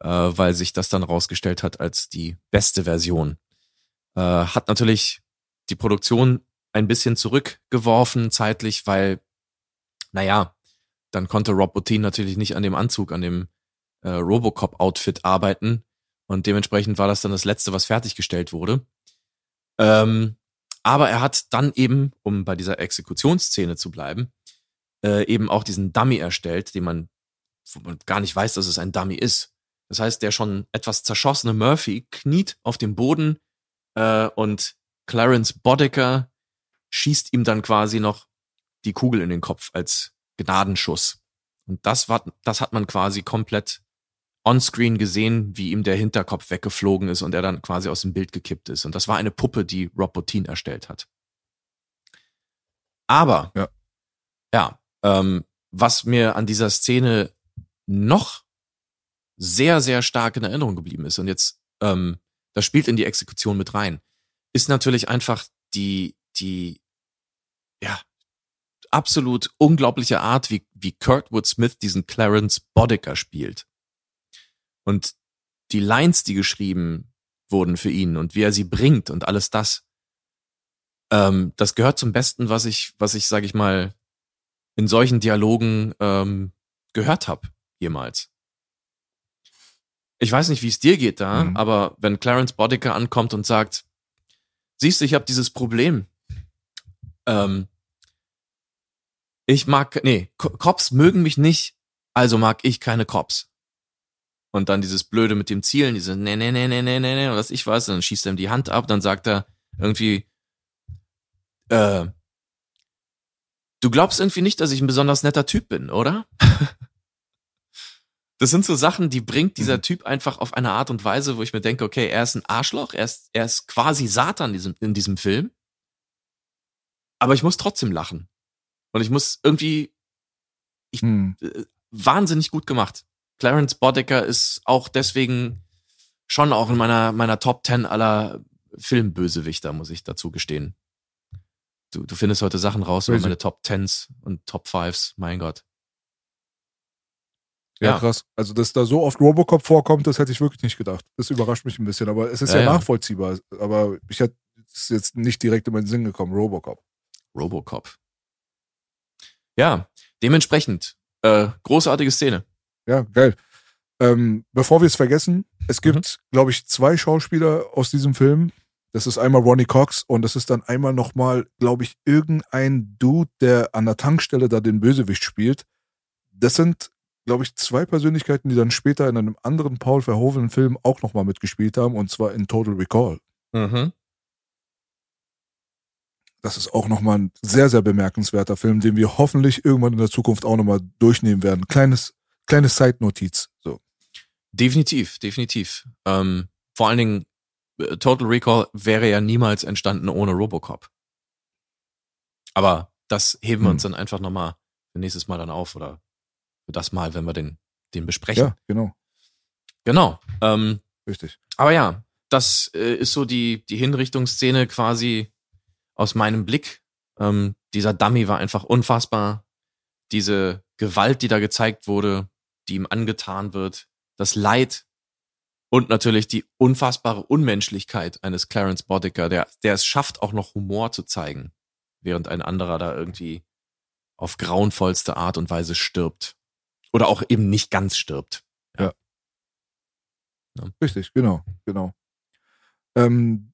äh, weil sich das dann rausgestellt hat als die beste Version. Äh, hat natürlich die Produktion ein bisschen zurückgeworfen zeitlich, weil, naja, dann konnte Rob Bottin natürlich nicht an dem Anzug, an dem äh, Robocop-Outfit arbeiten und dementsprechend war das dann das Letzte, was fertiggestellt wurde. Ähm, aber er hat dann eben, um bei dieser Exekutionsszene zu bleiben, äh, eben auch diesen Dummy erstellt, den man, man gar nicht weiß, dass es ein Dummy ist. Das heißt, der schon etwas zerschossene Murphy kniet auf dem Boden äh, und Clarence Boddicker schießt ihm dann quasi noch die Kugel in den Kopf als Gnadenschuss. Und das war, das hat man quasi komplett onscreen gesehen, wie ihm der Hinterkopf weggeflogen ist und er dann quasi aus dem Bild gekippt ist. Und das war eine Puppe, die Rob Bottin erstellt hat. Aber, Ja. ja, ähm, was mir an dieser Szene noch sehr, sehr stark in Erinnerung geblieben ist und jetzt, ähm, das spielt in die Exekution mit rein, ist natürlich einfach die, die, ja, absolut unglaubliche Art, wie, wie Kurtwood Smith diesen Clarence Boddicker spielt. Und die Lines, die geschrieben wurden für ihn und wie er sie bringt und alles das, ähm, das gehört zum Besten, was ich, was ich, sag ich mal, in solchen Dialogen ähm, gehört habe jemals. Ich weiß nicht, wie es dir geht da, Mhm. aber wenn Clarence Boddicker ankommt und sagt, siehst du, ich habe dieses Problem. Ähm, ich mag, nee, Co- Cops mögen mich nicht, also mag ich keine Cops. Und dann dieses Blöde mit dem Zielen, diese ne, ne, ne, ne, ne, ne, ne, was ich weiß, dann schießt er ihm die Hand ab, dann sagt er irgendwie, äh, du glaubst irgendwie nicht, dass ich ein besonders netter Typ bin, oder? Das sind so Sachen, die bringt dieser Mhm. Typ einfach auf eine Art und Weise, wo ich mir denke, okay, er ist ein Arschloch, er ist, er ist quasi Satan in diesem, in diesem Film. Aber ich muss trotzdem lachen. Und ich muss irgendwie Hm. äh, wahnsinnig gut gemacht. Clarence Boddicker ist auch deswegen schon auch in meiner, meiner Top 10 aller Filmbösewichter, muss ich dazu gestehen. Du, du findest heute Sachen raus über meine Top 10s und Top 5s, mein Gott. Ja, Ja. krass. Also, dass da so oft Robocop vorkommt, das hätte ich wirklich nicht gedacht. Das überrascht mich ein bisschen, aber es ist ja, Ja, ja. nachvollziehbar. Aber ich hätte es jetzt nicht direkt in meinen Sinn gekommen, Robocop. Robocop. Ja, dementsprechend, äh, großartige Szene. Ja, geil. Ähm, bevor wir es vergessen, es gibt, glaube ich, zwei Schauspieler aus diesem Film. Das ist einmal Ronnie Cox und das ist dann einmal nochmal, glaube ich, irgendein Dude, der an der Tankstelle da den Bösewicht spielt. Das sind, glaube ich, zwei Persönlichkeiten, die dann später in einem anderen Paul Verhoeven Film auch nochmal mitgespielt haben und zwar in Total Recall. Mhm. Das ist auch nochmal ein sehr, sehr bemerkenswerter Film, den wir hoffentlich irgendwann in der Zukunft auch nochmal durchnehmen werden. Kleines, kleines Side-Notiz. So. Definitiv, definitiv. Ähm, vor allen Dingen, äh, Total Recall wäre ja niemals entstanden ohne Robocop. Aber das heben wir Hm. uns dann einfach nochmal nächstes Mal dann auf oder das Mal, wenn wir den, den besprechen. Ja, genau. Genau. Ähm, Richtig. aber ja, das äh, ist so die, die Hinrichtungsszene quasi aus meinem Blick. Ähm, dieser Dummy war einfach unfassbar. Diese Gewalt, die da gezeigt wurde, die ihm angetan wird, das Leid und natürlich die unfassbare Unmenschlichkeit eines Clarence Boddicker, der, der es schafft, auch noch Humor zu zeigen, während ein anderer da irgendwie auf grauenvollste Art und Weise stirbt. Oder auch eben nicht ganz stirbt. Richtig, genau, genau. Ähm,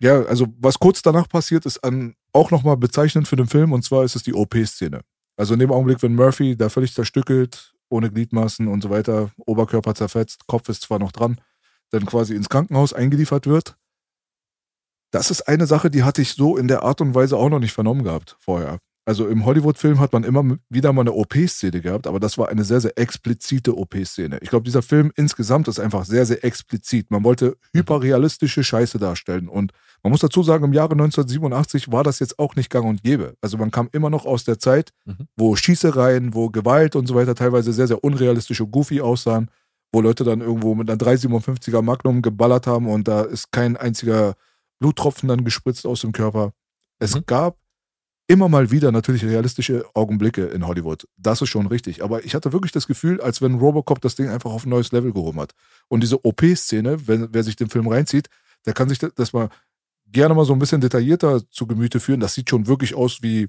ja, also was kurz danach passiert, ist an, auch nochmal bezeichnend für den Film und zwar ist es die OP-Szene. Also in dem Augenblick, wenn Murphy da völlig zerstückelt, ohne Gliedmaßen und so weiter, Oberkörper zerfetzt, Kopf ist zwar noch dran, dann quasi ins Krankenhaus eingeliefert wird. Das ist eine Sache, die hatte ich so in der Art und Weise auch noch nicht vernommen gehabt vorher. Also im Hollywood-Film hat man immer wieder mal eine OP-Szene gehabt, aber das war eine sehr, sehr explizite OP-Szene. Ich glaube, dieser Film insgesamt ist einfach sehr, sehr explizit. Man wollte hyperrealistische Scheiße darstellen. Und man muss dazu sagen, im Jahre 1987 war das jetzt auch nicht gang und gäbe. Also man kam immer noch aus der Zeit, Mhm. wo Schießereien, wo Gewalt und so weiter teilweise sehr, sehr unrealistisch und goofy aussahen, wo Leute dann irgendwo mit einer 357er Magnum geballert haben und da ist kein einziger Bluttropfen dann gespritzt aus dem Körper. Es Mhm. gab immer mal wieder natürlich realistische Augenblicke in Hollywood. Das ist schon richtig. Aber ich hatte wirklich das Gefühl, als wenn Robocop das Ding einfach auf ein neues Level gehoben hat. Und diese OP-Szene, wer sich den Film reinzieht, der kann sich das mal gerne mal so ein bisschen detaillierter zu Gemüte führen. Das sieht schon wirklich aus wie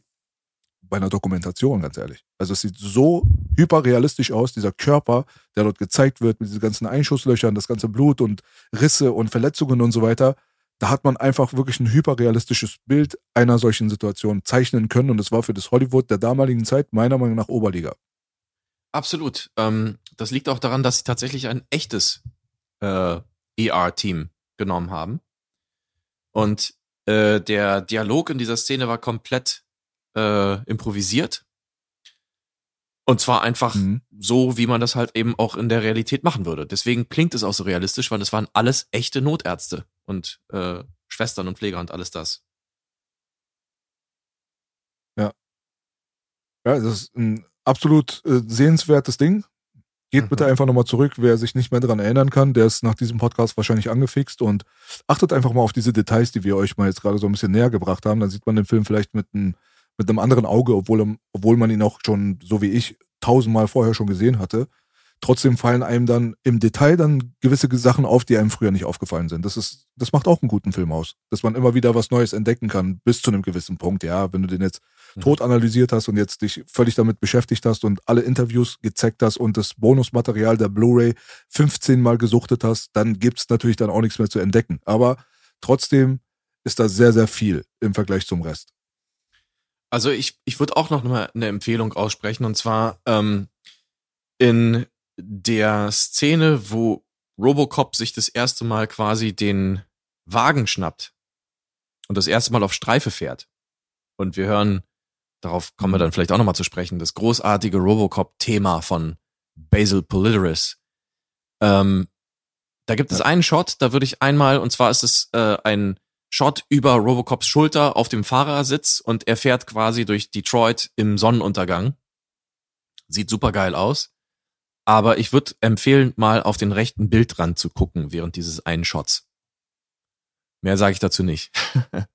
bei einer Dokumentation, ganz ehrlich. Also es sieht so hyperrealistisch aus, dieser Körper, der dort gezeigt wird mit diesen ganzen Einschusslöchern, das ganze Blut und Risse und Verletzungen und so weiter. Da hat man einfach wirklich ein hyperrealistisches Bild einer solchen Situation zeichnen können und es war für das Hollywood der damaligen Zeit meiner Meinung nach Oberliga. Absolut. Ähm, das liegt auch daran, dass sie tatsächlich ein echtes äh, ER-Team genommen haben. Und äh, der Dialog in dieser Szene war komplett äh, improvisiert. Und zwar einfach Mhm. so, wie man das halt eben auch in der Realität machen würde. Deswegen klingt es auch so realistisch, weil es waren alles echte Notärzte und äh, Schwestern und Pfleger und alles das. Ja, das ist ein absolut äh, sehenswertes Ding. Geht Mhm. bitte einfach nochmal zurück, wer sich nicht mehr dran erinnern kann, der ist nach diesem Podcast wahrscheinlich angefixt und achtet einfach mal auf diese Details, die wir euch mal jetzt gerade so ein bisschen näher gebracht haben. Dann sieht man den Film vielleicht mit einem, mit einem anderen Auge, obwohl, obwohl man ihn auch schon, so wie ich, tausendmal vorher schon gesehen hatte. Trotzdem fallen einem dann im Detail dann gewisse Sachen auf, die einem früher nicht aufgefallen sind. Das ist, das macht auch einen guten Film aus. Dass man immer wieder was Neues entdecken kann, bis zu einem gewissen Punkt. Ja, wenn du den jetzt Mhm. tot analysiert hast und jetzt dich völlig damit beschäftigt hast und alle Interviews gezeigt hast und das Bonusmaterial der Blu-ray 15 Mal gesuchtet hast, dann gibt's natürlich dann auch nichts mehr zu entdecken. Aber trotzdem ist da sehr, sehr viel im Vergleich zum Rest. Also ich, ich würde auch noch mal eine Empfehlung aussprechen und zwar ähm, in der Szene, wo Robocop sich das erste Mal quasi den Wagen schnappt und das erste Mal auf Streife fährt. Und wir hören, darauf kommen wir dann vielleicht auch noch mal zu sprechen, das großartige Robocop-Thema von Basil Polidoris. Ähm, da gibt es einen Shot, da würde ich einmal, und zwar ist es äh, ein Shot über Robocops Schulter auf dem Fahrersitz und er fährt quasi durch Detroit im Sonnenuntergang. Sieht super geil aus. Aber ich würde empfehlen, mal auf den rechten Bildrand zu gucken während dieses einen Shots. Mehr sage ich dazu nicht.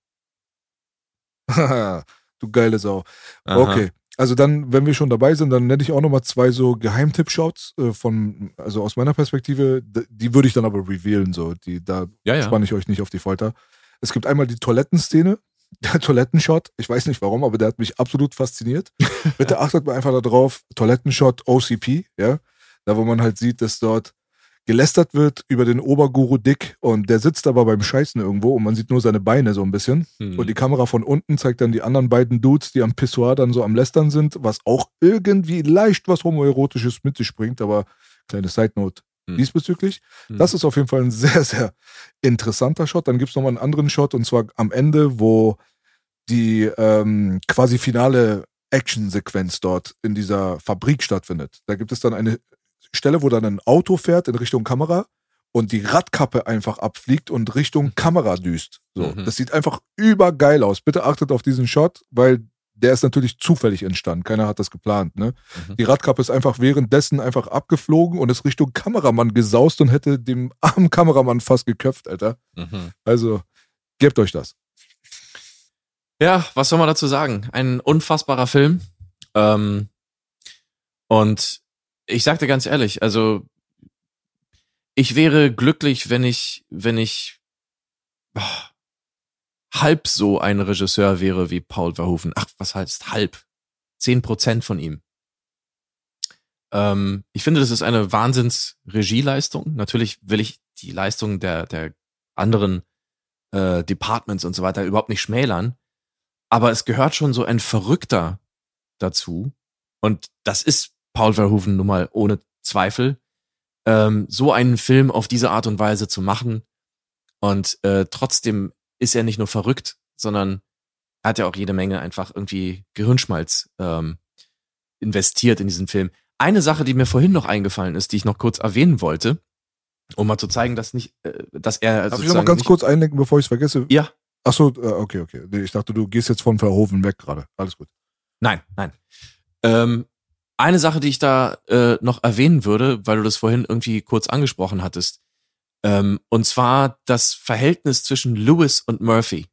du geile Sau. Aha. Okay. also dann, wenn wir schon dabei sind, dann nenne ich auch nochmal zwei so Geheimtipp-Shots äh, von, also aus meiner Perspektive, die würde ich dann aber revealen, so, die, da Ja, ja. spanne ich euch nicht auf die Folter. Es gibt einmal die Toilettenszene, der Toilettenshot, ich weiß nicht warum, aber der hat mich absolut fasziniert. Bitte achtet mal einfach darauf, Toilettenshot OCP, ja, da wo man halt sieht, dass dort gelästert wird über den Oberguru Dick und der sitzt aber beim Scheißen irgendwo und man sieht nur seine Beine so ein bisschen. Mhm. Und die Kamera von unten zeigt dann die anderen beiden Dudes, die am Pissoir dann so am Lästern sind, was auch irgendwie leicht was Homoerotisches mit sich bringt, aber kleine Side Note Hm. diesbezüglich. Hm. Das ist auf jeden Fall ein sehr, sehr interessanter Shot. Dann gibt es nochmal einen anderen Shot und zwar am Ende, wo die ähm, quasi finale Action-Sequenz dort in dieser Fabrik stattfindet. Da gibt es dann eine Stelle, wo dann ein Auto fährt in Richtung Kamera und die Radkappe einfach abfliegt und Richtung Kamera düst. So, Mhm. das sieht einfach übergeil aus. Bitte achtet auf diesen Shot, weil der ist natürlich zufällig entstanden. Keiner hat das geplant. Ne? Mhm. Die Radkappe ist einfach währenddessen einfach abgeflogen und ist Richtung Kameramann gesaust und hätte dem armen Kameramann fast geköpft, Alter. Mhm. Also, gebt euch das. Ja, was soll man dazu sagen? Ein unfassbarer Film. Ähm, und ich sag dir ganz ehrlich, also ich wäre glücklich, wenn ich, wenn ich ah, halb so ein Regisseur wäre wie Paul Verhoeven. Ach, was heißt halb? Zehn Prozent von ihm. Ähm, ich finde, das ist eine Wahnsinns-Regieleistung. Natürlich will ich die Leistung der, der anderen äh, Departments und so weiter überhaupt nicht schmälern. Aber es gehört schon so ein Verrückter dazu. Und das ist Paul Verhoeven nun mal ohne Zweifel. Ähm, so einen Film auf diese Art und Weise zu machen. Und äh, trotzdem ist er nicht nur verrückt, sondern er hat ja auch jede Menge einfach irgendwie Gehirnschmalz ähm, investiert in diesen Film. Eine Sache, die mir vorhin noch eingefallen ist, die ich noch kurz erwähnen wollte, um mal zu zeigen, dass nicht, äh, dass er Darf ich noch mal ganz kurz einlenken, bevor ich es vergesse? Ja, Achso, äh, okay, okay. Ich dachte, du gehst jetzt von Verhoeven weg gerade. Alles gut. Nein, nein. Ähm, eine Sache, die ich da äh, noch erwähnen würde, weil du das vorhin irgendwie kurz angesprochen hattest, ähm, und zwar das Verhältnis zwischen Lewis und Murphy.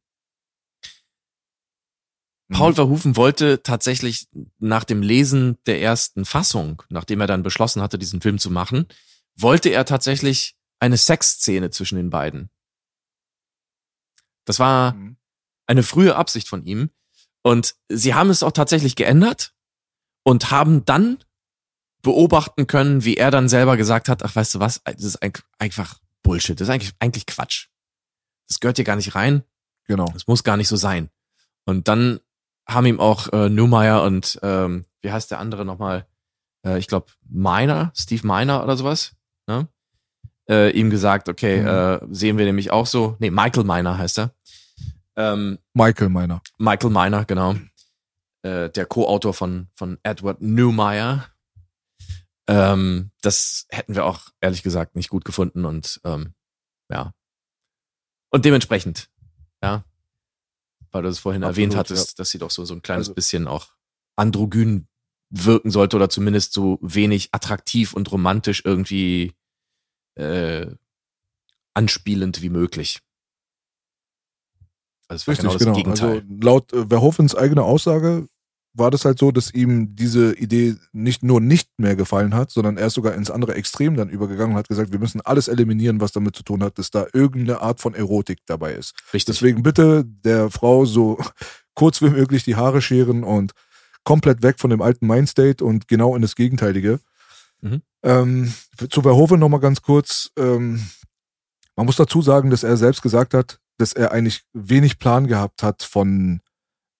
Paul Mhm. Verhoeven wollte tatsächlich nach dem Lesen der ersten Fassung, nachdem er dann beschlossen hatte, diesen Film zu machen, wollte er tatsächlich eine Sexszene zwischen den beiden. Das war Mhm. eine frühe Absicht von ihm. Und sie haben es auch tatsächlich geändert und haben dann beobachten können, wie er dann selber gesagt hat, ach weißt du was, das ist einfach Bullshit, das ist eigentlich, eigentlich Quatsch. Das gehört hier gar nicht rein, Genau. das muss gar nicht so sein. Und dann haben ihm auch äh, Newmeyer und ähm, wie heißt der andere nochmal? Äh, ich glaube Miner, Steve Miner oder sowas, ne? Äh, ihm gesagt, okay, Mhm. äh, sehen wir nämlich auch so. Nee, Michael Miner heißt er. Ähm, Michael meiner. Michael Miner, genau. Äh, der Co-Autor von, von Edward Newmeyer. Ähm, das hätten wir auch ehrlich gesagt nicht gut gefunden und ähm, ja. Und dementsprechend, ja, weil du es vorhin Absolut, erwähnt hattest, dass sie doch so, so ein kleines Also- bisschen auch androgyn wirken sollte oder zumindest so wenig attraktiv und romantisch irgendwie äh, anspielend wie möglich. Also es war Richtig, genau das genau. Gegenteil. Also laut äh, Verhoevens eigene Aussage war das halt so, dass ihm diese Idee nicht nur nicht mehr gefallen hat, sondern er ist sogar ins andere Extrem dann übergegangen und hat gesagt, wir müssen alles eliminieren, was damit zu tun hat, dass da irgendeine Art von Erotik dabei ist. Richtig. Deswegen bitte der Frau so kurz wie möglich die Haare scheren und komplett weg von dem alten Mindstate und genau in das Gegenteilige. Mhm. Ähm, zu Verhoeven nochmal ganz kurz. Ähm, man muss dazu sagen, dass er selbst gesagt hat, dass er eigentlich wenig Plan gehabt hat von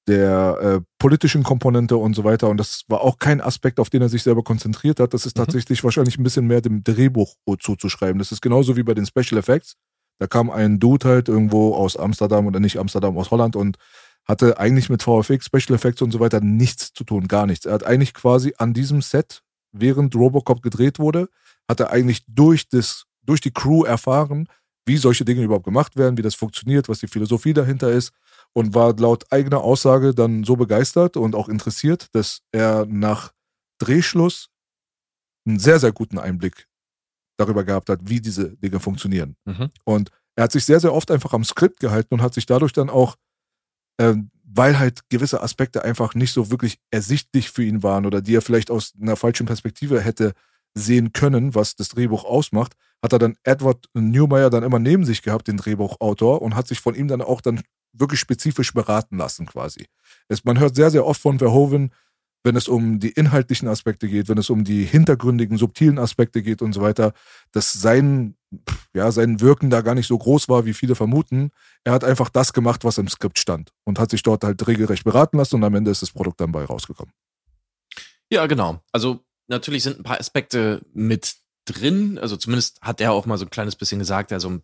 der äh, politischen Komponente und so weiter. Und das war auch kein Aspekt, auf den er sich selber konzentriert hat. Das ist Mhm. tatsächlich wahrscheinlich ein bisschen mehr dem Drehbuch zuzuschreiben. Das ist genauso wie bei den Special Effects. Da kam ein Dude halt irgendwo aus Amsterdam oder nicht Amsterdam, aus Holland und hatte eigentlich mit VFX, Special Effects und so weiter nichts zu tun, gar nichts. Er hat eigentlich quasi an diesem Set, während Robocop gedreht wurde, hat er eigentlich durch, das, durch die Crew erfahren, wie solche Dinge überhaupt gemacht werden, wie das funktioniert, was die Philosophie dahinter ist und war laut eigener Aussage dann so begeistert und auch interessiert, dass er nach Drehschluss einen sehr, sehr guten Einblick darüber gehabt hat, wie diese Dinge funktionieren. Mhm. Und er hat sich sehr, sehr oft einfach am Skript gehalten und hat sich dadurch dann auch ähm, weil halt gewisse Aspekte einfach nicht so wirklich ersichtlich für ihn waren oder die er vielleicht aus einer falschen Perspektive hätte sehen können, was das Drehbuch ausmacht, hat er dann Edward Newmeyer dann immer neben sich gehabt, den Drehbuchautor, und hat sich von ihm dann auch dann wirklich spezifisch beraten lassen quasi. Es, man hört sehr, sehr oft von Verhoeven, wenn es um die inhaltlichen Aspekte geht, wenn es um die hintergründigen, subtilen Aspekte geht und so weiter, dass sein, ja, sein Wirken da gar nicht so groß war, wie viele vermuten. Er hat einfach das gemacht, was im Skript stand und hat sich dort halt regelrecht beraten lassen und am Ende ist das Produkt dann bei rausgekommen. Ja, genau. Also natürlich sind ein paar Aspekte mit drin. Also zumindest hat er auch mal so ein kleines bisschen gesagt, also ein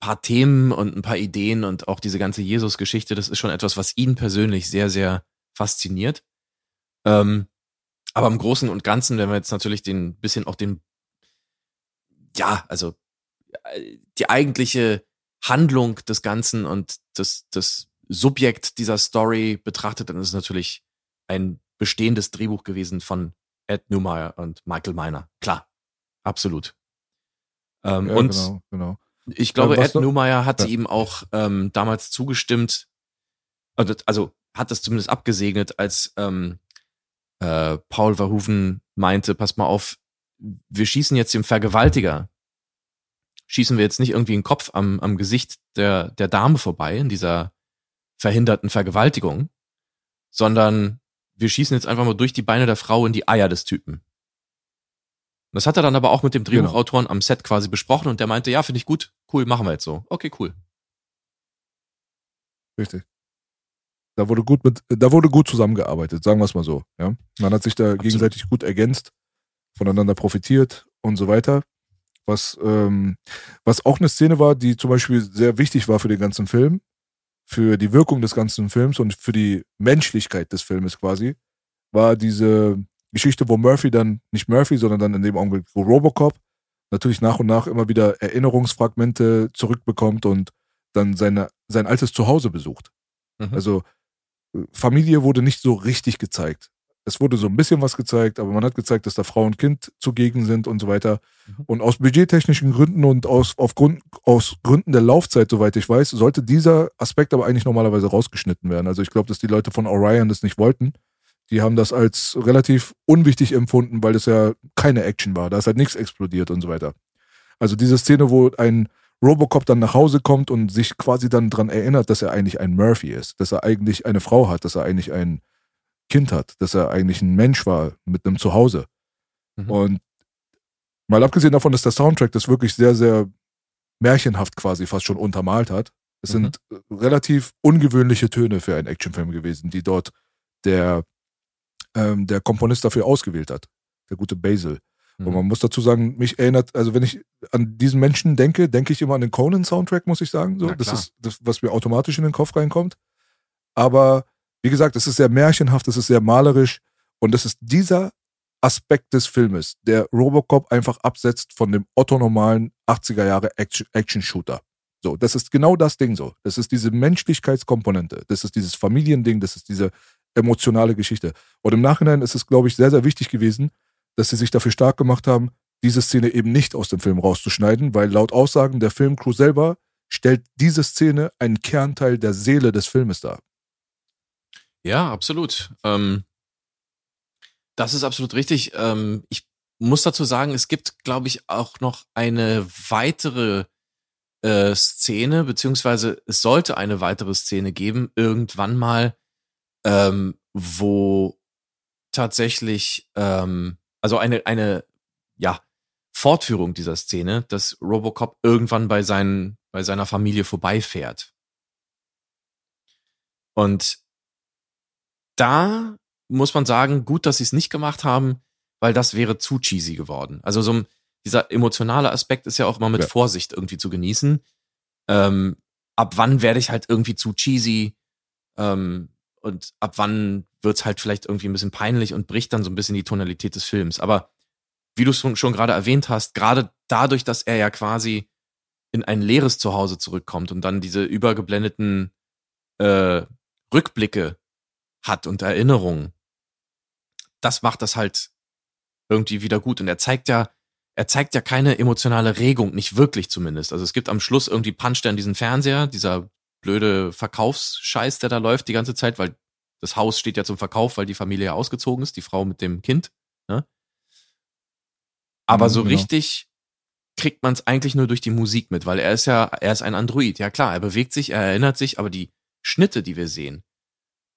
paar Themen und ein paar Ideen und auch diese ganze Jesus-Geschichte, das ist schon etwas, was ihn persönlich sehr, sehr fasziniert. Ähm, aber im Großen und Ganzen, wenn wir jetzt natürlich den bisschen auch den, ja, also äh, die eigentliche Handlung des Ganzen und das, das Subjekt dieser Story betrachtet, dann ist es natürlich ein bestehendes Drehbuch gewesen von Ed Newmeyer und Michael Miner. Klar, absolut. Ähm, ja, und genau, genau. ich glaube, Ed Newmeyer hat ja. ihm auch ähm, damals zugestimmt, also, also hat das zumindest abgesegnet, als ähm, äh, Paul Verhoeven meinte, pass mal auf, wir schießen jetzt dem Vergewaltiger. Schießen wir jetzt nicht irgendwie den Kopf am, am Gesicht der, der Dame vorbei in dieser verhinderten Vergewaltigung, sondern wir schießen jetzt einfach mal durch die Beine der Frau in die Eier des Typen. Das hat er dann aber auch mit dem genau. Drehbuchautoren genau. am Set quasi besprochen und der meinte, ja, finde ich gut, cool, machen wir jetzt so. Okay, cool. Richtig. Da wurde gut mit, da wurde gut zusammengearbeitet, sagen wir es mal so. Ja? Man hat sich da Absolut. gegenseitig gut ergänzt, voneinander profitiert und so weiter. Was, ähm, was auch eine Szene war, die zum Beispiel sehr wichtig war für den ganzen Film, für die Wirkung des ganzen Films und für die Menschlichkeit des Filmes quasi, war diese Geschichte, wo Murphy dann, nicht Murphy, sondern dann in dem Augenblick, wo Robocop natürlich nach und nach immer wieder Erinnerungsfragmente zurückbekommt und dann seine, sein altes Zuhause besucht. Mhm. Also Familie wurde nicht so richtig gezeigt. Es wurde so ein bisschen was gezeigt, aber man hat gezeigt, dass da Frau und Kind zugegen sind und so weiter. Mhm. Und aus budgettechnischen Gründen und aus, aufgrund, aus Gründen der Laufzeit, soweit ich weiß, sollte dieser Aspekt aber eigentlich normalerweise rausgeschnitten werden. Also ich glaube, dass die Leute von Orion das nicht wollten. Die haben das als relativ unwichtig empfunden, weil es ja keine Action war. Da ist halt nichts explodiert und so weiter. Also diese Szene, wo ein Robocop dann nach Hause kommt und sich quasi dann daran erinnert, dass er eigentlich ein Murphy ist, dass er eigentlich eine Frau hat, dass er eigentlich ein Kind hat, dass er eigentlich ein Mensch war mit einem Zuhause. Mhm. Und mal abgesehen davon, dass der Soundtrack das wirklich sehr, sehr märchenhaft quasi fast schon untermalt hat. Es mhm. sind relativ ungewöhnliche Töne für einen Actionfilm gewesen, die dort der, ähm, der Komponist dafür ausgewählt hat. Der gute Basil. Mhm. Und man muss dazu sagen, mich erinnert, also wenn ich an diesen Menschen denke, denke ich immer an den Conan-Soundtrack, muss ich sagen. So, das ist das, was mir automatisch in den Kopf reinkommt. Aber wie gesagt, es ist sehr märchenhaft, es ist sehr malerisch und es ist dieser Aspekt des Filmes, der Robocop einfach absetzt von dem otto-normalen 80er Jahre Action-Shooter. So, das ist genau das Ding so. Das ist diese Menschlichkeitskomponente. Das ist dieses Familiending, das ist diese emotionale Geschichte. Und im Nachhinein ist es, glaube ich, sehr, sehr wichtig gewesen, dass sie sich dafür stark gemacht haben, diese Szene eben nicht aus dem Film rauszuschneiden, weil laut Aussagen der Filmcrew selber stellt diese Szene einen Kernteil der Seele des Filmes dar. Ja, absolut. Ähm, das ist absolut richtig. Ähm, ich muss dazu sagen, es gibt, glaube ich, auch noch eine weitere äh, Szene, beziehungsweise es sollte eine weitere Szene geben, irgendwann mal, ähm, wo tatsächlich ähm, also eine, eine, ja, Fortführung dieser Szene, dass Robocop irgendwann bei, seinen, bei seiner Familie vorbeifährt. Und da muss man sagen, gut, dass sie es nicht gemacht haben, weil das wäre zu cheesy geworden. Also so ein, dieser emotionale Aspekt ist ja auch immer mit ja. Vorsicht irgendwie zu genießen. Ähm, ab wann werde ich halt irgendwie zu cheesy? Ähm, und ab wann wird's halt vielleicht irgendwie ein bisschen peinlich und bricht dann so ein bisschen die Tonalität des Films. Aber wie du es schon, schon gerade erwähnt hast, gerade dadurch, dass er ja quasi in ein leeres Zuhause zurückkommt und dann diese übergeblendeten äh, Rückblicke hat und Erinnerungen, das macht das halt irgendwie wieder gut. Und er zeigt ja, er zeigt ja keine emotionale Regung, nicht wirklich zumindest. Also es gibt am Schluss irgendwie puncht er in diesen Fernseher, dieser blöde Verkaufsscheiß, der da läuft die ganze Zeit, weil das Haus steht ja zum Verkauf, weil die Familie ja ausgezogen ist, die Frau mit dem Kind. Ne? Aber Mhm, so genau. richtig kriegt man es eigentlich nur durch die Musik mit, weil er ist ja, er ist ein Android. Ja klar, er bewegt sich, er erinnert sich, aber die Schnitte, die wir sehen,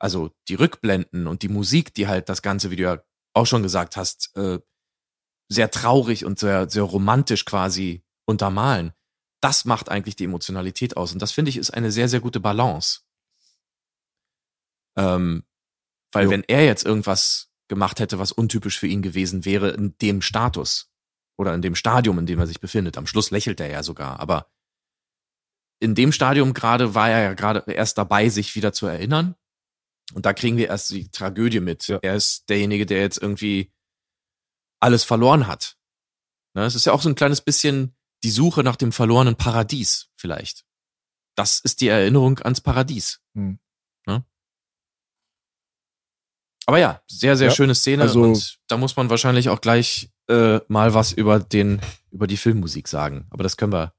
also die Rückblenden und die Musik, die halt das Ganze, wie du ja auch schon gesagt hast, äh, sehr traurig und sehr, sehr romantisch quasi untermalen, das macht eigentlich die Emotionalität aus. Und das finde ich ist eine sehr, sehr gute Balance. Ähm, weil Jo. wenn er jetzt irgendwas gemacht hätte, was untypisch für ihn gewesen wäre, in dem Status oder in dem Stadium, in dem er sich befindet, am Schluss lächelt er ja sogar, aber in dem Stadium gerade war er ja gerade erst dabei, sich wieder zu erinnern. Und da kriegen wir erst die Tragödie mit. Ja. Er ist derjenige, der jetzt irgendwie alles verloren hat. Ne, es ist ja auch so ein kleines bisschen die Suche nach dem verlorenen Paradies, vielleicht. Das ist die Erinnerung ans Paradies. Hm. Ne? Aber ja, sehr, sehr Ja, schöne Szene. also- und da muss man wahrscheinlich auch gleich äh, mal was über den, über die Filmmusik sagen. Aber das können wir,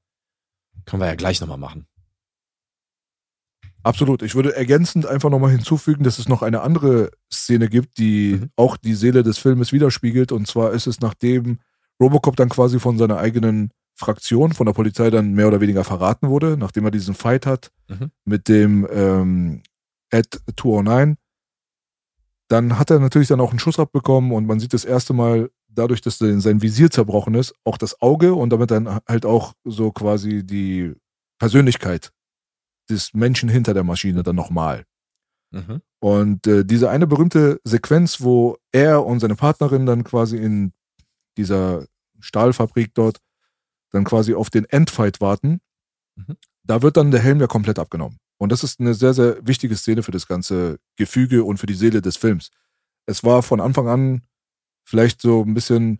können wir ja gleich nochmal machen. Absolut. Ich würde ergänzend einfach nochmal hinzufügen, dass es noch eine andere Szene gibt, die Mhm. auch die Seele des Filmes widerspiegelt. Und zwar ist es, nachdem Robocop dann quasi von seiner eigenen Fraktion, von der Polizei dann mehr oder weniger verraten wurde, nachdem er diesen Fight hat Mhm. mit dem ähm, Ed 209, dann hat er natürlich dann auch einen Schuss abbekommen und man sieht das erste Mal dadurch, dass sein sein Visier zerbrochen ist, auch das Auge und damit dann halt auch so quasi die Persönlichkeit des Menschen hinter der Maschine dann nochmal. Mhm. Und äh, diese eine berühmte Sequenz, wo er und seine Partnerin dann quasi in dieser Stahlfabrik dort dann quasi auf den Endfight warten, Mhm. da wird dann der Helm ja komplett abgenommen. Und das ist eine sehr, sehr wichtige Szene für das ganze Gefüge und für die Seele des Films. Es war von Anfang an vielleicht so ein bisschen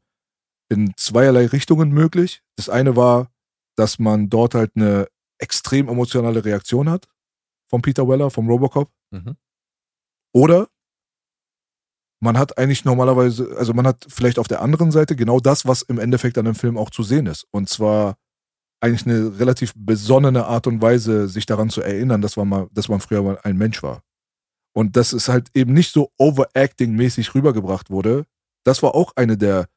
in zweierlei Richtungen möglich. Das eine war, dass man dort halt eine extrem emotionale Reaktion hat von Peter Weller, vom Robocop. Mhm. Oder man hat eigentlich normalerweise, also man hat vielleicht auf der anderen Seite genau das, was im Endeffekt an dem Film auch zu sehen ist. Und zwar eigentlich eine relativ besonnene Art und Weise, sich daran zu erinnern, dass man mal, dass man früher mal ein Mensch war. Und dass es halt eben nicht so overacting-mäßig rübergebracht wurde. Das war auch eine der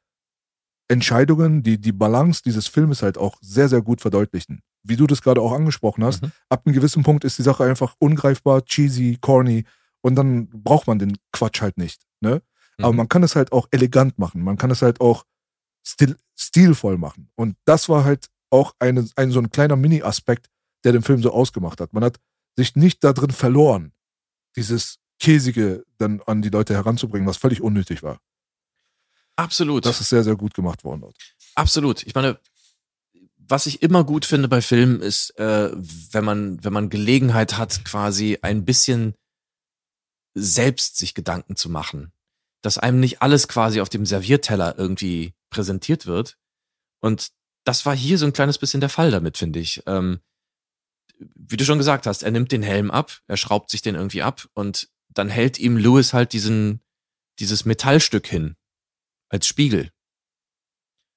Entscheidungen, die die Balance dieses Filmes halt auch sehr, sehr gut verdeutlichen. Wie du das gerade auch angesprochen hast, Mhm. ab einem gewissen Punkt ist die Sache einfach ungreifbar, cheesy, corny und dann braucht man den Quatsch halt nicht. Ne? Aber Mhm. man kann es halt auch elegant machen, man kann es halt auch stil stilvoll machen. Und das war halt auch eine, ein so ein kleiner Mini-Aspekt, der den Film so ausgemacht hat. Man hat sich nicht da drin verloren, dieses Käsige dann an die Leute heranzubringen, was völlig unnötig war. Absolut. Das ist sehr, sehr gut gemacht worden dort. Absolut. Ich meine, was ich immer gut finde bei Filmen ist, äh, wenn man, wenn man Gelegenheit hat, quasi ein bisschen selbst sich Gedanken zu machen. Dass einem nicht alles quasi auf dem Servierteller irgendwie präsentiert wird. Und das war hier so ein kleines bisschen der Fall damit, finde ich. Ähm, wie du schon gesagt hast, er nimmt den Helm ab, er schraubt sich den irgendwie ab und dann hält ihm Lewis halt diesen, dieses Metallstück hin als Spiegel.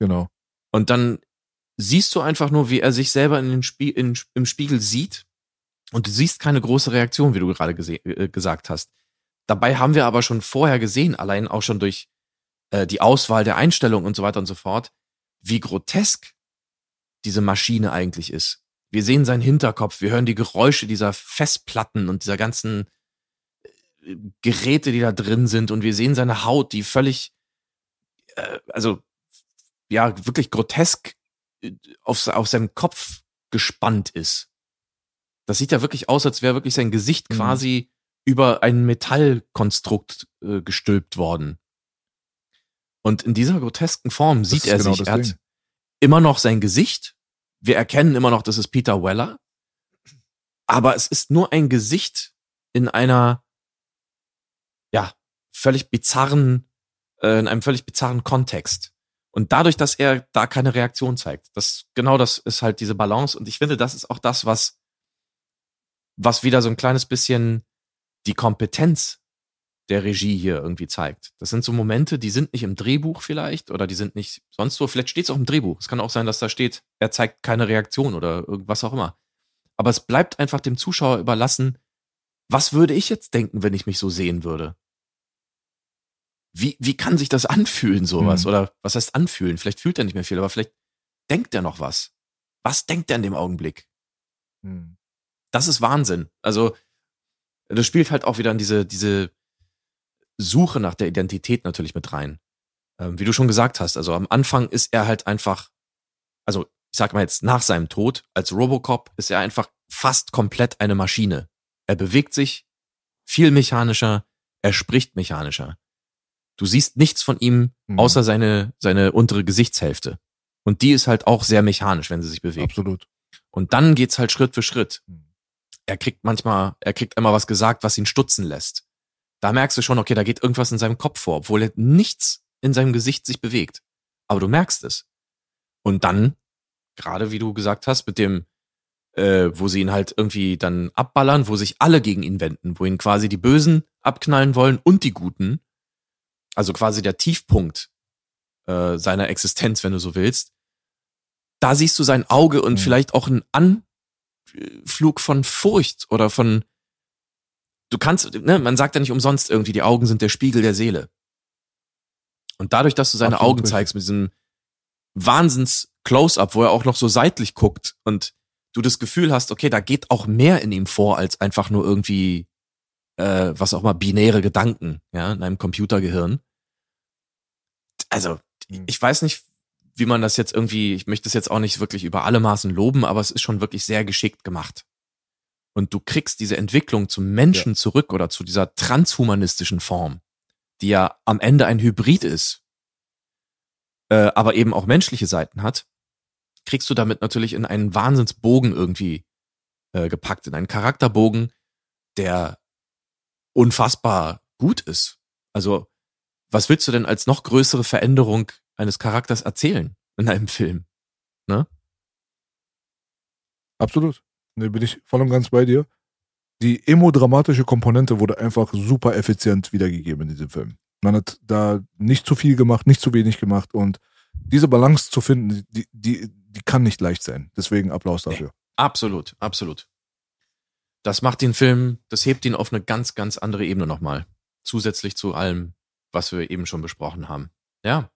Genau. Und dann siehst du einfach nur, wie er sich selber in den Spie in, im Spiegel sieht. Und du siehst keine große Reaktion, wie du gerade äh, gesagt hast. Dabei haben wir aber schon vorher gesehen, allein auch schon durch äh, die Auswahl der Einstellung und so weiter und so fort, wie grotesk diese Maschine eigentlich ist. Wir sehen seinen Hinterkopf, wir hören die Geräusche dieser Festplatten und dieser ganzen äh, Geräte, die da drin sind, und wir sehen seine Haut, die völlig, äh, also ja, wirklich grotesk auf, auf seinem Kopf gespannt ist. Das sieht ja wirklich aus, als wäre wirklich sein Gesicht Mhm. quasi über ein Metallkonstrukt äh, gestülpt worden. Und in dieser grotesken Form sieht ist er genau sich. das Er hat immer noch sein Gesicht. Wir erkennen immer noch, das ist Peter Weller. Aber es ist nur ein Gesicht in einer, ja, völlig bizarren, äh, in einem völlig bizarren Kontext. Und dadurch, dass er da keine Reaktion zeigt, das, genau das ist halt diese Balance. Und ich finde, das ist auch das, was, was wieder so ein kleines bisschen die Kompetenz der Regie hier irgendwie zeigt. Das sind so Momente, die sind nicht im Drehbuch vielleicht oder die sind nicht sonst so. Vielleicht steht es auch im Drehbuch. Es kann auch sein, dass da steht, er zeigt keine Reaktion oder irgendwas auch immer. Aber es bleibt einfach dem Zuschauer überlassen, was würde ich jetzt denken, wenn ich mich so sehen würde? Wie, wie kann sich das anfühlen, sowas? Mhm. Oder was heißt anfühlen? Vielleicht fühlt er nicht mehr viel, aber vielleicht denkt er noch was. Was denkt er in dem Augenblick? Hm. Das ist Wahnsinn. Also, das spielt halt auch wieder in diese, diese Suche nach der Identität natürlich mit rein. Ähm, wie du schon gesagt hast, also am Anfang ist er halt einfach, also ich sag mal jetzt nach seinem Tod als Robocop ist er einfach fast komplett eine Maschine. Er bewegt sich viel mechanischer, er spricht mechanischer. Du siehst nichts von ihm, Mhm. außer seine, seine untere Gesichtshälfte. Und die ist halt auch sehr mechanisch, wenn sie sich bewegt. Absolut. Und dann geht's halt Schritt für Schritt. Mhm. Er kriegt manchmal, er kriegt immer was gesagt, was ihn stutzen lässt. Da merkst du schon, okay, da geht irgendwas in seinem Kopf vor, obwohl er nichts in seinem Gesicht sich bewegt. Aber du merkst es. Und dann, gerade wie du gesagt hast, mit dem, äh, wo sie ihn halt irgendwie dann abballern, wo sich alle gegen ihn wenden, wo ihn quasi die Bösen abknallen wollen und die Guten. Also quasi der Tiefpunkt äh, seiner Existenz, wenn du so willst. Da siehst du sein Auge und Mhm. vielleicht auch einen Anflug von Furcht oder von du kannst, ne, man sagt ja nicht umsonst irgendwie, die Augen sind der Spiegel der Seele. Und dadurch, dass du seine Absolut Augen zeigst mit diesem Wahnsinns-Close-Up, wo er auch noch so seitlich guckt und du das Gefühl hast, okay, da geht auch mehr in ihm vor, als einfach nur irgendwie, äh, was auch mal, binäre Gedanken, ja, in einem Computergehirn. Also, Mhm. ich weiß nicht, wie man das jetzt irgendwie, ich möchte es jetzt auch nicht wirklich über alle Maßen loben, aber es ist schon wirklich sehr geschickt gemacht. Und du kriegst diese Entwicklung zum Menschen zurück oder zu dieser transhumanistischen Form, die ja am Ende ein Hybrid ist, äh, aber eben auch menschliche Seiten hat, kriegst du damit natürlich in einen Wahnsinnsbogen irgendwie äh, gepackt, in einen Charakterbogen, der unfassbar gut ist. Also, was willst du denn als noch größere Veränderung eines Charakters erzählen in einem Film? Absolut. Ne, bin ich voll und ganz bei dir. Die emodramatische Komponente wurde einfach super effizient wiedergegeben in diesem Film. Man hat da nicht zu viel gemacht, nicht zu wenig gemacht und diese Balance zu finden, die, die, die kann nicht leicht sein. Deswegen Applaus dafür. Absolut, absolut. Das macht den Film, das hebt ihn auf eine ganz, ganz andere Ebene nochmal. Zusätzlich zu allem, was wir eben schon besprochen haben. Ja. Ja,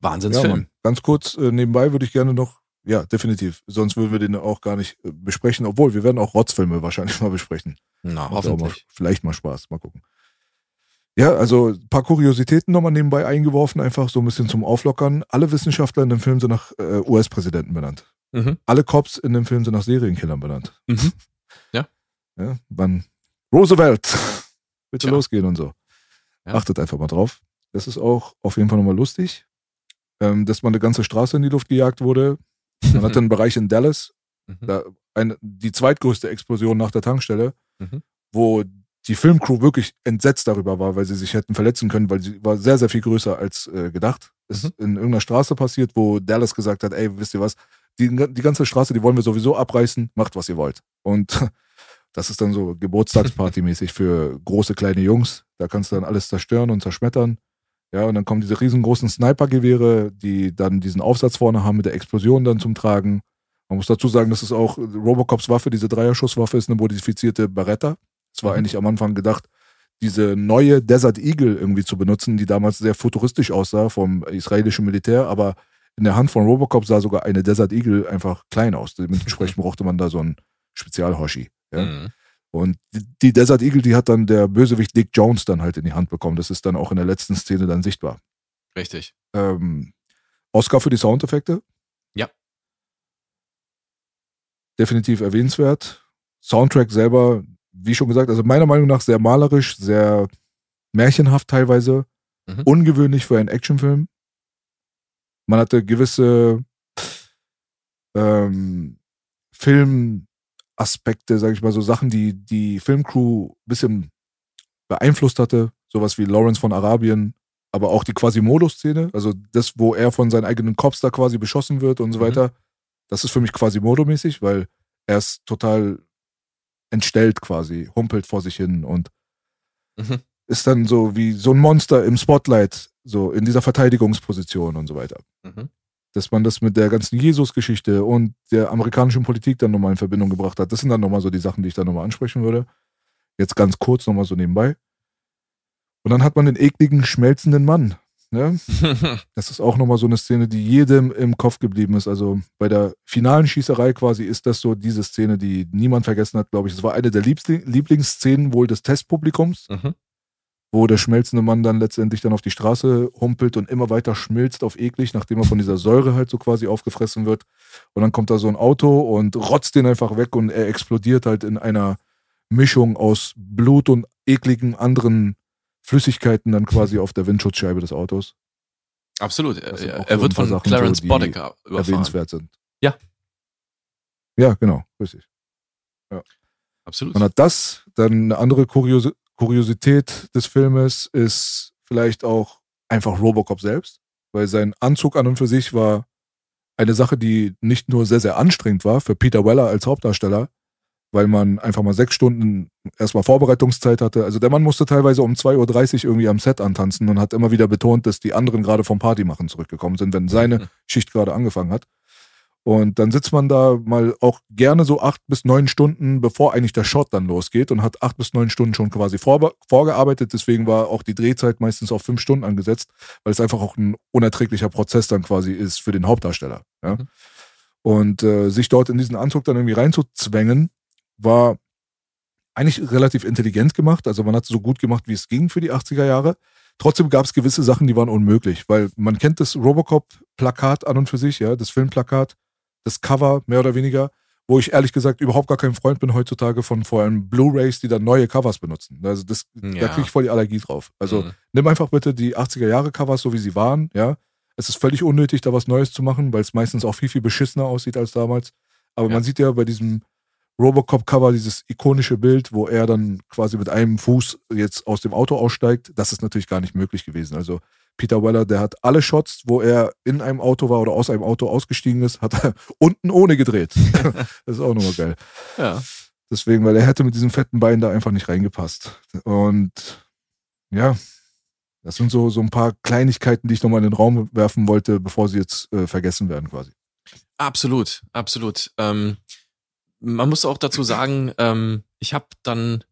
Wahnsinnsfilm. Mann. Ganz kurz äh, nebenbei würde ich gerne noch, ja, definitiv. Sonst würden wir den auch gar nicht äh, besprechen, obwohl wir werden auch Rotzfilme wahrscheinlich mal besprechen. Na, Macht auch Mal, hoffentlich. vielleicht mal Spaß, mal gucken. Ja, also ein paar Kuriositäten nochmal nebenbei eingeworfen, einfach so ein bisschen zum Auflockern. Alle Wissenschaftler in dem Film sind nach äh, US-Präsidenten benannt. Mhm. Alle Cops in dem Film sind nach Serienkillern benannt. Mhm. Ja. ja wann Roosevelt, bitte Tja. losgehen und so. Ja. Achtet einfach mal drauf. Das ist auch auf jeden Fall nochmal lustig, ähm, dass man eine ganze Straße in die Luft gejagt wurde. Man hatte einen Bereich in Dallas, Mhm. da eine, die zweitgrößte Explosion nach der Tankstelle, Mhm. wo die Filmcrew wirklich entsetzt darüber war, weil sie sich hätten verletzen können, weil sie war sehr, sehr viel größer als äh, gedacht. Ist Mhm. in irgendeiner Straße passiert, wo Dallas gesagt hat, ey, wisst ihr was, die, die ganze Straße, die wollen wir sowieso abreißen, macht, was ihr wollt. Und das ist dann so Geburtstagsparty-mäßig für große, kleine Jungs. Da kannst du dann alles zerstören und zerschmettern. Ja, und dann kommen diese riesengroßen Sniper-Gewehre, die dann diesen Aufsatz vorne haben mit der Explosion dann zum Tragen. Man muss dazu sagen, dass es auch Robocops Waffe, diese Dreierschusswaffe ist eine modifizierte Beretta. Es war Mhm. eigentlich am Anfang gedacht, diese neue Desert Eagle irgendwie zu benutzen, die damals sehr futuristisch aussah vom israelischen Militär, aber in der Hand von Robocop sah sogar eine Desert Eagle einfach klein aus. Dementsprechend brauchte man da so einen Spezialhoshi. Ja? Mhm. Und die- Desert Eagle, die hat dann der Bösewicht Dick Jones dann halt in die Hand bekommen. Das ist dann auch in der letzten Szene dann sichtbar. Richtig. Ähm, Oscar für die Soundeffekte. Ja. Definitiv erwähnenswert. Soundtrack selber, wie schon gesagt, also meiner Meinung nach sehr malerisch, sehr märchenhaft teilweise. Mhm. Ungewöhnlich für einen Actionfilm. Man hatte gewisse ähm, Filmaspekte, sage ich mal, so Sachen, die die Filmcrew ein bisschen beeinflusst hatte. Sowas wie Lawrence von Arabien, aber auch die Quasimodo-Szene, also das, wo er von seinen eigenen Cops da quasi beschossen wird und so Mhm. weiter. Das ist für mich Quasimodo-mäßig, weil er ist total entstellt quasi, humpelt vor sich hin und Mhm. ist dann so wie so ein Monster im Spotlight, so in dieser Verteidigungsposition und so weiter. Mhm. Dass man das mit der ganzen Jesus-Geschichte und der amerikanischen Politik dann nochmal in Verbindung gebracht hat. Das sind dann nochmal so die Sachen, die ich dann nochmal ansprechen würde. Jetzt ganz kurz nochmal so nebenbei. Und dann hat man den ekligen, schmelzenden Mann. Ne? Das ist auch nochmal so eine Szene, die jedem im Kopf geblieben ist. Also bei der finalen Schießerei quasi ist das so diese Szene, die niemand vergessen hat, glaube ich. Es war eine der Lieblingsszenen wohl des Testpublikums. Mhm. Wo der schmelzende Mann dann letztendlich dann auf die Straße humpelt und immer weiter schmilzt auf eklig, nachdem er von dieser Säure halt so quasi aufgefressen wird. Und dann kommt da so ein Auto und rotzt den einfach weg und er explodiert halt in einer Mischung aus Blut und ekligen anderen Flüssigkeiten dann quasi auf der Windschutzscheibe des Autos. Absolut. Er, so wird von Sachen, Clarence so, Boddicker überfahren. Erwähnenswert sind. Ja. Ja, genau, richtig. Absolut. Man hat das, dann eine andere Kurios Kuriosität des Filmes ist vielleicht auch einfach Robocop selbst, weil sein Anzug an und für sich war eine Sache, die nicht nur sehr, sehr anstrengend war für Peter Weller als Hauptdarsteller, weil man einfach mal sechs Stunden erstmal Vorbereitungszeit hatte. Also der Mann musste teilweise um 2.30 Uhr irgendwie am Set antanzen und hat immer wieder betont, dass die anderen gerade vom Partymachen zurückgekommen sind, wenn seine. Schicht gerade angefangen hat. Und dann sitzt man da mal auch gerne so acht bis neun Stunden, bevor eigentlich der Shot dann losgeht und hat acht bis neun Stunden schon quasi vorbe- vorgearbeitet. Deswegen war auch die Drehzeit meistens auf fünf Stunden angesetzt, weil es einfach auch ein unerträglicher Prozess dann quasi ist für den Hauptdarsteller. Ja? Mhm. Und äh, sich dort in diesen Anzug dann irgendwie reinzuzwängen, war eigentlich relativ intelligent gemacht. Also man hat es so gut gemacht, wie es ging für die 80er Jahre. Trotzdem gab es gewisse Sachen, die waren unmöglich, weil man kennt das Robocop-Plakat an und für sich, ja, das Filmplakat, das Cover mehr oder weniger, wo ich ehrlich gesagt überhaupt gar kein Freund bin heutzutage von vor allem Blu-rays, die dann neue Covers benutzen. Also das, da Ja. kriege ich voll die Allergie drauf. Also Mhm. nimm einfach bitte die 80er Jahre Covers, so wie sie waren, ja. Es ist völlig unnötig, da was Neues zu machen, weil es meistens auch viel, viel beschissener aussieht als damals. Aber Ja. man sieht ja bei diesem Robocop-Cover dieses ikonische Bild, wo er dann quasi mit einem Fuß jetzt aus dem Auto aussteigt. Das ist natürlich gar nicht möglich gewesen. Also Peter Weller, der hat alle Shots, wo er in einem Auto war oder aus einem Auto ausgestiegen ist, hat er unten ohne gedreht. das ist auch nochmal geil. Ja. Deswegen, weil er hätte mit diesem fetten Bein da einfach nicht reingepasst. Und ja, das sind so, so ein paar Kleinigkeiten, die ich nochmal in den Raum werfen wollte, bevor sie jetzt äh, vergessen werden quasi. Absolut, absolut. Ähm, man muss auch dazu sagen, ähm, ich habe dann,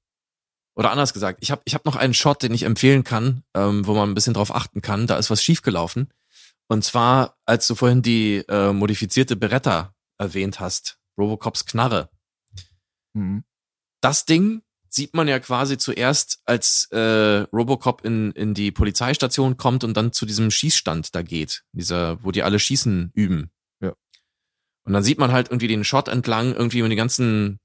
oder anders gesagt, ich habe ich hab noch einen Shot, den ich empfehlen kann, ähm, wo man ein bisschen drauf achten kann. Da ist was schiefgelaufen. Und zwar, als du vorhin die äh, modifizierte Beretta erwähnt hast, Robocops Knarre. Mhm. Das Ding sieht man ja quasi zuerst, als äh, Robocop in, in die Polizeistation kommt und dann zu diesem Schießstand da geht, dieser, wo die alle Schießen üben. Ja. Und dann sieht man halt irgendwie den Shot entlang, irgendwie mit den ganzen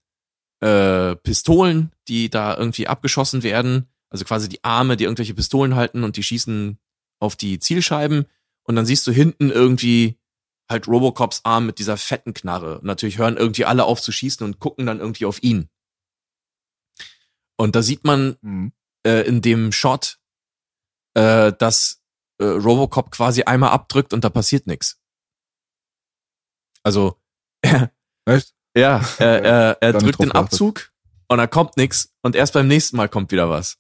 äh, Pistolen, die da irgendwie abgeschossen werden. Also quasi die Arme, die irgendwelche Pistolen halten und die schießen auf die Zielscheiben. Und dann siehst du hinten irgendwie halt Robocops Arm mit dieser fetten Knarre. Und natürlich hören irgendwie alle auf zu schießen und gucken dann irgendwie auf ihn. Und da sieht man Mhm. äh, in dem Shot, äh, dass äh, Robocop quasi einmal abdrückt und da passiert nichts. Also, Echt? Ja, er, er, er nicht drückt den. Abzug und da kommt nichts und erst beim nächsten Mal kommt wieder was.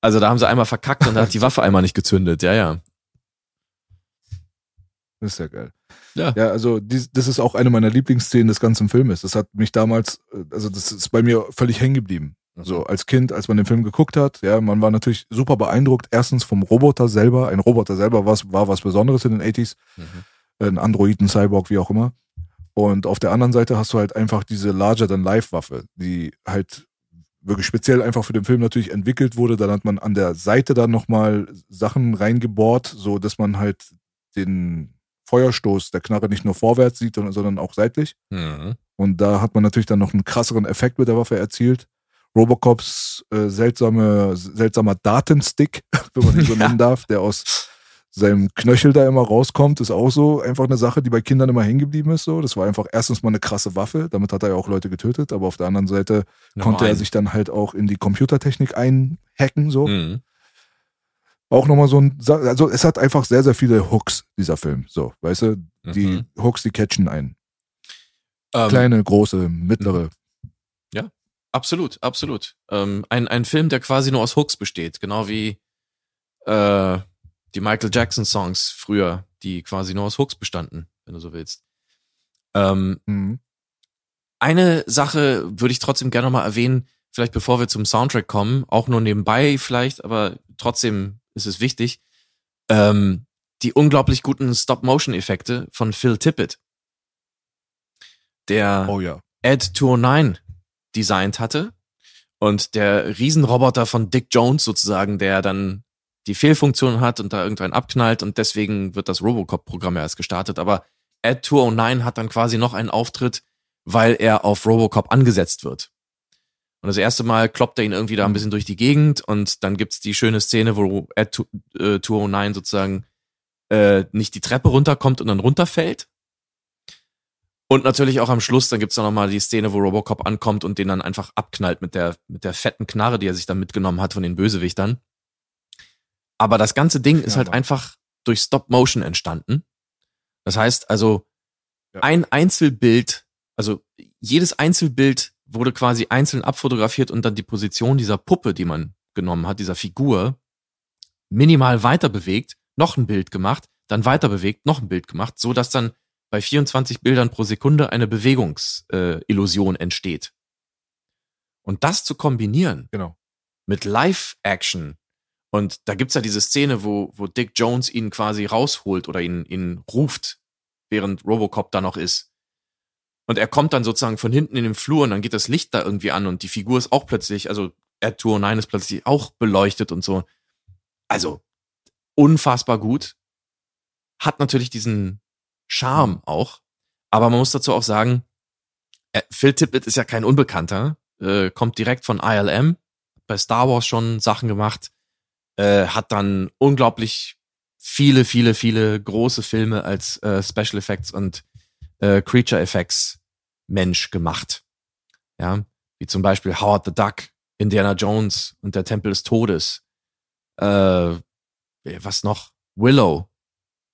Also da haben sie einmal verkackt und da hat die Waffe einmal nicht gezündet, ja, ja. Das ist ja geil. Ja. Ja, also dies, das ist auch eine meiner Lieblingsszenen des ganzen Filmes. Das hat mich damals, äh, also das ist bei mir völlig hängen geblieben. So als Kind, als man den Film geguckt hat, ja, man war natürlich super beeindruckt. Erstens vom Roboter selber. Ein Roboter selber was, war was Besonderes in den 80s. Mhm. Ein Androiden, Cyborg, wie auch immer. Und auf der anderen Seite hast du halt einfach diese Larger-than-Life-Waffe, die halt wirklich speziell einfach für den Film natürlich entwickelt wurde. Dann hat man an der Seite dann nochmal Sachen reingebohrt, so dass man halt den Feuerstoß der Knarre nicht nur vorwärts sieht, sondern- auch seitlich. Mhm. Und da hat man natürlich dann noch einen krasseren Effekt mit der Waffe erzielt. Robocops äh, seltsame, seltsamer Datenstick, wenn man ihn so nennen darf, der aus seinem Knöchel da immer rauskommt, ist auch so einfach eine Sache, die bei Kindern immer hängen geblieben ist. So, das war einfach erstens mal eine krasse Waffe, damit hat er ja auch Leute getötet, aber auf der anderen Seite Noch konnte er ein. sich dann halt auch in die Computertechnik einhacken. So, Mhm. auch nochmal so ein, also es hat einfach sehr sehr viele Hooks dieser Film. So, weißt du, die Mhm. Hooks, die catchen ein. Ähm, Kleine, große, mittlere. Absolut, absolut. Ähm, ein, ein Film, der quasi nur aus Hooks besteht, genau wie äh, die Michael Jackson Songs früher die quasi nur aus Hooks bestanden, wenn du so willst. Ähm, Mhm. eine Sache würde ich trotzdem gerne noch mal erwähnen, vielleicht bevor wir zum Soundtrack kommen, auch nur nebenbei vielleicht, aber trotzdem ist es wichtig. Ähm, die unglaublich guten Stop-Motion-Effekte von Phil Tippett, der Oh ja. Ed 209 designt hatte und der Riesenroboter von Dick Jones sozusagen, der dann die Fehlfunktion hat und da irgendwann abknallt und deswegen wird das Robocop-Programm erst gestartet. Aber Ed 209 hat dann quasi noch einen Auftritt, weil er auf Robocop angesetzt wird. Und das erste Mal kloppt er ihn irgendwie da ein bisschen durch die Gegend und dann gibt's die schöne Szene, wo Ed tu- äh, 209 sozusagen äh, nicht die Treppe runterkommt und dann runterfällt. Und natürlich auch am Schluss, dann gibt's dann nochmal die Szene, wo Robocop ankommt und den dann einfach abknallt mit der, mit der fetten Knarre, die er sich dann mitgenommen hat von den Bösewichtern. Aber das ganze Ding ist Ja, halt Mann. einfach durch Stop Motion entstanden. Das heißt also, Ja. ein Einzelbild, also jedes Einzelbild wurde quasi einzeln abfotografiert und dann die Position dieser Puppe, die man genommen hat, dieser Figur, minimal weiter bewegt, noch ein Bild gemacht, dann weiter bewegt, noch ein Bild gemacht, so dass dann bei 24 Bildern pro Sekunde eine Bewegungsillusion äh, entsteht. Und das zu kombinieren Genau. mit Live-Action. Und da gibt's ja diese Szene, wo, wo Dick Jones ihn quasi rausholt oder ihn, ihn ruft, während Robocop da noch ist. Und er kommt dann sozusagen von hinten in den Flur und dann geht das Licht da irgendwie an und die Figur ist auch plötzlich, also Ed 209 ist plötzlich auch beleuchtet und so. Also, unfassbar gut. Hat natürlich diesen Charme auch. Aber man muss dazu auch sagen, äh, Phil Tippett ist ja kein Unbekannter, äh, kommt direkt von ILM, bei Star Wars schon Sachen gemacht, äh, hat dann unglaublich viele, viele, viele große Filme als äh, Special Effects und äh, Creature Effects Mensch gemacht. Ja, wie zum Beispiel Howard the Duck, Indiana Jones und der Tempel des Todes. Äh, was noch? Willow.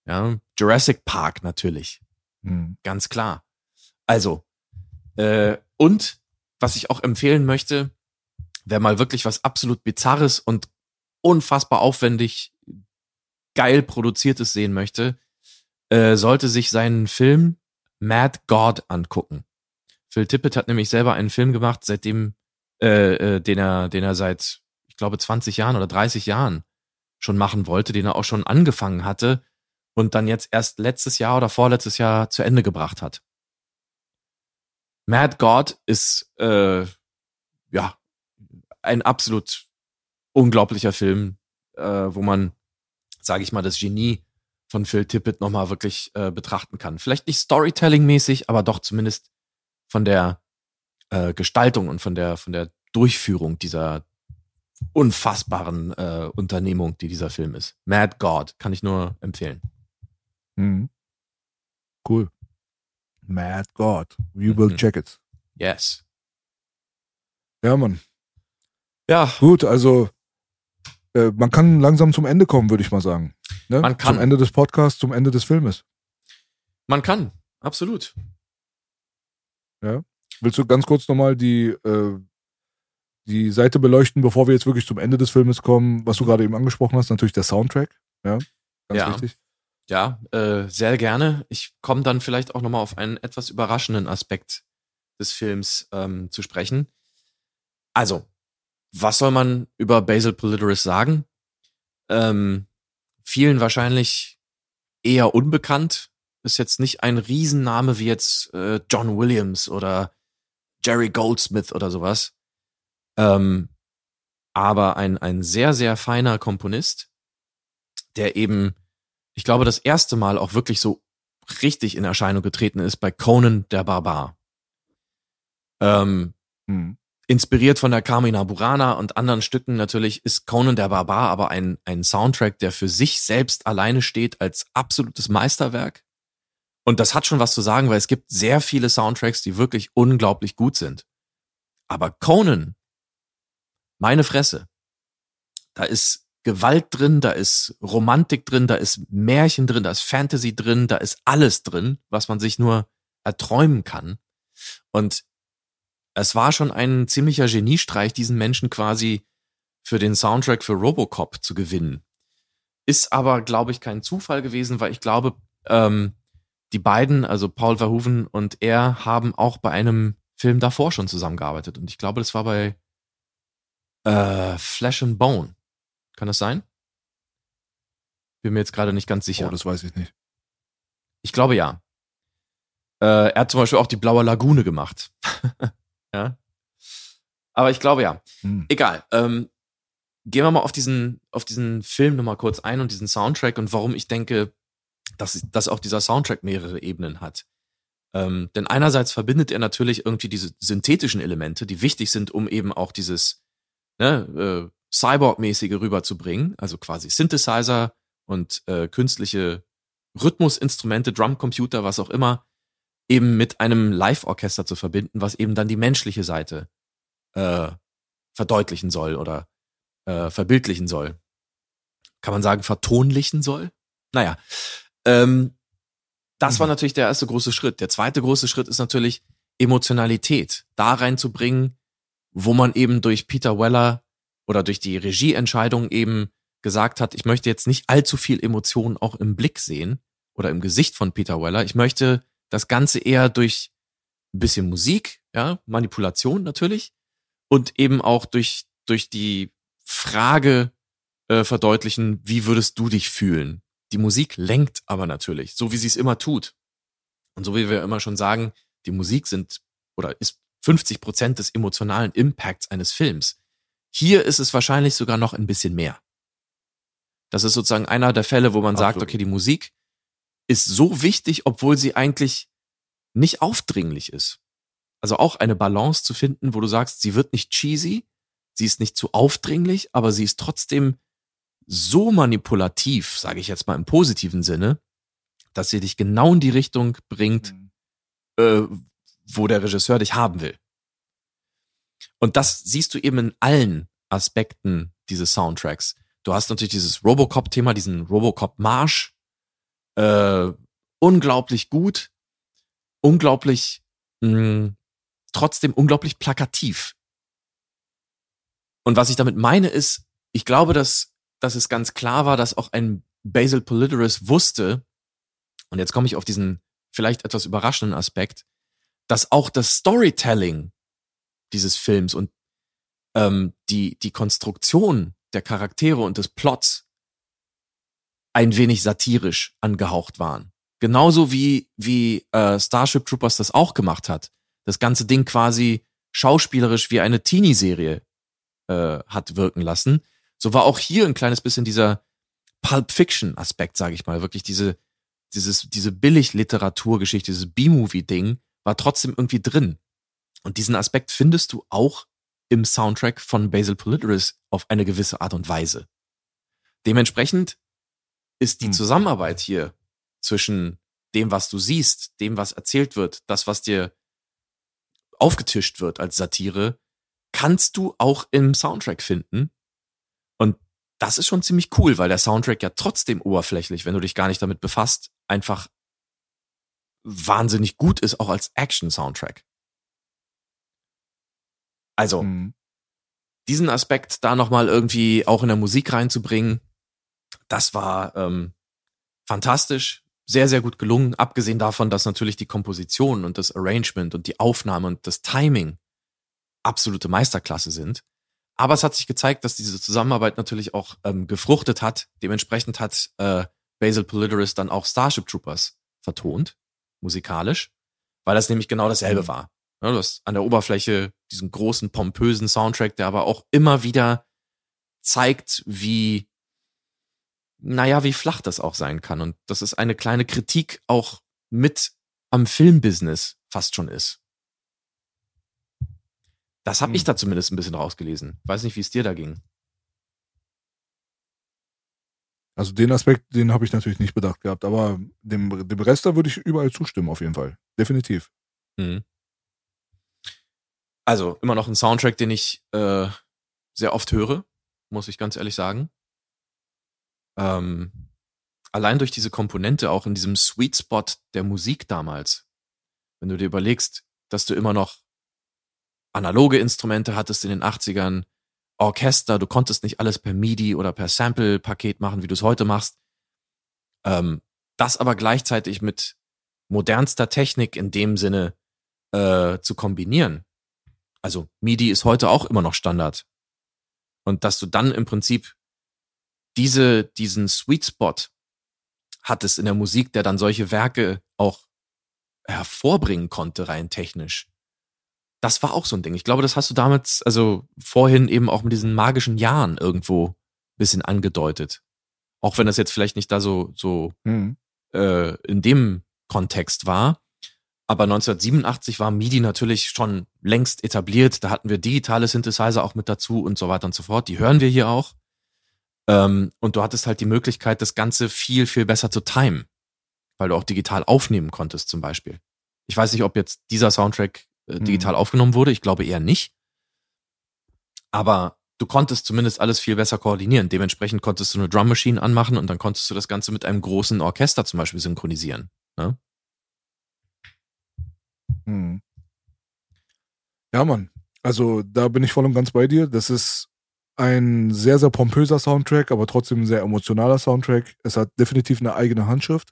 Ja, Jurassic Park natürlich Mhm. ganz klar. Also, äh, und was ich auch empfehlen möchte, wer mal wirklich was absolut Bizarres und unfassbar aufwendig geil produziertes sehen möchte, äh, sollte sich seinen Film Mad God angucken. Phil Tippett hat nämlich selber einen Film gemacht, seitdem, äh, äh, den er, den er seit, ich glaube, 20 Jahren oder 30 Jahren schon machen wollte, den er auch schon angefangen hatte und dann jetzt erst letztes Jahr oder vorletztes Jahr zu Ende gebracht hat. Mad God ist äh, ja ein absolut unglaublicher Film, äh, wo man, sage ich mal, das Genie von Phil Tippett nochmal wirklich äh, betrachten kann. Vielleicht nicht Storytelling-mäßig, aber doch zumindest von der äh, Gestaltung und von der von der Durchführung dieser unfassbaren äh, Unternehmung, die dieser Film ist. Mad God kann ich nur empfehlen. Mhm. Cool. Mad God. We will Mhm. check it. Yes. Ja, Mann. Ja, Gut, also äh, man kann langsam zum Ende kommen, würde ich mal sagen. Ne? Man kann. Zum Ende des Podcasts, zum Ende des Filmes. man kann. Absolut. Willst du ganz kurz nochmal die, äh, die Seite beleuchten, bevor wir jetzt wirklich zum Ende des Filmes kommen, was du gerade eben angesprochen hast? Natürlich der Soundtrack. Ja, ganz Ja. wichtig. Ja, äh, sehr gerne. Ich komme dann vielleicht auch nochmal auf einen etwas überraschenden Aspekt des Films ähm, zu sprechen. Also, was soll man über Basil Polidoris sagen? Ähm, vielen wahrscheinlich eher unbekannt. Ist jetzt nicht ein Riesenname wie jetzt äh, John Williams oder Jerry Goldsmith oder sowas. Ähm, aber ein, ein sehr, sehr feiner Komponist, der eben ich glaube, das erste Mal auch wirklich so richtig in Erscheinung getreten ist bei Conan der Barbar. Ähm, Hm. Inspiriert von der Carmina Burana und anderen Stücken natürlich ist Conan der Barbar aber ein, ein Soundtrack, der für sich selbst alleine steht als absolutes Meisterwerk. Und das hat schon was zu sagen, weil es gibt sehr viele Soundtracks, die wirklich unglaublich gut sind. Aber Conan, meine Fresse, da ist Gewalt drin, da ist Romantik drin, da ist Märchen drin, da ist Fantasy drin, da ist alles drin, was man sich nur erträumen kann. Und es war schon ein ziemlicher Geniestreich, diesen Menschen quasi für den Soundtrack für Robocop zu gewinnen. ist aber, glaube ich, kein Zufall gewesen, weil ich glaube, ähm, die beiden, also Paul Verhoeven und er, haben auch bei einem Film davor schon zusammengearbeitet. Und ich glaube, das war bei äh, Flesh and Bone. Kann das sein? Bin mir jetzt gerade nicht ganz sicher. Oh, das weiß ich nicht. Ich glaube ja. Äh, er hat zum Beispiel auch die Blaue Lagune gemacht. ja. Aber ich glaube ja. Hm. Egal. Ähm, gehen wir mal auf diesen, auf diesen Film nochmal kurz ein und diesen Soundtrack und warum ich denke, dass, dass auch dieser Soundtrack mehrere Ebenen hat. Ähm, denn einerseits verbindet er natürlich irgendwie diese synthetischen Elemente, die wichtig sind, um eben auch dieses ne, äh, Cyborg-mäßige rüberzubringen, also quasi Synthesizer und äh, künstliche Rhythmusinstrumente, Drumcomputer, was auch immer, eben mit einem Live-Orchester zu verbinden, was eben dann die menschliche Seite äh, verdeutlichen soll oder äh, verbildlichen soll. Kann man sagen, vertonlichen soll? Naja, ähm, das war mhm. natürlich der erste große Schritt. Der zweite große Schritt ist natürlich Emotionalität da reinzubringen, wo man eben durch Peter Weller oder durch die Regieentscheidung eben gesagt hat, ich möchte jetzt nicht allzu viel Emotionen auch im Blick sehen oder im Gesicht von Peter Weller. Ich möchte das Ganze eher durch ein bisschen Musik, ja, Manipulation natürlich und eben auch durch, durch die Frage äh, verdeutlichen, wie würdest du dich fühlen? Die Musik lenkt aber natürlich, so wie sie es immer tut. Und so wie wir immer schon sagen, die Musik sind oder ist 50 Prozent des emotionalen Impacts eines Films. Hier ist es wahrscheinlich sogar noch ein bisschen mehr. Das ist sozusagen einer der Fälle, wo man Absolut. sagt, okay, die Musik ist so wichtig, obwohl sie eigentlich nicht aufdringlich ist. Also auch eine Balance zu finden, wo du sagst, sie wird nicht cheesy, sie ist nicht zu aufdringlich, aber sie ist trotzdem so manipulativ, sage ich jetzt mal im positiven Sinne, dass sie dich genau in die Richtung bringt, mhm. äh, wo der Regisseur dich haben will. Und das siehst du eben in allen Aspekten dieses Soundtracks. Du hast natürlich dieses Robocop-Thema, diesen Robocop-Marsch. Äh, unglaublich gut, unglaublich, mh, hm, trotzdem unglaublich plakativ. Und was ich damit meine ist, ich glaube, dass, dass es ganz klar war, dass auch ein Basil Polidoris wusste, und jetzt komme ich auf diesen vielleicht etwas überraschenden Aspekt, dass auch das Storytelling dieses Films und ähm, die, die Konstruktion der Charaktere und des Plots ein wenig satirisch angehaucht waren. Genauso wie, wie äh, Starship Troopers das auch gemacht hat. Das ganze Ding quasi schauspielerisch wie eine Teenie-Serie äh, hat wirken lassen. So war auch hier ein kleines bisschen dieser Pulp Fiction-Aspekt, sage ich mal. Wirklich diese, dieses, diese Billig-Literaturgeschichte, dieses B-Movie-Ding war trotzdem irgendwie drin. Und diesen Aspekt findest du auch im Soundtrack von Basil Politeris auf eine gewisse Art und Weise. Dementsprechend ist die hm. Zusammenarbeit hier zwischen dem, was du siehst, dem, was erzählt wird, das, was dir aufgetischt wird als Satire, kannst du auch im Soundtrack finden. Und das ist schon ziemlich cool, weil der Soundtrack ja trotzdem oberflächlich, wenn du dich gar nicht damit befasst, einfach wahnsinnig gut ist, auch als Action-Soundtrack. Also, mhm. diesen Aspekt da nochmal irgendwie auch in der Musik reinzubringen, das war ähm, fantastisch, sehr, sehr gut gelungen, abgesehen davon, dass natürlich die Komposition und das Arrangement und die Aufnahme und das Timing absolute Meisterklasse sind. Aber es hat sich gezeigt, dass diese Zusammenarbeit natürlich auch ähm, gefruchtet hat. Dementsprechend hat äh, Basil Polidoris dann auch Starship Troopers vertont, musikalisch, weil das nämlich genau dasselbe mhm. war. Ja, du hast an der Oberfläche diesen großen, pompösen Soundtrack, der aber auch immer wieder zeigt, wie, naja, wie flach das auch sein kann. Und das ist eine kleine Kritik auch mit am Filmbusiness fast schon ist. Das habe hm. ich da zumindest ein bisschen rausgelesen. Weiß nicht, wie es dir da ging. Also den Aspekt, den habe ich natürlich nicht bedacht gehabt, aber dem, dem Rest da würde ich überall zustimmen, auf jeden Fall. Definitiv. Hm. Also immer noch ein Soundtrack, den ich äh, sehr oft höre, muss ich ganz ehrlich sagen. Ähm, allein durch diese Komponente auch in diesem Sweet Spot der Musik damals. Wenn du dir überlegst, dass du immer noch analoge Instrumente hattest in den 80ern, Orchester, du konntest nicht alles per MIDI oder per Sample-Paket machen, wie du es heute machst. Ähm, das aber gleichzeitig mit modernster Technik in dem Sinne äh, zu kombinieren. Also MIDI ist heute auch immer noch Standard. Und dass du dann im Prinzip diese, diesen Sweet Spot hattest in der Musik, der dann solche Werke auch hervorbringen konnte, rein technisch. Das war auch so ein Ding. Ich glaube, das hast du damit, also vorhin eben auch mit diesen magischen Jahren irgendwo bisschen angedeutet. Auch wenn das jetzt vielleicht nicht da so, so mhm. äh, in dem Kontext war. Aber 1987 war MIDI natürlich schon längst etabliert. Da hatten wir digitale Synthesizer auch mit dazu und so weiter und so fort. Die hören wir hier auch. Ähm, und du hattest halt die Möglichkeit, das Ganze viel, viel besser zu timen. Weil du auch digital aufnehmen konntest, zum Beispiel. Ich weiß nicht, ob jetzt dieser Soundtrack äh, digital mhm. aufgenommen wurde. Ich glaube eher nicht. Aber du konntest zumindest alles viel besser koordinieren. Dementsprechend konntest du eine Drum Machine anmachen und dann konntest du das Ganze mit einem großen Orchester zum Beispiel synchronisieren. Ne? Hm. Ja, Mann. Also da bin ich voll und ganz bei dir. Das ist ein sehr, sehr pompöser Soundtrack, aber trotzdem ein sehr emotionaler Soundtrack. Es hat definitiv eine eigene Handschrift.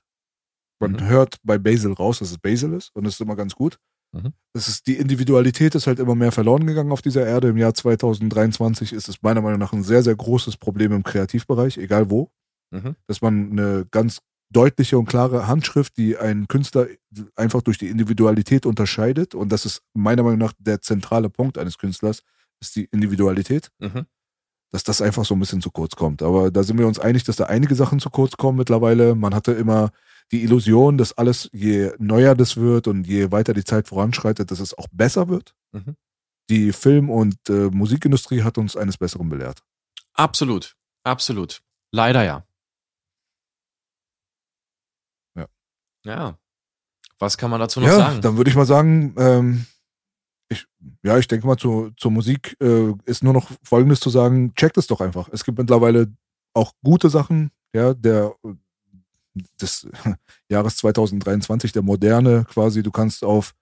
Man mhm. hört bei Basil raus, dass es Basil ist und das ist immer ganz gut. Mhm. Das ist, die Individualität ist halt immer mehr verloren gegangen auf dieser Erde. Im Jahr 2023 ist es meiner Meinung nach ein sehr, sehr großes Problem im Kreativbereich, egal wo. Mhm. Dass man eine ganz deutliche und klare Handschrift, die einen Künstler einfach durch die Individualität unterscheidet. Und das ist meiner Meinung nach der zentrale Punkt eines Künstlers, ist die Individualität. Mhm. Dass das einfach so ein bisschen zu kurz kommt. Aber da sind wir uns einig, dass da einige Sachen zu kurz kommen mittlerweile. Man hatte immer die Illusion, dass alles, je neuer das wird und je weiter die Zeit voranschreitet, dass es auch besser wird. Mhm. Die Film- und äh, Musikindustrie hat uns eines Besseren belehrt. Absolut, absolut. Leider ja. Ja. Ja. Was kann man dazu noch ja, sagen? Dann würde ich mal sagen, ähm, ich, ja, ich denke mal, zu, zur Musik äh, ist nur noch Folgendes zu sagen, checkt es doch einfach. Es gibt mittlerweile auch gute Sachen, ja, der des Jahres 2023, der moderne quasi. Du kannst auf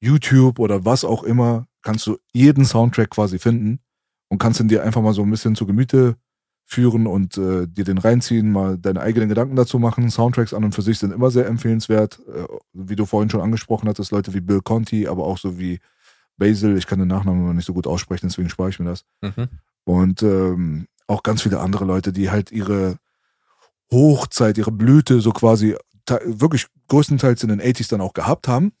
YouTube oder was auch immer, kannst du jeden Soundtrack quasi finden und kannst ihn dir einfach mal so ein bisschen zu Gemüte führen und äh, dir den reinziehen, mal deine eigenen Gedanken dazu machen. Soundtracks an und für sich sind immer sehr empfehlenswert, äh, wie du vorhin schon angesprochen hattest, Leute wie Bill Conti, aber auch so wie Basil, ich kann den Nachnamen immer nicht so gut aussprechen, deswegen spare ich mir das. Mhm. Und ähm, auch ganz viele andere Leute, die halt ihre Hochzeit, ihre Blüte so quasi wirklich größtenteils in den 80s dann auch gehabt haben.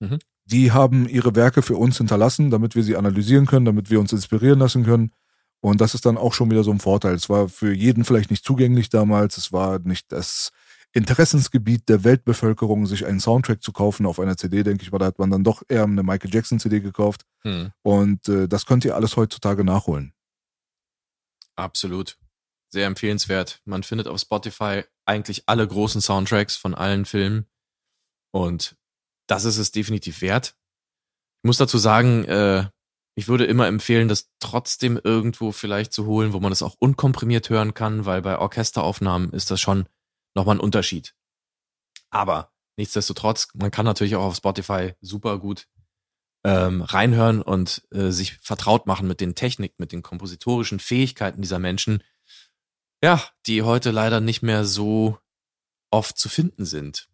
Mhm. Die haben ihre Werke für uns hinterlassen, damit wir sie analysieren können, damit wir uns inspirieren lassen können. Und das ist dann auch schon wieder so ein Vorteil. Es war für jeden vielleicht nicht zugänglich damals. Es war nicht das Interessensgebiet der Weltbevölkerung, sich einen Soundtrack zu kaufen auf einer CD, denke ich mal. Da hat man dann doch eher eine Michael Jackson CD gekauft. Mhm. Und äh, das könnt ihr alles heutzutage nachholen. Absolut sehr empfehlenswert. Man findet auf Spotify eigentlich alle großen Soundtracks von allen Filmen. Und das ist es definitiv wert. Ich muss dazu sagen, äh, ich würde immer empfehlen, das trotzdem irgendwo vielleicht zu holen, wo man es auch unkomprimiert hören kann, weil bei Orchesteraufnahmen ist das schon nochmal ein Unterschied. Aber nichtsdestotrotz, man kann natürlich auch auf Spotify super gut ähm, reinhören und äh, sich vertraut machen mit den Techniken, mit den kompositorischen Fähigkeiten dieser Menschen ja, die heute leider nicht mehr so oft zu finden sind.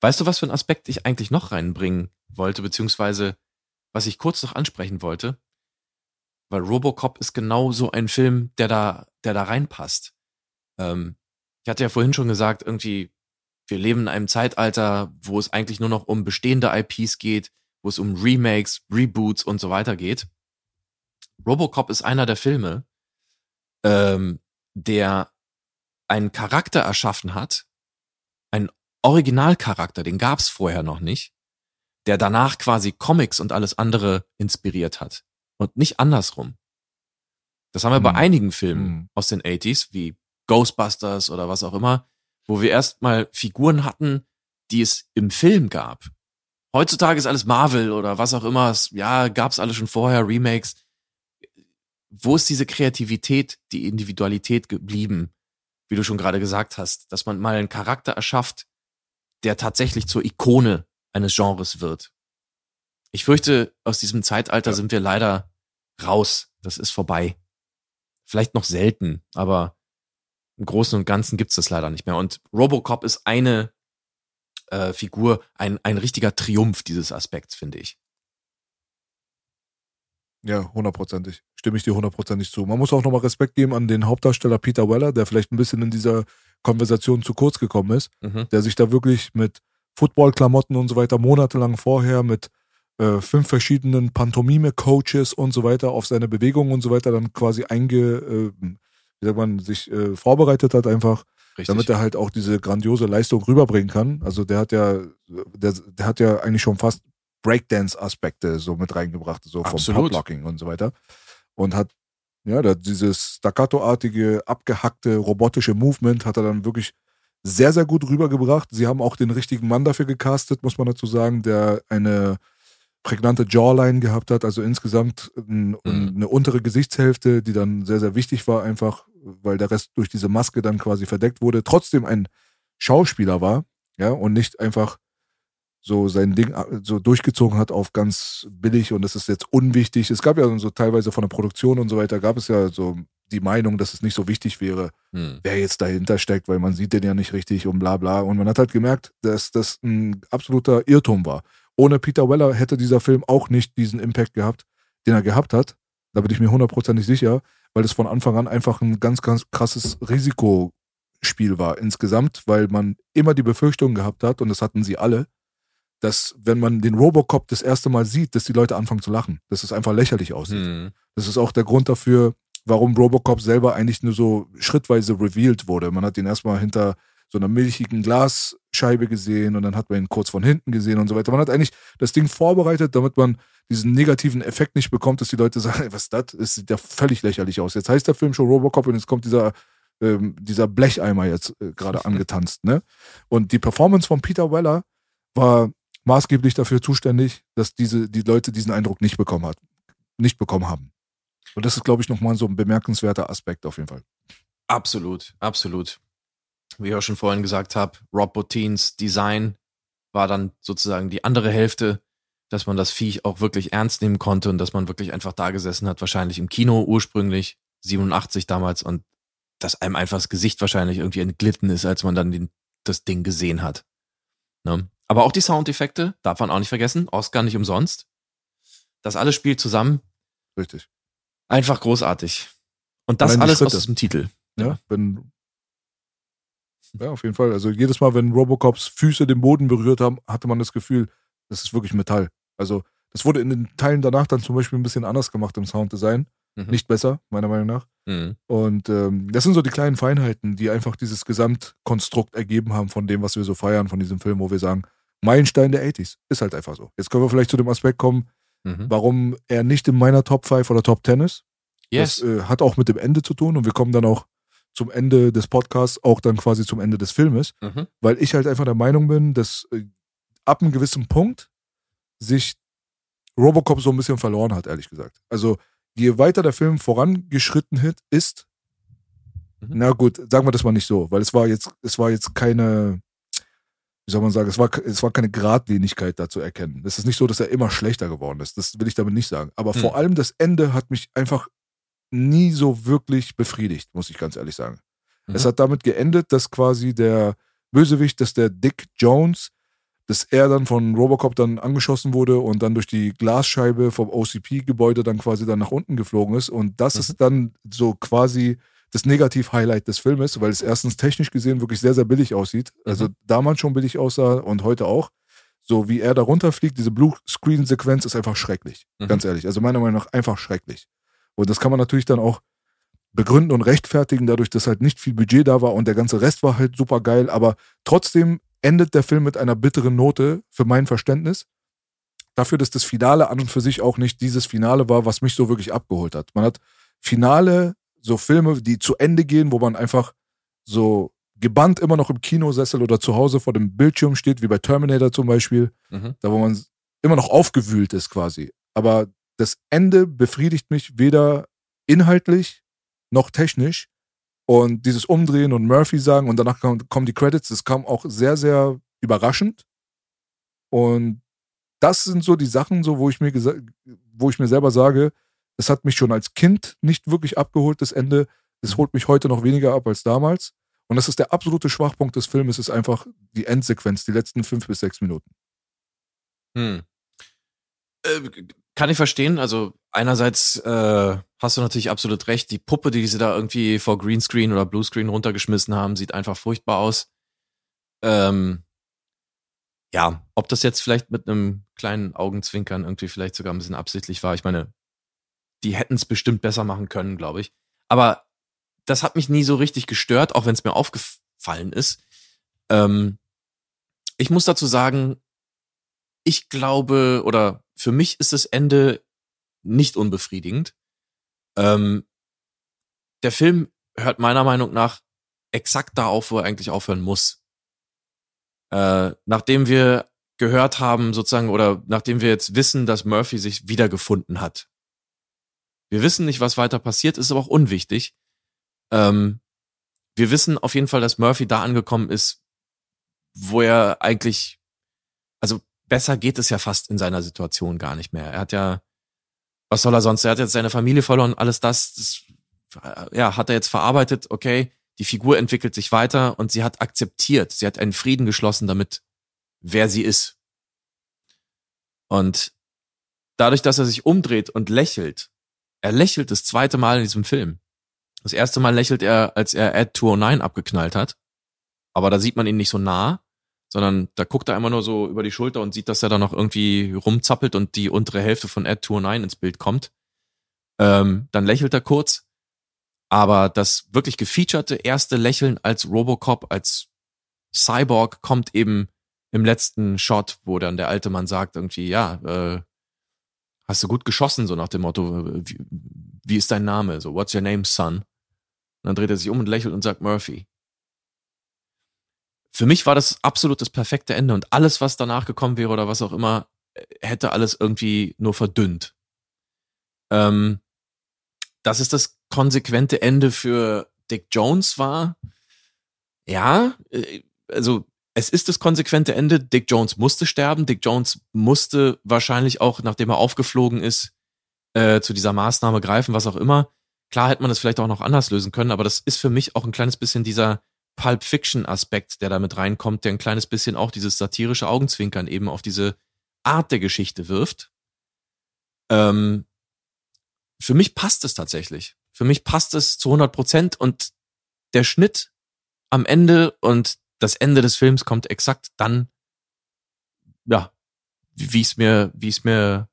Weißt du, was für einen Aspekt ich eigentlich noch reinbringen wollte, beziehungsweise was ich kurz noch ansprechen wollte? Weil Robocop ist genau so ein Film, der da, der da reinpasst. Ähm, ich hatte ja vorhin schon gesagt, irgendwie, wir leben in einem Zeitalter, wo es eigentlich nur noch um bestehende IPs geht, wo es um Remakes, Reboots und so weiter geht. Robocop ist einer der Filme, ähm, der einen Charakter erschaffen hat, einen Originalcharakter, den gab's vorher noch nicht, der danach quasi Comics und alles andere inspiriert hat und nicht andersrum. Das haben wir hm. bei einigen Filmen hm. aus den 80s, wie Ghostbusters oder was auch immer, wo wir erstmal Figuren hatten, die es im Film gab. Heutzutage ist alles Marvel oder was auch immer. Ja, gab's alles schon vorher, Remakes wo ist diese Kreativität, die Individualität geblieben, wie du schon gerade gesagt hast, dass man mal einen Charakter erschafft, der tatsächlich zur Ikone eines Genres wird. Ich fürchte, aus diesem Zeitalter ja. sind wir leider raus. Das ist vorbei. vielleicht noch selten, aber im Großen und Ganzen gibt's das leider nicht mehr. Und Robocop ist eine äh, Figur, ein, ein richtiger Triumph dieses Aspekts, finde ich. Ja, hundertprozentig. Stimme ich dir hundertprozentig zu. Man muss auch nochmal Respekt geben an den Hauptdarsteller Peter Weller, der vielleicht ein bisschen in dieser Konversation zu kurz gekommen ist, Mhm. der sich da wirklich mit Footballklamotten und so weiter monatelang vorher mit äh, fünf verschiedenen Pantomime-Coaches und so weiter auf seine Bewegungen und so weiter dann quasi einge, äh, wie sagt man, sich äh, vorbereitet hat einfach, Richtig. damit er halt auch diese grandiose Leistung rüberbringen kann. Also der hat ja, der, der hat ja eigentlich schon fast Breakdance-Aspekte so mit reingebracht, so vom Absolut. Poplocking und so weiter. Und hat, ja, der, dieses staccato-artige, abgehackte, robotische Movement hat er dann wirklich sehr, sehr gut rübergebracht. Sie haben auch den richtigen Mann dafür gecastet, muss man dazu sagen, der eine prägnante Jawline gehabt hat, also insgesamt ein, Mhm. eine untere Gesichtshälfte, die dann sehr, sehr wichtig war, einfach, weil der Rest durch diese Maske dann quasi verdeckt wurde, trotzdem ein Schauspieler war, ja, und nicht einfach so sein Ding äh, so durchgezogen hat auf ganz billig und das ist jetzt unwichtig. Es gab ja so teilweise von der Produktion und so weiter, gab es ja so die Meinung, dass es nicht so wichtig wäre, Hm. wer jetzt dahinter steckt, weil man sieht den ja nicht richtig und bla bla. Und man hat halt gemerkt, dass das ein absoluter Irrtum war. Ohne Peter Weller hätte dieser Film auch nicht diesen Impact gehabt, den er gehabt hat. Da bin ich mir hundertprozentig sicher, weil es von Anfang an einfach ein ganz, ganz krasses Risikospiel war insgesamt, weil man immer die Befürchtung gehabt hat, und das hatten sie alle, dass wenn man den Robocop das erste Mal sieht, dass die Leute anfangen zu lachen. Dass es einfach lächerlich aussieht. Hm. Das ist auch der Grund dafür, warum Robocop selber eigentlich nur so schrittweise revealed wurde. Man hat ihn erstmal hinter so einer milchigen Glasscheibe gesehen und dann hat man ihn kurz von hinten gesehen und so weiter. Man hat eigentlich das Ding vorbereitet, damit man diesen negativen Effekt nicht bekommt, dass die Leute sagen, ey, was ist das? Es sieht ja völlig lächerlich aus. Jetzt heißt der Film schon Robocop und jetzt kommt dieser, ähm, dieser Blecheimer jetzt äh, gerade angetanzt. Ne? Und die Performance von Peter Weller war maßgeblich dafür zuständig, dass diese, die Leute diesen Eindruck nicht bekommen hat, nicht bekommen haben. Und das ist, glaube ich, nochmal so ein bemerkenswerter Aspekt auf jeden Fall. Absolut, absolut. Wie ich auch schon vorhin gesagt habe, Rob Botins Design war dann sozusagen die andere Hälfte, dass man das Viech auch wirklich ernst nehmen konnte und dass man wirklich einfach da gesessen hat, wahrscheinlich im Kino ursprünglich, 87 damals, und dass einem einfach das Gesicht wahrscheinlich irgendwie entglitten ist, als man dann den, das Ding gesehen hat. Ne? Aber auch die Soundeffekte, darf man auch nicht vergessen, Oscar nicht umsonst. Das alles spielt zusammen, Richtig. einfach großartig. Und das alles aus Schritte. diesem Titel. Ja, Ja. wenn. Ja, auf jeden Fall. Also jedes Mal, wenn Robocops Füße den Boden berührt haben, hatte man das Gefühl, das ist wirklich Metall. Also, das wurde in den Teilen danach dann zum Beispiel ein bisschen anders gemacht im Sounddesign. Mhm. Nicht besser, meiner Meinung nach. Mhm. Und ähm, das sind so die kleinen Feinheiten, die einfach dieses Gesamtkonstrukt ergeben haben von dem, was wir so feiern, von diesem Film, wo wir sagen, Meilenstein der 80s. Ist halt einfach so. Jetzt können wir vielleicht zu dem Aspekt kommen, Mhm. warum er nicht in meiner Top 5 oder Top 10 ist. Yes. Das äh, hat auch mit dem Ende zu tun und wir kommen dann auch zum Ende des Podcasts, auch dann quasi zum Ende des Filmes, Mhm. weil ich halt einfach der Meinung bin, dass äh, ab einem gewissen Punkt sich Robocop so ein bisschen verloren hat, ehrlich gesagt. Also je weiter der Film vorangeschritten ist, Mhm. na gut, sagen wir das mal nicht so, weil es war jetzt, es war jetzt keine, wie soll man sagen, es war, es war keine Gradlinigkeit da zu erkennen. Es ist nicht so, dass er immer schlechter geworden ist. Das will ich damit nicht sagen. Aber Hm. vor allem das Ende hat mich einfach nie so wirklich befriedigt, muss ich ganz ehrlich sagen. Mhm. Es hat damit geendet, dass quasi der Bösewicht, dass der Dick Jones, dass er dann von Robocop dann angeschossen wurde und dann durch die Glasscheibe vom OCP-Gebäude dann quasi dann nach unten geflogen ist. Und das Mhm. ist dann so quasi das Negativ-Highlight des Filmes, weil es erstens technisch gesehen wirklich sehr, sehr billig aussieht. Also Mhm. damals schon billig aussah und heute auch. So wie er da runterfliegt, diese Blue-Screen-Sequenz ist einfach schrecklich. Mhm. Ganz ehrlich. Also meiner Meinung nach einfach schrecklich. Und das kann man natürlich dann auch begründen und rechtfertigen, dadurch, dass halt nicht viel Budget da war und der ganze Rest war halt super geil. Aber trotzdem endet der Film mit einer bitteren Note für mein Verständnis. Dafür, dass das Finale an und für sich auch nicht dieses Finale war, was mich so wirklich abgeholt hat. Man hat Finale, so Filme, die zu Ende gehen, wo man einfach so gebannt immer noch im Kinosessel oder zu Hause vor dem Bildschirm steht, wie bei Terminator zum Beispiel Mhm. da wo man immer noch aufgewühlt ist quasi. Aber das Ende befriedigt mich weder inhaltlich noch technisch. Und dieses Umdrehen und Murphy sagen und danach kommen, die Credits, das kam auch sehr, sehr überraschend. Und das sind so die Sachen, so wo ich mir wo ich mir selber sage, Das hat mich schon als Kind nicht wirklich abgeholt, das Ende. Das holt mich heute noch weniger ab als damals. Und das ist der absolute Schwachpunkt des Films, ist einfach die Endsequenz, die letzten fünf bis sechs Minuten. Hm. Äh, kann ich verstehen. Also einerseits äh, hast du natürlich absolut recht. Die Puppe, die sie da irgendwie vor Greenscreen oder Bluescreen runtergeschmissen haben, sieht einfach furchtbar aus. Ähm, ja, ob das jetzt vielleicht mit einem kleinen Augenzwinkern irgendwie vielleicht sogar ein bisschen absichtlich war. Ich meine, die hätten es bestimmt besser machen können, glaube ich. Aber das hat mich nie so richtig gestört, auch wenn es mir aufgefallen ist. Ähm, ich muss dazu sagen, ich glaube, oder für mich ist das Ende nicht unbefriedigend. Ähm, der Film hört meiner Meinung nach exakt da auf, wo er eigentlich aufhören muss. Äh, nachdem wir gehört haben, sozusagen, oder nachdem wir jetzt wissen, dass Murphy sich wiedergefunden hat. Wir wissen nicht, was weiter passiert, ist aber auch unwichtig. Ähm, wir wissen auf jeden Fall, dass Murphy da angekommen ist, wo er eigentlich, also besser geht es ja fast in seiner Situation gar nicht mehr. Er hat ja, was soll er sonst? Er hat jetzt seine Familie verloren, alles das, das ja, hat er jetzt verarbeitet, okay, die Figur entwickelt sich weiter und sie hat akzeptiert, sie hat einen Frieden geschlossen damit, wer sie ist. Und dadurch, dass er sich umdreht und lächelt, er lächelt das zweite Mal in diesem Film. Das erste Mal lächelt er, als er Ad 209 abgeknallt hat. Aber da sieht man ihn nicht so nah, sondern da guckt er immer nur so über die Schulter und sieht, dass er da noch irgendwie rumzappelt und die untere Hälfte von Ad 209 ins Bild kommt. Ähm, dann lächelt er kurz. Aber das wirklich gefeaturete erste Lächeln als Robocop, als Cyborg kommt eben im letzten Shot, wo dann der alte Mann sagt irgendwie, ja, äh, hast du gut geschossen, so nach dem Motto, wie, wie ist dein Name? So, what's your name, son? Und dann dreht er sich um und lächelt und sagt Murphy. Für mich war das absolut das perfekte Ende und alles, was danach gekommen wäre oder was auch immer, hätte alles irgendwie nur verdünnt. Ähm, dass es das konsequente Ende für Dick Jones war, ja, äh, also es ist das konsequente Ende. Dick Jones musste sterben. Dick Jones musste wahrscheinlich auch, nachdem er aufgeflogen ist, äh, zu dieser Maßnahme greifen, was auch immer. Klar hätte man das vielleicht auch noch anders lösen können, aber das ist für mich auch ein kleines bisschen dieser Pulp Fiction Aspekt, der damit reinkommt, der ein kleines bisschen auch dieses satirische Augenzwinkern eben auf diese Art der Geschichte wirft. Ähm, für mich passt es tatsächlich. Für mich passt es zu 100 Prozent und der Schnitt am Ende und das Ende des Films kommt exakt dann, ja, wie es mir, wie es mir,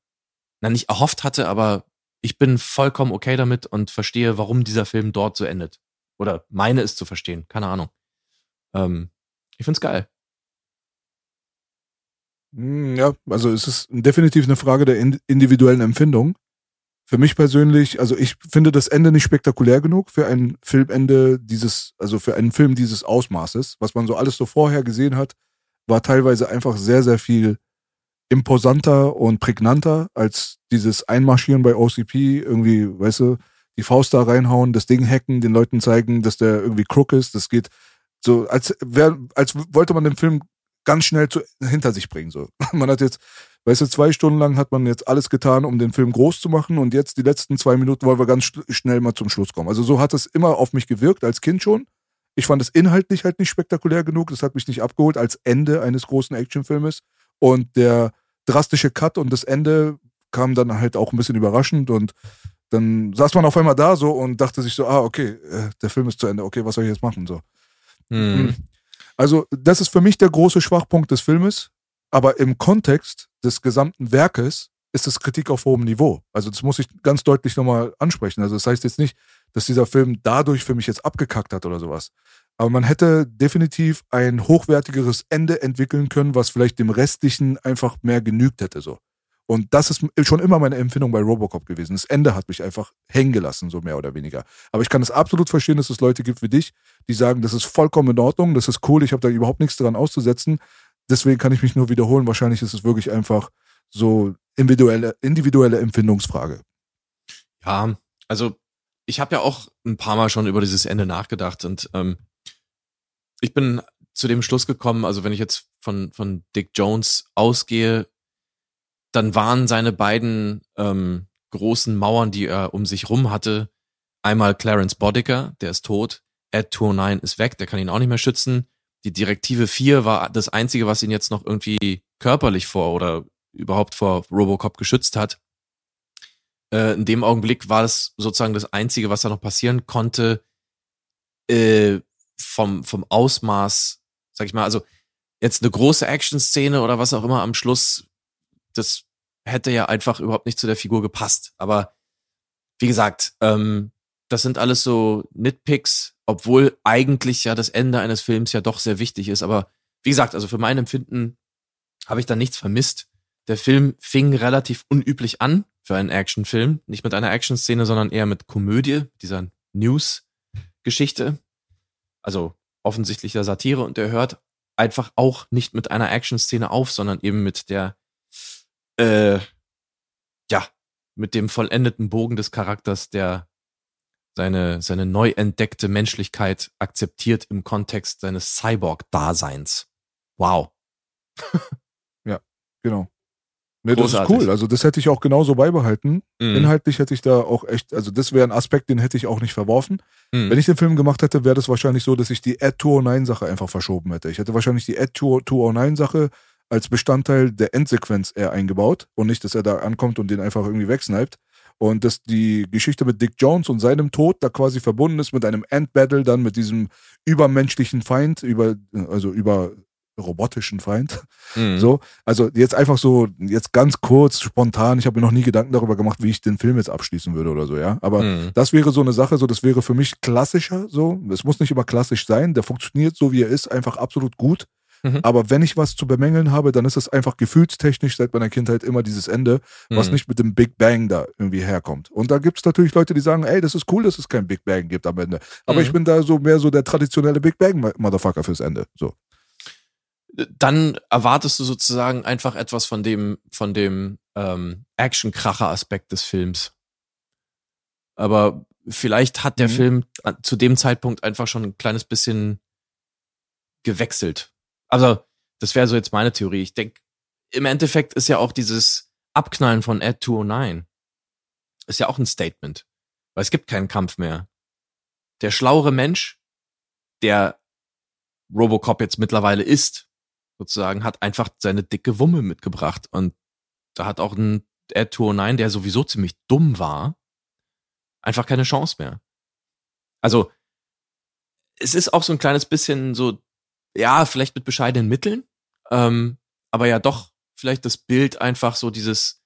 na nicht erhofft hatte, aber ich bin vollkommen okay damit und verstehe, warum dieser Film dort so endet. Oder meine es zu verstehen, keine Ahnung. Ähm, ich find's geil. Hm, ja, also es ist definitiv eine Frage der individuellen Empfindung. Für mich persönlich, also ich finde das Ende nicht spektakulär genug für ein Filmende dieses, also für einen Film dieses Ausmaßes. Was man so alles so vorher gesehen hat, war teilweise einfach sehr, sehr viel imposanter und prägnanter als dieses Einmarschieren bei OCP, irgendwie, weißt du, die Faust da reinhauen, das Ding hacken, den Leuten zeigen, dass der irgendwie crook ist. Das geht so, als, wär, als wollte man den Film ganz schnell zu, hinter sich bringen. So. Man hat jetzt Weißt du, zwei Stunden lang hat man jetzt alles getan, um den Film groß zu machen und jetzt die letzten zwei Minuten wollen wir ganz schnell mal zum Schluss kommen. Also so hat es immer auf mich gewirkt, als Kind schon. Ich fand es inhaltlich halt nicht spektakulär genug. Das hat mich nicht abgeholt als Ende eines großen Actionfilmes. Und der drastische Cut und das Ende kam dann halt auch ein bisschen überraschend und dann saß man auf einmal da so und dachte sich so, ah, okay, äh, der Film ist zu Ende, okay, was soll ich jetzt machen? So. Hm. Also, das ist für mich der große Schwachpunkt des Filmes. Aber im Kontext des gesamten Werkes ist es Kritik auf hohem Niveau. Also das muss ich ganz deutlich nochmal ansprechen. Also das heißt jetzt nicht, dass dieser Film dadurch für mich jetzt abgekackt hat oder sowas. Aber man hätte definitiv ein hochwertigeres Ende entwickeln können, was vielleicht dem Restlichen einfach mehr genügt hätte. So. Und das ist schon immer meine Empfindung bei Robocop gewesen. Das Ende hat mich einfach hängen gelassen, so mehr oder weniger. Aber ich kann es absolut verstehen, dass es Leute gibt wie dich, die sagen, das ist vollkommen in Ordnung, das ist cool, ich habe da überhaupt nichts dran auszusetzen deswegen kann ich mich nur wiederholen. Wahrscheinlich ist es wirklich einfach so individuelle, individuelle Empfindungsfrage. Ja, also ich habe ja auch ein paar Mal schon über dieses Ende nachgedacht und ähm, ich bin zu dem Schluss gekommen, also wenn ich jetzt von, von Dick Jones ausgehe, dann waren seine beiden ähm, großen Mauern, die er um sich rum hatte. Einmal Clarence Bodicker, der ist tot. Ed 209 ist weg, der kann ihn auch nicht mehr schützen. Die Direktive 4 war das Einzige, was ihn jetzt noch irgendwie körperlich vor oder überhaupt vor Robocop geschützt hat. Äh, in dem Augenblick war es sozusagen das Einzige, was da noch passieren konnte, äh, vom, vom Ausmaß, sag ich mal, also jetzt eine große Action-Szene oder was auch immer am Schluss, das hätte ja einfach überhaupt nicht zu der Figur gepasst. Aber wie gesagt, ähm, das sind alles so Nitpicks, obwohl eigentlich ja das Ende eines Films ja doch sehr wichtig ist. Aber wie gesagt, also für mein Empfinden habe ich da nichts vermisst. Der Film fing relativ unüblich an für einen Actionfilm. Nicht mit einer Action-Szene, sondern eher mit Komödie, dieser News-Geschichte. Also offensichtlicher Satire und der hört einfach auch nicht mit einer Action-Szene auf, sondern eben mit der, äh, ja, mit dem vollendeten Bogen des Charakters, der seine, seine neu entdeckte Menschlichkeit akzeptiert im Kontext seines Cyborg-Daseins. Wow. ja, genau. Nee, das ist cool. Also das hätte ich auch genauso beibehalten. Mhm. Inhaltlich hätte ich da auch echt, also das wäre ein Aspekt, den hätte ich auch nicht verworfen. Mhm. Wenn ich den Film gemacht hätte, wäre das wahrscheinlich so, dass ich die Ad 209 Sache einfach verschoben hätte. Ich hätte wahrscheinlich die Ad 209 Sache als Bestandteil der Endsequenz eher eingebaut und nicht, dass er da ankommt und den einfach irgendwie wegsniped. Und dass die Geschichte mit Dick Jones und seinem Tod da quasi verbunden ist mit einem Endbattle dann mit diesem übermenschlichen Feind, über, also über robotischen Feind. Mhm. So, also jetzt einfach so, jetzt ganz kurz, spontan, ich habe mir noch nie Gedanken darüber gemacht, wie ich den Film jetzt abschließen würde oder so, ja. Aber mhm. das wäre so eine Sache, so, das wäre für mich klassischer, so. Es muss nicht immer klassisch sein, der funktioniert so, wie er ist, einfach absolut gut. Mhm. Aber wenn ich was zu bemängeln habe, dann ist es einfach gefühlstechnisch seit meiner Kindheit immer dieses Ende, was mhm. nicht mit dem Big Bang da irgendwie herkommt. Und da gibt es natürlich Leute, die sagen, ey, das ist cool, dass es kein Big Bang gibt am Ende. Aber ich mhm. bin da so mehr so der traditionelle Big Bang-Motherfucker fürs Ende. So dann erwartest du sozusagen einfach etwas von dem, von dem ähm, Action-Kracher-Aspekt des Films. Aber vielleicht hat der mhm. Film zu dem Zeitpunkt einfach schon ein kleines bisschen gewechselt. Also, das wäre so jetzt meine Theorie. Ich denke, im Endeffekt ist ja auch dieses Abknallen von Ed 209 ist ja auch ein Statement. Weil es gibt keinen Kampf mehr. Der schlauere Mensch, der Robocop jetzt mittlerweile ist, sozusagen, hat einfach seine dicke Wumme mitgebracht. Und da hat auch ein Ed 209, der sowieso ziemlich dumm war, einfach keine Chance mehr. Also, es ist auch so ein kleines bisschen so, ja, vielleicht mit bescheidenen Mitteln, ähm, aber ja doch vielleicht das Bild einfach so dieses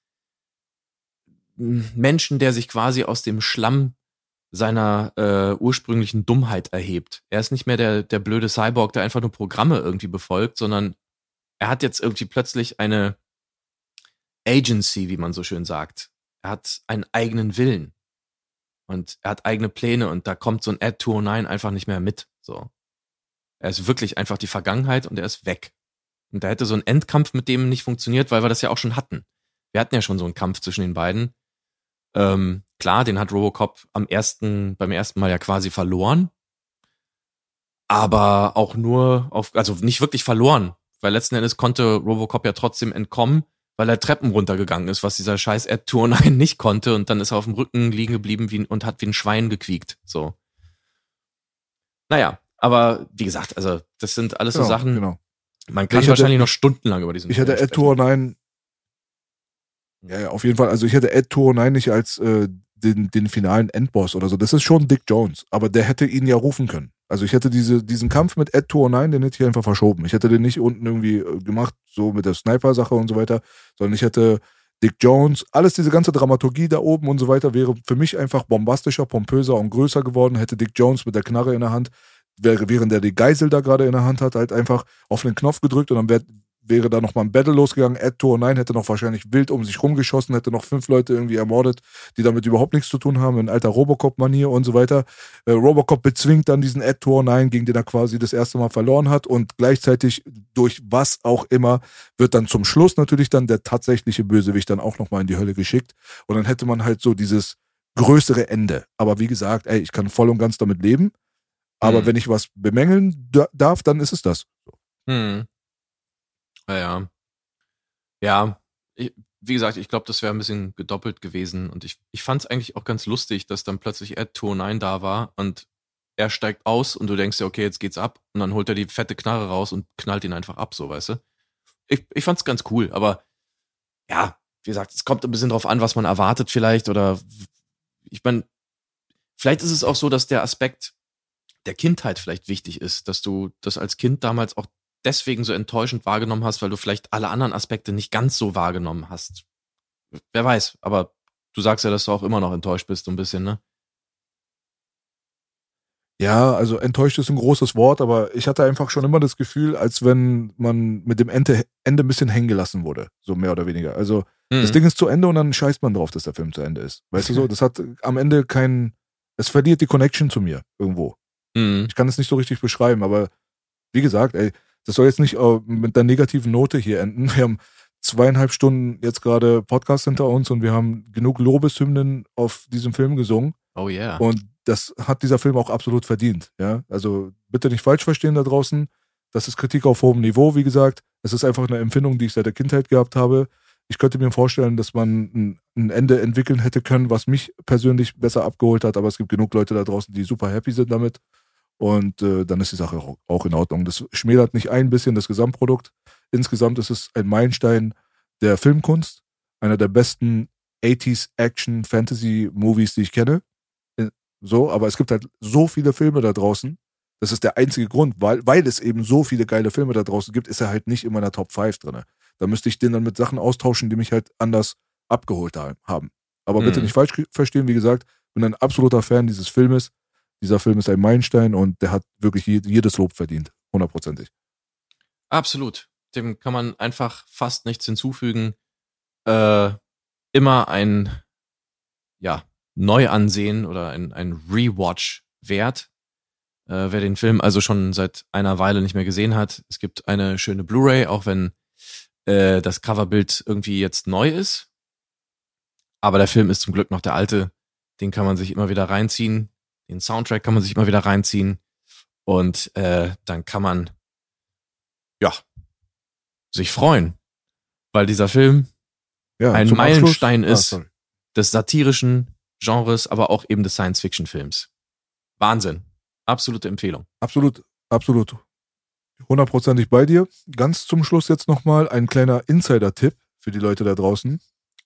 Menschen, der sich quasi aus dem Schlamm seiner äh, ursprünglichen Dummheit erhebt. Er ist nicht mehr der, der blöde Cyborg, der einfach nur Programme irgendwie befolgt, sondern er hat jetzt irgendwie plötzlich eine Agency, wie man so schön sagt. Er hat einen eigenen Willen. Und er hat eigene Pläne und da kommt so ein Ad 209 einfach nicht mehr mit. So. Er ist wirklich einfach die Vergangenheit und er ist weg. Und da hätte so ein Endkampf mit dem nicht funktioniert, weil wir das ja auch schon hatten. Wir hatten ja schon so einen Kampf zwischen den beiden. Ähm, klar, den hat Robocop am ersten, beim ersten Mal ja quasi verloren. Aber auch nur auf, also nicht wirklich verloren, weil letzten Endes konnte Robocop ja trotzdem entkommen, weil er Treppen runtergegangen ist, was dieser scheiß Ed Tournein nicht konnte und dann ist er auf dem Rücken liegen geblieben wie, und hat wie ein Schwein gequiekt, so. Naja, aber wie gesagt, also das sind alles genau, so Sachen, genau. man kann wahrscheinlich noch stundenlang über diesen Ich hätte Ed Tournein ja, ja, auf jeden Fall. Also ich hätte Ed Tournein nicht als äh, den, den finalen Endboss oder so. Das ist schon Dick Jones, aber der hätte ihn ja rufen können. Also ich hätte diese, diesen Kampf mit Ed 209, den hätte ich einfach verschoben. Ich hätte den nicht unten irgendwie äh, gemacht, so mit der Sniper-Sache und so weiter, sondern ich hätte Dick Jones, alles diese ganze Dramaturgie da oben und so weiter wäre für mich einfach bombastischer, pompöser und größer geworden. Hätte Dick Jones mit der Knarre in der Hand, während er die Geisel da gerade in der Hand hat, halt einfach auf den Knopf gedrückt und dann wäre wäre da nochmal ein Battle losgegangen. Ed 9 hätte noch wahrscheinlich wild um sich rumgeschossen, hätte noch fünf Leute irgendwie ermordet, die damit überhaupt nichts zu tun haben, in alter Robocop-Manier und so weiter. Äh, Robocop bezwingt dann diesen Ed 9, gegen den er quasi das erste Mal verloren hat und gleichzeitig durch was auch immer wird dann zum Schluss natürlich dann der tatsächliche Bösewicht dann auch nochmal in die Hölle geschickt und dann hätte man halt so dieses größere Ende. Aber wie gesagt, ey, ich kann voll und ganz damit leben. Aber mhm. wenn ich was bemängeln darf, dann ist es das. Mhm. Naja. Ja, ich, wie gesagt, ich glaube, das wäre ein bisschen gedoppelt gewesen. Und ich, ich fand es eigentlich auch ganz lustig, dass dann plötzlich Ed 209 da war und er steigt aus und du denkst dir, okay, jetzt geht's ab. Und dann holt er die fette Knarre raus und knallt ihn einfach ab, so, weißt du? Ich, ich fand's ganz cool, aber ja, wie gesagt, es kommt ein bisschen drauf an, was man erwartet vielleicht oder ich meine, vielleicht ist es auch so, dass der Aspekt der Kindheit vielleicht wichtig ist, dass du das als Kind damals auch deswegen so enttäuschend wahrgenommen hast, weil du vielleicht alle anderen Aspekte nicht ganz so wahrgenommen hast. Wer weiß, aber du sagst ja, dass du auch immer noch enttäuscht bist, so ein bisschen, ne? Ja, also enttäuscht ist ein großes Wort, aber ich hatte einfach schon immer das Gefühl, als wenn man mit dem Ende, Ende ein bisschen hängen gelassen wurde, so mehr oder weniger. Also mhm. das Ding ist zu Ende und dann scheißt man drauf, dass der Film zu Ende ist. Weißt du so, das hat am Ende kein, es verliert die Connection zu mir irgendwo. Mhm. Ich kann es nicht so richtig beschreiben, aber wie gesagt, ey, das soll jetzt nicht uh, mit der negativen Note hier enden. Wir haben zweieinhalb Stunden jetzt gerade Podcast hinter uns und wir haben genug Lobeshymnen auf diesem Film gesungen. Oh yeah. Und das hat dieser Film auch absolut verdient. Ja, also bitte nicht falsch verstehen da draußen. Das ist Kritik auf hohem Niveau, wie gesagt. Es ist einfach eine Empfindung, die ich seit der Kindheit gehabt habe. Ich könnte mir vorstellen, dass man ein Ende entwickeln hätte können, was mich persönlich besser abgeholt hat, aber es gibt genug Leute da draußen, die super happy sind damit. Und äh, dann ist die Sache auch in Ordnung. Das schmälert nicht ein bisschen das Gesamtprodukt. Insgesamt ist es ein Meilenstein der Filmkunst, einer der besten 80s Action Fantasy Movies, die ich kenne. So, aber es gibt halt so viele Filme da draußen. Das ist der einzige Grund, weil, weil es eben so viele geile Filme da draußen gibt, ist er halt nicht in meiner Top 5 drin. Da müsste ich den dann mit Sachen austauschen, die mich halt anders abgeholt haben. Aber mhm. bitte nicht falsch verstehen, wie gesagt, bin ein absoluter Fan dieses Filmes. Dieser Film ist ein Meilenstein und der hat wirklich jedes Lob verdient. Hundertprozentig. Absolut. Dem kann man einfach fast nichts hinzufügen. Äh, immer ein, ja, Neuansehen oder ein, ein Rewatch wert. Äh, wer den Film also schon seit einer Weile nicht mehr gesehen hat, es gibt eine schöne Blu-ray, auch wenn äh, das Coverbild irgendwie jetzt neu ist. Aber der Film ist zum Glück noch der alte. Den kann man sich immer wieder reinziehen. Den Soundtrack kann man sich immer wieder reinziehen. Und äh, dann kann man ja sich freuen, weil dieser Film ja, ein Meilenstein Abschluss? ist ah, des satirischen Genres, aber auch eben des Science-Fiction-Films. Wahnsinn. Absolute Empfehlung. Absolut, absolut. Hundertprozentig bei dir. Ganz zum Schluss jetzt nochmal ein kleiner Insider-Tipp für die Leute da draußen,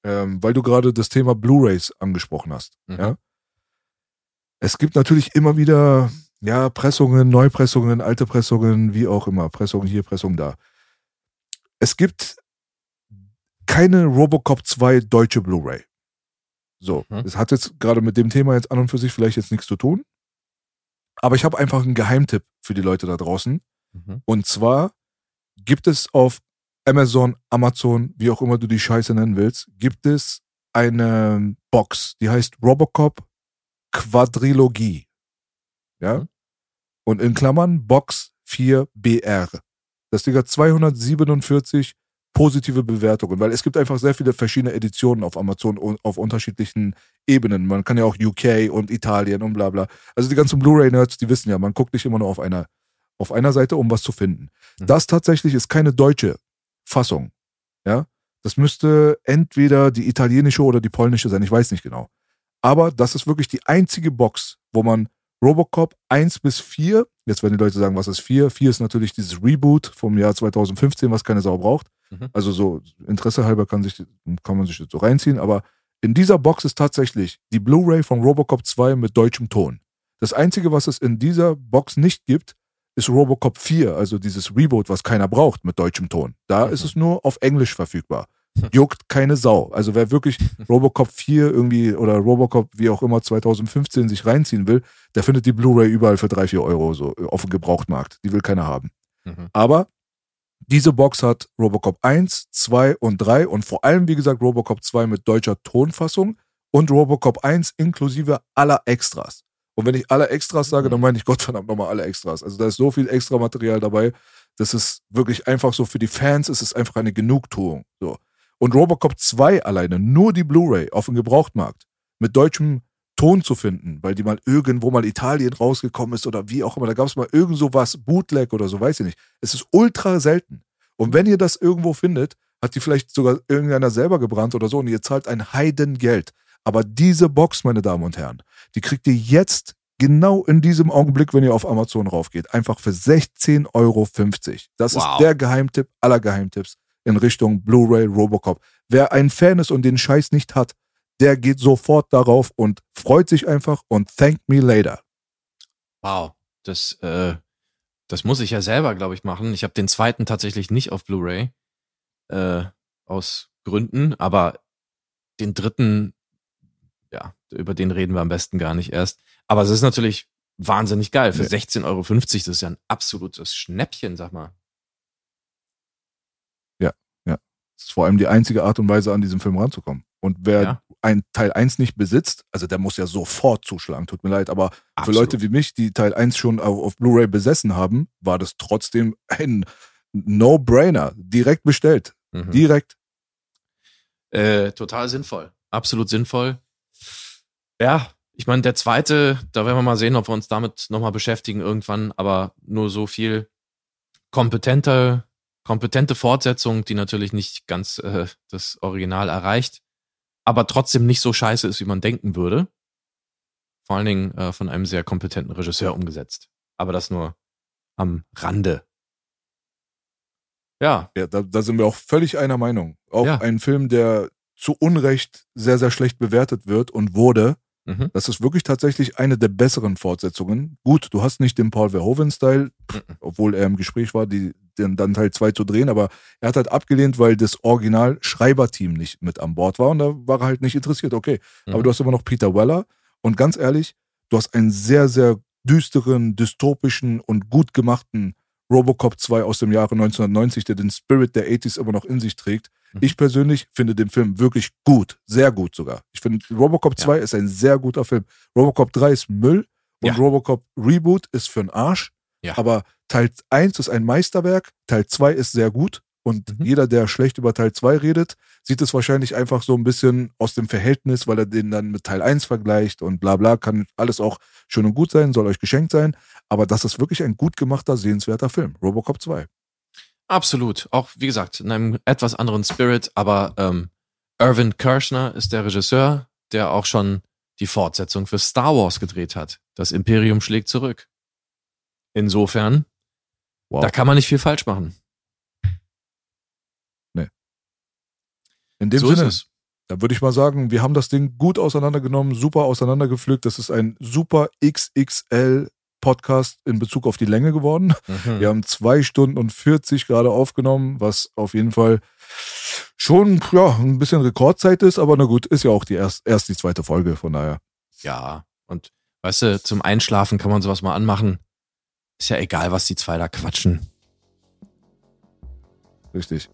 ähm, weil du gerade das Thema Blu-rays angesprochen hast. Mhm. Ja? Es gibt natürlich immer wieder ja, Pressungen, Neupressungen, alte Pressungen, wie auch immer. Pressung hier, Pressung da. Es gibt keine Robocop 2 deutsche Blu-ray. So, mhm. das hat jetzt gerade mit dem Thema jetzt an und für sich vielleicht jetzt nichts zu tun. Aber ich habe einfach einen Geheimtipp für die Leute da draußen. Mhm. Und zwar gibt es auf Amazon, Amazon, wie auch immer du die Scheiße nennen willst, gibt es eine Box, die heißt Robocop Quadrilogie. Ja? Mhm. Und in Klammern Box 4BR. Das Ding hat 247 positive Bewertungen, weil es gibt einfach sehr viele verschiedene Editionen auf Amazon auf unterschiedlichen Ebenen. Man kann ja auch UK und Italien und bla bla. Also die ganzen Blu-ray-Nerds, die wissen ja, man guckt nicht immer nur auf einer, auf einer Seite, um was zu finden. Mhm. Das tatsächlich ist keine deutsche Fassung. Ja, das müsste entweder die italienische oder die polnische sein, ich weiß nicht genau. Aber das ist wirklich die einzige Box, wo man Robocop 1 bis 4, jetzt werden die Leute sagen, was ist 4? 4 ist natürlich dieses Reboot vom Jahr 2015, was keine Sau braucht. Mhm. Also so Interesse halber kann, sich, kann man sich das so reinziehen, aber in dieser Box ist tatsächlich die Blu-ray von Robocop 2 mit deutschem Ton. Das Einzige, was es in dieser Box nicht gibt, ist Robocop 4, also dieses Reboot, was keiner braucht mit deutschem Ton. Da mhm. ist es nur auf Englisch verfügbar. Juckt keine Sau. Also wer wirklich Robocop 4 irgendwie oder Robocop wie auch immer 2015 sich reinziehen will, der findet die Blu-ray überall für 3, 4 Euro so auf dem Gebrauchtmarkt. Die will keiner haben. Mhm. Aber diese Box hat Robocop 1, 2 und 3 und vor allem, wie gesagt, Robocop 2 mit deutscher Tonfassung und Robocop 1 inklusive aller Extras. Und wenn ich alle Extras sage, dann mhm. meine ich Gottverdammt nochmal alle Extras. Also da ist so viel extra Material dabei. Das ist wirklich einfach so für die Fans, ist es einfach eine Genugtuung. So. Und Robocop 2 alleine, nur die Blu-ray auf dem Gebrauchtmarkt mit deutschem Ton zu finden, weil die mal irgendwo mal Italien rausgekommen ist oder wie auch immer. Da gab es mal irgend so was, Bootleg oder so, weiß ich nicht. Es ist ultra selten. Und wenn ihr das irgendwo findet, hat die vielleicht sogar irgendeiner selber gebrannt oder so und ihr zahlt ein Heidengeld. Aber diese Box, meine Damen und Herren, die kriegt ihr jetzt genau in diesem Augenblick, wenn ihr auf Amazon raufgeht, einfach für 16,50 Euro. Das Wow. ist der Geheimtipp aller Geheimtipps in Richtung Blu-ray Robocop. Wer ein Fan ist und den Scheiß nicht hat, der geht sofort darauf und freut sich einfach und thank me later. Wow. Das, äh, das muss ich ja selber, glaube ich, machen. Ich habe den zweiten tatsächlich nicht auf Blu-ray. Äh, aus Gründen, aber den dritten, ja, über den reden wir am besten gar nicht erst. Aber es ist natürlich wahnsinnig geil. Für Nee. 16,50 Euro, das ist ja ein absolutes Schnäppchen, sag mal. Das ist vor allem die einzige Art und Weise, an diesem Film ranzukommen. Und wer Ja. ein Teil 1 nicht besitzt, also der muss ja sofort zuschlagen, tut mir leid, aber für Absolut. Leute wie mich, die Teil 1 schon auf, auf Blu-ray besessen haben, war das trotzdem ein No-Brainer. Direkt bestellt. Mhm. Direkt. Äh, total sinnvoll. Absolut sinnvoll. Ja, ich meine, der zweite, da werden wir mal sehen, ob wir uns damit nochmal beschäftigen irgendwann, aber nur so viel kompetente, kompetente Fortsetzung, die natürlich nicht ganz äh, das Original erreicht, aber trotzdem nicht so scheiße ist, wie man denken würde. Vor allen Dingen äh, von einem sehr kompetenten Regisseur umgesetzt. Aber das nur am Rande. Ja, Ja, da, da sind wir auch völlig einer Meinung. Auch Ja. ein Film, der zu Unrecht sehr, sehr schlecht bewertet wird und wurde. Mhm. Das ist wirklich tatsächlich eine der besseren Fortsetzungen. Gut, du hast nicht den Paul Verhoeven-Style, Mhm. obwohl er im Gespräch war, die, den, dann Teil 2 zu drehen, aber er hat halt abgelehnt, weil das Original-Schreiberteam nicht mit an Bord war und da war er halt nicht interessiert. Okay, Mhm. aber du hast immer noch Peter Weller und ganz ehrlich, du hast einen sehr, sehr düsteren, dystopischen und gut gemachten Robocop 2 aus dem Jahre 1990, der den Spirit der 80s immer noch in sich trägt. Mhm. Ich persönlich finde den Film wirklich gut, sehr gut sogar. Ich finde, Robocop 2 ist ein sehr guter Film. Robocop 3 ist Müll und Ja. Robocop Reboot ist für den Arsch. Ja. Aber Teil 1 ist ein Meisterwerk, Teil 2 ist sehr gut. Und Mhm. jeder, der schlecht über Teil 2 redet, sieht es wahrscheinlich einfach so ein bisschen aus dem Verhältnis, weil er den dann mit Teil 1 vergleicht und bla bla, kann alles auch schön und gut sein, soll euch geschenkt sein. Aber das ist wirklich ein gut gemachter, sehenswerter Film. Robocop 2. Absolut. Auch, wie gesagt, in einem etwas anderen Spirit, aber ähm, Irvin Kershner ist der Regisseur, der auch schon die Fortsetzung für Star Wars gedreht hat. Das Imperium schlägt zurück. Insofern, Wow. da kann man nicht viel falsch machen. In dem so Sinne, ist es. da würde ich mal sagen, wir haben das Ding gut auseinandergenommen, super auseinandergepflückt. Das ist ein super XXL Podcast in Bezug auf die Länge geworden. Mhm. Wir haben zwei Stunden und 40 gerade aufgenommen, was auf jeden Fall schon ja, ein bisschen Rekordzeit ist, aber na gut, ist ja auch die erst, erst die zweite Folge, von daher. Ja, und weißt du, zum Einschlafen kann man sowas mal anmachen. Ist ja egal, was die zwei da quatschen. Richtig.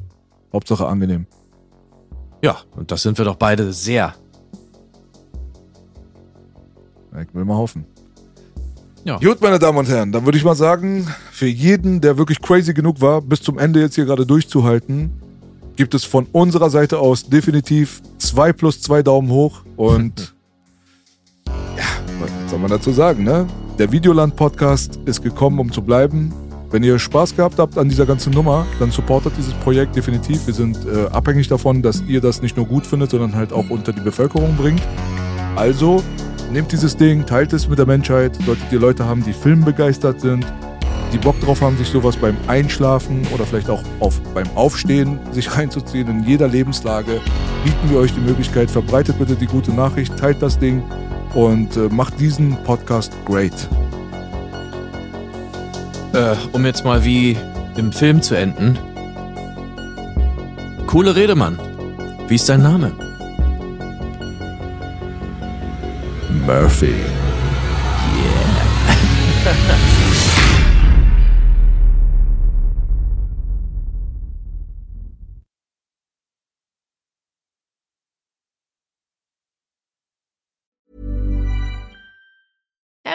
Hauptsache angenehm. Ja, und das sind wir doch beide sehr. Ich will mal hoffen. Ja. Gut, meine Damen und Herren, dann würde ich mal sagen, für jeden, der wirklich crazy genug war, bis zum Ende jetzt hier gerade durchzuhalten, gibt es von unserer Seite aus definitiv zwei plus zwei Daumen hoch und ja, was soll man dazu sagen, ne? Der Videoland-Podcast ist gekommen, um zu bleiben. Wenn ihr Spaß gehabt habt an dieser ganzen Nummer, dann supportet dieses Projekt definitiv. Wir sind äh, abhängig davon, dass ihr das nicht nur gut findet, sondern halt auch unter die Bevölkerung bringt. Also nehmt dieses Ding, teilt es mit der Menschheit. Solltet ihr Leute haben, die filmbegeistert sind, die Bock drauf haben, sich sowas beim Einschlafen oder vielleicht auch auf, beim Aufstehen sich reinzuziehen in jeder Lebenslage, bieten wir euch die Möglichkeit. Verbreitet bitte die gute Nachricht, teilt das Ding und äh, macht diesen Podcast great. Äh, um jetzt mal wie im Film zu enden. Coole Rede, Mann. Wie ist dein Name? Murphy.